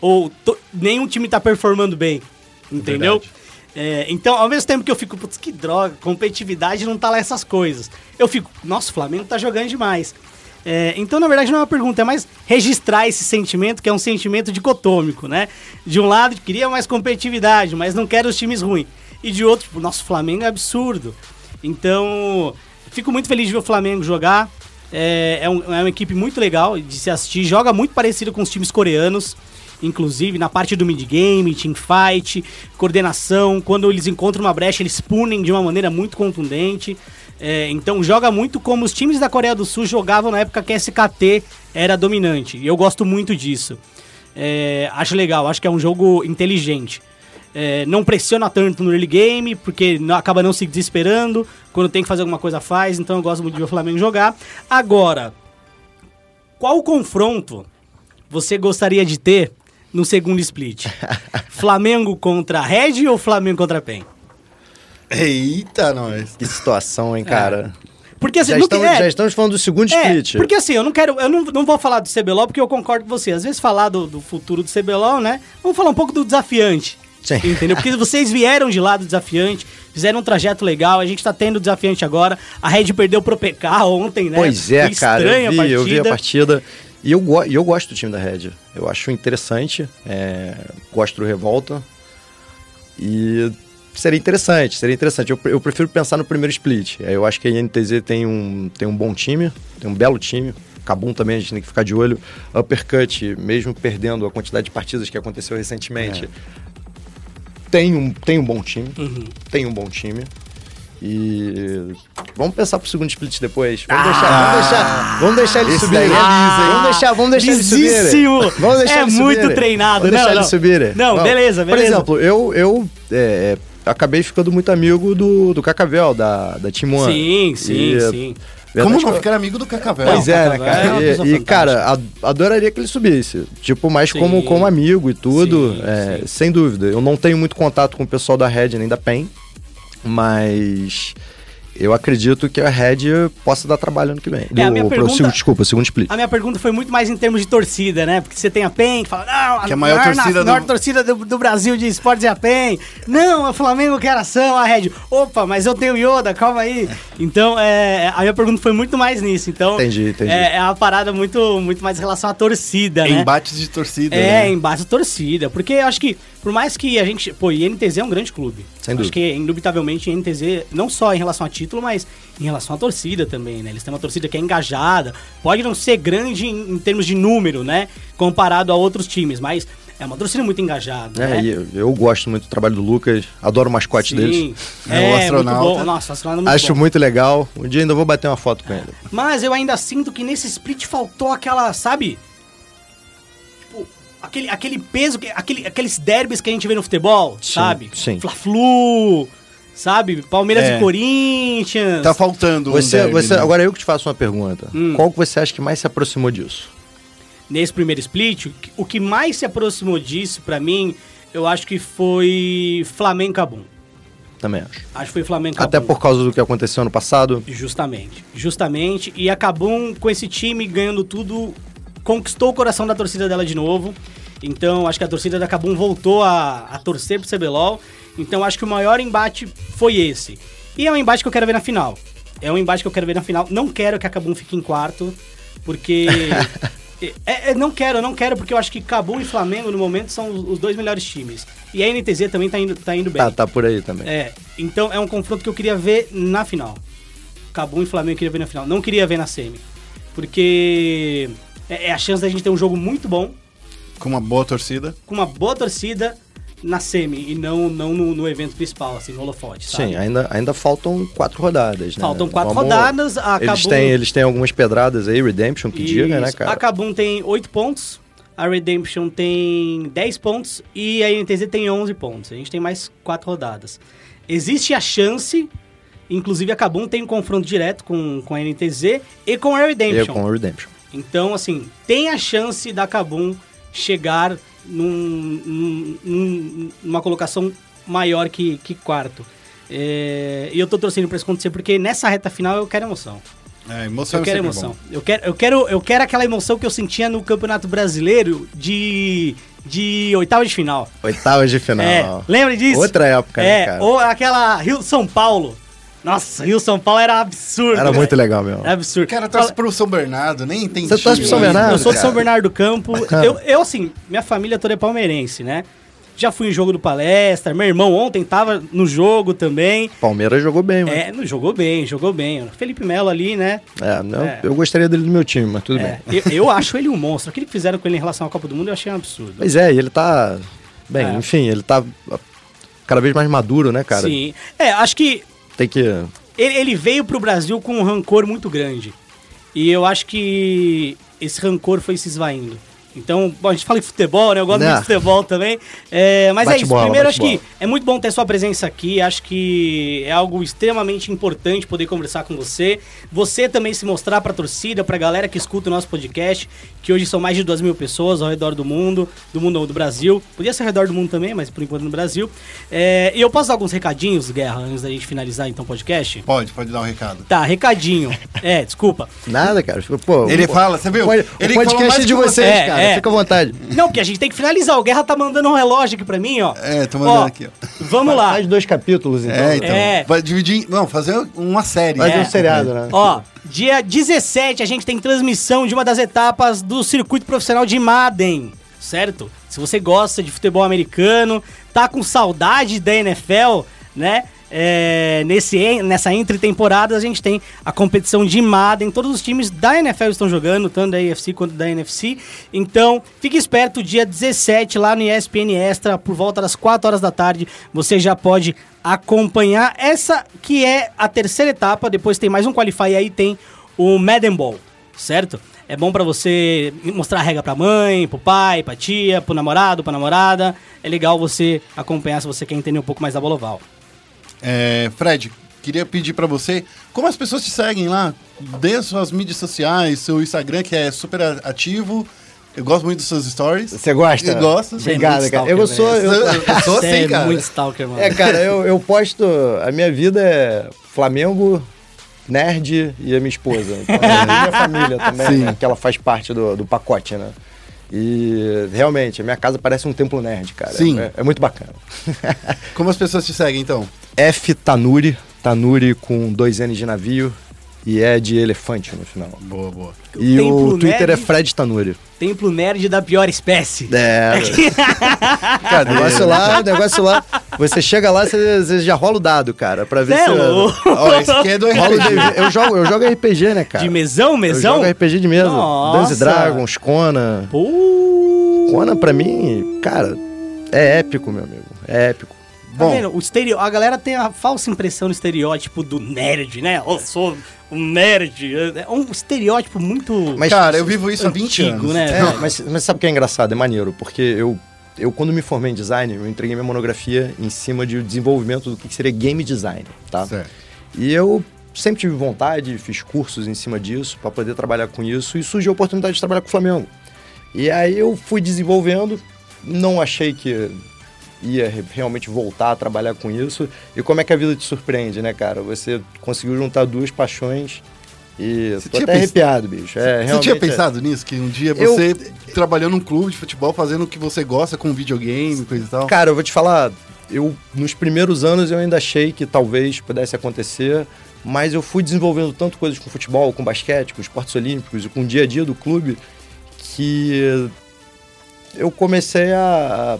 Ou to- nenhum time tá performando bem. Entendeu? Verdade. É, então, ao mesmo tempo que eu fico, putz, que droga, competitividade não tá lá essas coisas. Eu fico, nossa, o Flamengo tá jogando demais. É, então, na verdade, não é uma pergunta, é mais registrar esse sentimento, que é um sentimento dicotômico, né? De um lado, queria mais competitividade, mas não quero os times ruins. E de outro, tipo, nosso Flamengo é absurdo. Então, fico muito feliz de ver o Flamengo jogar. É, é, um- é uma equipe muito legal de se assistir. Joga muito parecido com os times coreanos. Inclusive, na parte do mid-game, teamfight, coordenação. Quando eles encontram uma brecha, eles punem de uma maneira muito contundente. É, então, joga muito como os times da Coreia do Sul jogavam na época que a SKT era dominante. E eu gosto muito disso. É, acho legal, acho que é um jogo inteligente. É, não pressiona tanto no early game, porque não- acaba não se desesperando. Quando tem que fazer alguma coisa, faz. Então eu gosto muito de ver o Flamengo jogar. Agora, qual confronto você gostaria de ter no segundo split? Flamengo contra Red ou Flamengo contra PEN? Eita, nós. Que situação, hein, cara. Porque assim, Já, não estamos, é- já estamos falando do segundo É, split. porque assim, eu não quero, eu não, não vou falar do CBLOL porque eu concordo com você. Às vezes falar do, do futuro do CBLOL, né? Vamos falar um pouco do desafiante. Sim. Entendeu? Porque vocês vieram de lá do desafiante, fizeram um trajeto legal, a gente tá tendo o desafiante agora. A Red perdeu pro PK ontem, né? Pois é, Foi cara. estranha Eu vi, a eu vi a partida. partida. E eu, go- e eu gosto do time da Red. Eu acho interessante. é, gosto do Revolta. E seria interessante, seria interessante. Eu, eu prefiro pensar no primeiro split. É, Eu acho que a INTZ tem um, tem um bom time, tem um belo time. Cabum também a gente tem que ficar de olho. Uppercut, mesmo perdendo a quantidade de partidas que aconteceu recentemente, tem, um, tem um bom time. Uhum. Tem um bom time. E vamos pensar pro segundo split depois. Vamos deixar, vamos deixar, vamos deixar é liso, hein? vamos deixar, vamos deixar subirem. Lisíssimo. Vamos deixar É eles muito subirem. treinado. Vamos Não, deixar não. eles subirem. Não, beleza, beleza. Por exemplo, eu, eu é, acabei ficando muito amigo do, do Cacavel, da, da Team One. Sim, sim, E, sim. Como não ficar amigo do Cacavel? Pois é, né, é cara? pessoa E, e, cara, adoraria que ele subisse. Tipo, mais Sim. como, como amigo e tudo. Sim, é, sim. Sem dúvida. Eu não tenho muito contato com o pessoal da Red nem da PEN, mas eu acredito que a Red possa dar trabalho ano que vem. É, a minha pro pergunta- segundo- desculpa, segundo split. A minha pergunta foi muito mais em termos de torcida, né? Porque você tem a PEN, que fala, não, Que é a maior na- torcida a do- maior torcida do, do Brasil de esportes é a PEN. Não, o Flamengo quer ação, a Red. Opa, mas eu tenho Yoda, calma aí. Então, é, a minha pergunta foi muito mais nisso. Então, Entendi, entendi. É, é uma parada muito, muito mais em relação à torcida, né? Embates de torcida. É, né? embaixo da torcida. Porque eu acho que, por mais que a gente. Pô, e NTZ é um grande clube. Sem acho dúvida. que, indubitavelmente, NTZ, não só em relação a título, mas em relação à torcida também, né? Eles têm uma torcida que é engajada. Pode não ser grande em, em termos de número, né? Comparado a outros times, mas é uma torcida muito engajada. É, né? eu, eu gosto muito do trabalho do Lucas, adoro o mascote deles. Sim. É, o É, muito astronauta. bom. Nossa, o astronauta é muito Acho bom. muito legal. Um dia ainda vou bater uma foto com ele. Mas eu ainda sinto que nesse split faltou aquela, sabe? Aquele, aquele peso, que- aquele, aqueles derbys que a gente vê no futebol, Sim, sabe? sim. Fla-Flu, sabe? Palmeiras É. e Corinthians. Tá faltando um Você, derby, você, né? agora eu que te faço uma pergunta. Hum. Qual que você acha que mais se aproximou disso? Nesse primeiro split, o que- o que mais se aproximou disso pra mim, eu acho que foi Flamengo Cabum. Também acho. Acho que foi Flamengo Cabum. Até por causa do que aconteceu ano passado. Justamente, justamente. E a Kabum, com esse time ganhando tudo, conquistou o coração da torcida dela de novo. Então, acho que a torcida da Kabum voltou a, a torcer pro CBLOL. Então, acho que o maior embate foi esse. E é um embate que eu quero ver na final. É um embate que eu quero ver na final. Não quero que a Kabum fique em quarto, porque... é, é, não quero, não quero, porque eu acho que Kabum e Flamengo, no momento, são os os dois melhores times. E a NTZ também tá indo, tá indo bem. Tá, tá por aí também. É, então é um confronto que eu queria ver na final. Cabum e Flamengo eu queria ver na final. Não queria ver na semi. Porque é, é a chance da gente ter um jogo muito bom, Com uma boa torcida. com uma boa torcida na semi e não, não no, no evento principal, assim, no holofote, sabe? Sim, ainda, ainda faltam quatro rodadas, né? Faltam quatro Vamos- rodadas, a Eles têm, eles têm algumas pedradas aí, Redemption, que diga, né, Isso. cara? A Kabum tem 8 pontos, a Redemption tem 10 pontos e a NTZ tem 11 pontos. A gente tem mais 4 rodadas. Existe a chance, inclusive a Kabum tem um confronto direto com, com a NTZ e com a Redemption. com o Redemption. Então, assim, tem a chance da Kabum chegar num, num- num- numa colocação maior que, que quarto. É, e eu tô torcendo pra isso acontecer, porque nessa reta final eu quero emoção. É, emoção Eu é quero emoção. bom. Eu quero, eu, quero, eu quero aquela emoção que eu sentia no Campeonato Brasileiro de, de oitava de final. Oitavas de final. É, lembra disso? Outra época, é, né, cara? Ou aquela Rio-São Paulo. Nossa, Rio-São Paulo era absurdo. Era muito legal mesmo. Era absurdo. Cara, torce pro São Bernardo, nem entendi. Você torce pro São Bernardo? Eu sou de São. Bernardo do Campo. Eu, eu, assim, minha família toda é palmeirense, né? Já fui em jogo do palestra. Meu irmão ontem tava no jogo também. Palmeiras jogou bem, mano. É, não jogou bem, jogou bem. Felipe Melo ali, né? É, não, É. eu gostaria dele no meu time, mas tudo É, bem. eu, eu acho ele um monstro. Aquilo que fizeram com ele em relação à Copa do Mundo eu achei um absurdo. Mas é, e ele tá. Bem, É. enfim, ele tá cada vez mais maduro, né, cara? Sim. É, acho que Tem que. ele, ele veio pro Brasil com um rancor muito grande. E eu acho que esse rancor foi se esvaindo. Então, bom, a gente fala em futebol, né? Eu gosto muito de futebol também. É, mas Bate é isso. bola, Primeiro, acho que bola. é muito bom ter sua presença aqui. Acho que é algo extremamente importante poder conversar com você. Você também se mostrar pra torcida, pra galera que escuta o nosso podcast, que hoje são mais de duas mil pessoas ao redor do mundo, do mundo não, do Brasil. Podia ser ao redor do mundo também, mas por enquanto no Brasil. É, e eu posso dar alguns recadinhos, Guerra, antes da gente finalizar então o podcast? Pode, pode dar um recado. Tá, recadinho. É, desculpa. Nada, cara. Pô, Ele o- fala, você viu? O, Ele falou podcast mais é de vocês, É, cara. é. Fica à vontade. Não, porque a gente tem que finalizar. O Guerra tá mandando um relógio aqui pra mim, ó. É, tô mandando aqui, ó. Vamos lá. Faz dois capítulos, então. É, então. É. Vai dividir. Não, fazer uma série. Faz É. um seriado, né? Ó, dia 17 a gente tem transmissão de uma das etapas do circuito profissional de Madden, certo? Se você gosta de futebol americano, tá com saudade da NFL, né? É, nesse, nessa entre temporada a gente tem a competição de Madden, todos os times da NFL estão jogando, tanto da AFC quanto da NFC. Então, fique esperto, dia 17 lá no ESPN Extra, por volta das 4 horas da tarde, você já pode acompanhar essa que é a terceira etapa, depois tem mais um qualify e aí tem o Madden Ball, certo? É bom pra você mostrar a regra pra mãe, pro pai, pra tia, pro namorado, pra namorada. É legal você acompanhar se você quer entender um pouco mais da bola oval. É, Fred, queria pedir pra você como as pessoas te seguem lá. Dê suas mídias sociais, seu Instagram, que é super ativo. Eu gosto muito dos seus stories. Você gosta? Eu gosto. Você é Obrigado, muito cara. Eu sou. Eu, Eu, eu sou assim, é cara. muito stalker, mano. é, cara, eu, eu posto. A minha vida é Flamengo, nerd e a minha esposa. Então, e a minha família também, Sim. né? Que ela faz parte do, do pacote, né? E realmente, a minha casa parece um templo nerd, cara. Sim. É, é muito bacana. Como as pessoas te seguem, então? F Tanuri, Tanuri com dois N's de navio e é de elefante no final. Boa, boa. E Templo o Twitter Nerd. é Fred Tanuri. Templo nerd da pior espécie. É. cara, o negócio lá, o negócio lá. Você chega lá, você, você já rola o dado, cara, pra ver Cê é se. louco. Ó, esse aqui é do RPG. Eu, jogo, eu jogo RPG, né, cara? De mesão, mesão? Eu jogo RPG de mesa. Dungeons Dragons, Kona. Pô. Kona, pra mim, cara, é épico, meu amigo. É épico. Tá Bom. vendo? O estereo... A galera tem a falsa impressão do estereótipo do nerd, né? Eu sou um nerd. É um estereótipo muito Mas- Cara, eu vivo isso há 20 antigo, anos. né? É, mas, mas sabe o que é engraçado? É maneiro, porque eu, eu, quando me formei em design, eu entreguei minha monografia em cima de desenvolvimento do que seria game design, tá? Certo. E eu sempre tive vontade, fiz cursos em cima disso para poder trabalhar com isso e surgiu a oportunidade de trabalhar com o Flamengo. E aí eu fui desenvolvendo, não achei que ia re- realmente voltar a trabalhar com isso. E como é que a vida te surpreende, né, cara? Você conseguiu juntar duas paixões e Você tô tinha até pens- arrepiado, bicho. É, Você tinha é- pensado nisso? Que um dia Eu- você trabalhou num clube de futebol fazendo o que você gosta com videogame, coisa e tal? Cara, eu vou te falar, eu nos primeiros anos eu ainda achei que talvez pudesse acontecer, mas eu fui desenvolvendo tanto coisas com futebol, com basquete, com esportes olímpicos e com o dia a dia do clube que eu comecei a,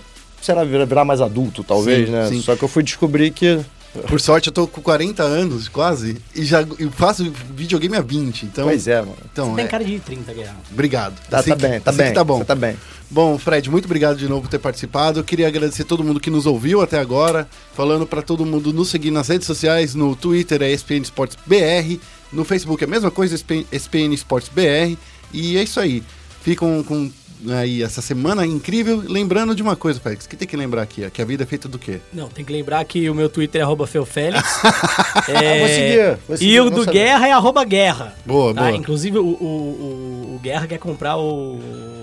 lá, virar, mais adulto, talvez, Sim, né? sim. Só que eu fui descobrir que Por sorte, eu tô com 40 anos, quase, e já eu faço videogame há 20, então... pois é, mano. Então, Você tem é, cara de 30, Guerra. obrigado. Tá, Assim tá que- bem, tá assim bem. tá bom. Você tá bem. Bom, Fred, muito obrigado de novo por ter participado. Eu queria agradecer todo mundo que nos ouviu até agora. Falando para todo mundo nos seguir nas redes sociais. No Twitter é ESPN Esportes BR. No Facebook é a mesma coisa, ESPN ESPN Esportes BR. E é isso aí. Ficam com aí essa semana incrível. Lembrando de uma coisa, Félix, que tem que lembrar aqui, que a vida é feita do quê? Não, tem que lembrar que o meu Twitter é arroba Feufélix. Ah, vou seguir, vou seguir, e o vou do saber. Guerra é arroba Guerra. Boa, tá? boa. Inclusive, o, o, o, o Guerra quer comprar o,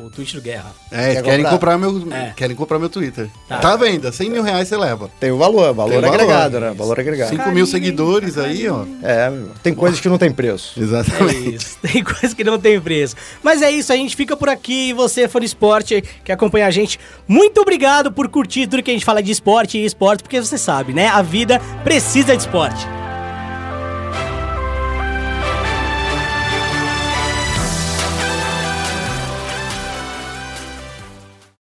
o tweet do Guerra. É, Quer querem comprar, comprar? meu, É. querem comprar meu Twitter. Tá, Tá. à venda, 100 mil reais você leva. Tem o valor, valor Tem valor. agregado, né? Valor agregado. 5 mil seguidores aí, ó. É, meu, tem coisas que não tem preço. É Exatamente. isso. Tem coisa que não tem preço. Mas é isso, a gente fica por aqui. E você, fã de esporte, que acompanha a gente, muito obrigado por curtir tudo que a gente fala de esporte e esporte, porque você sabe, né? A vida precisa de esporte.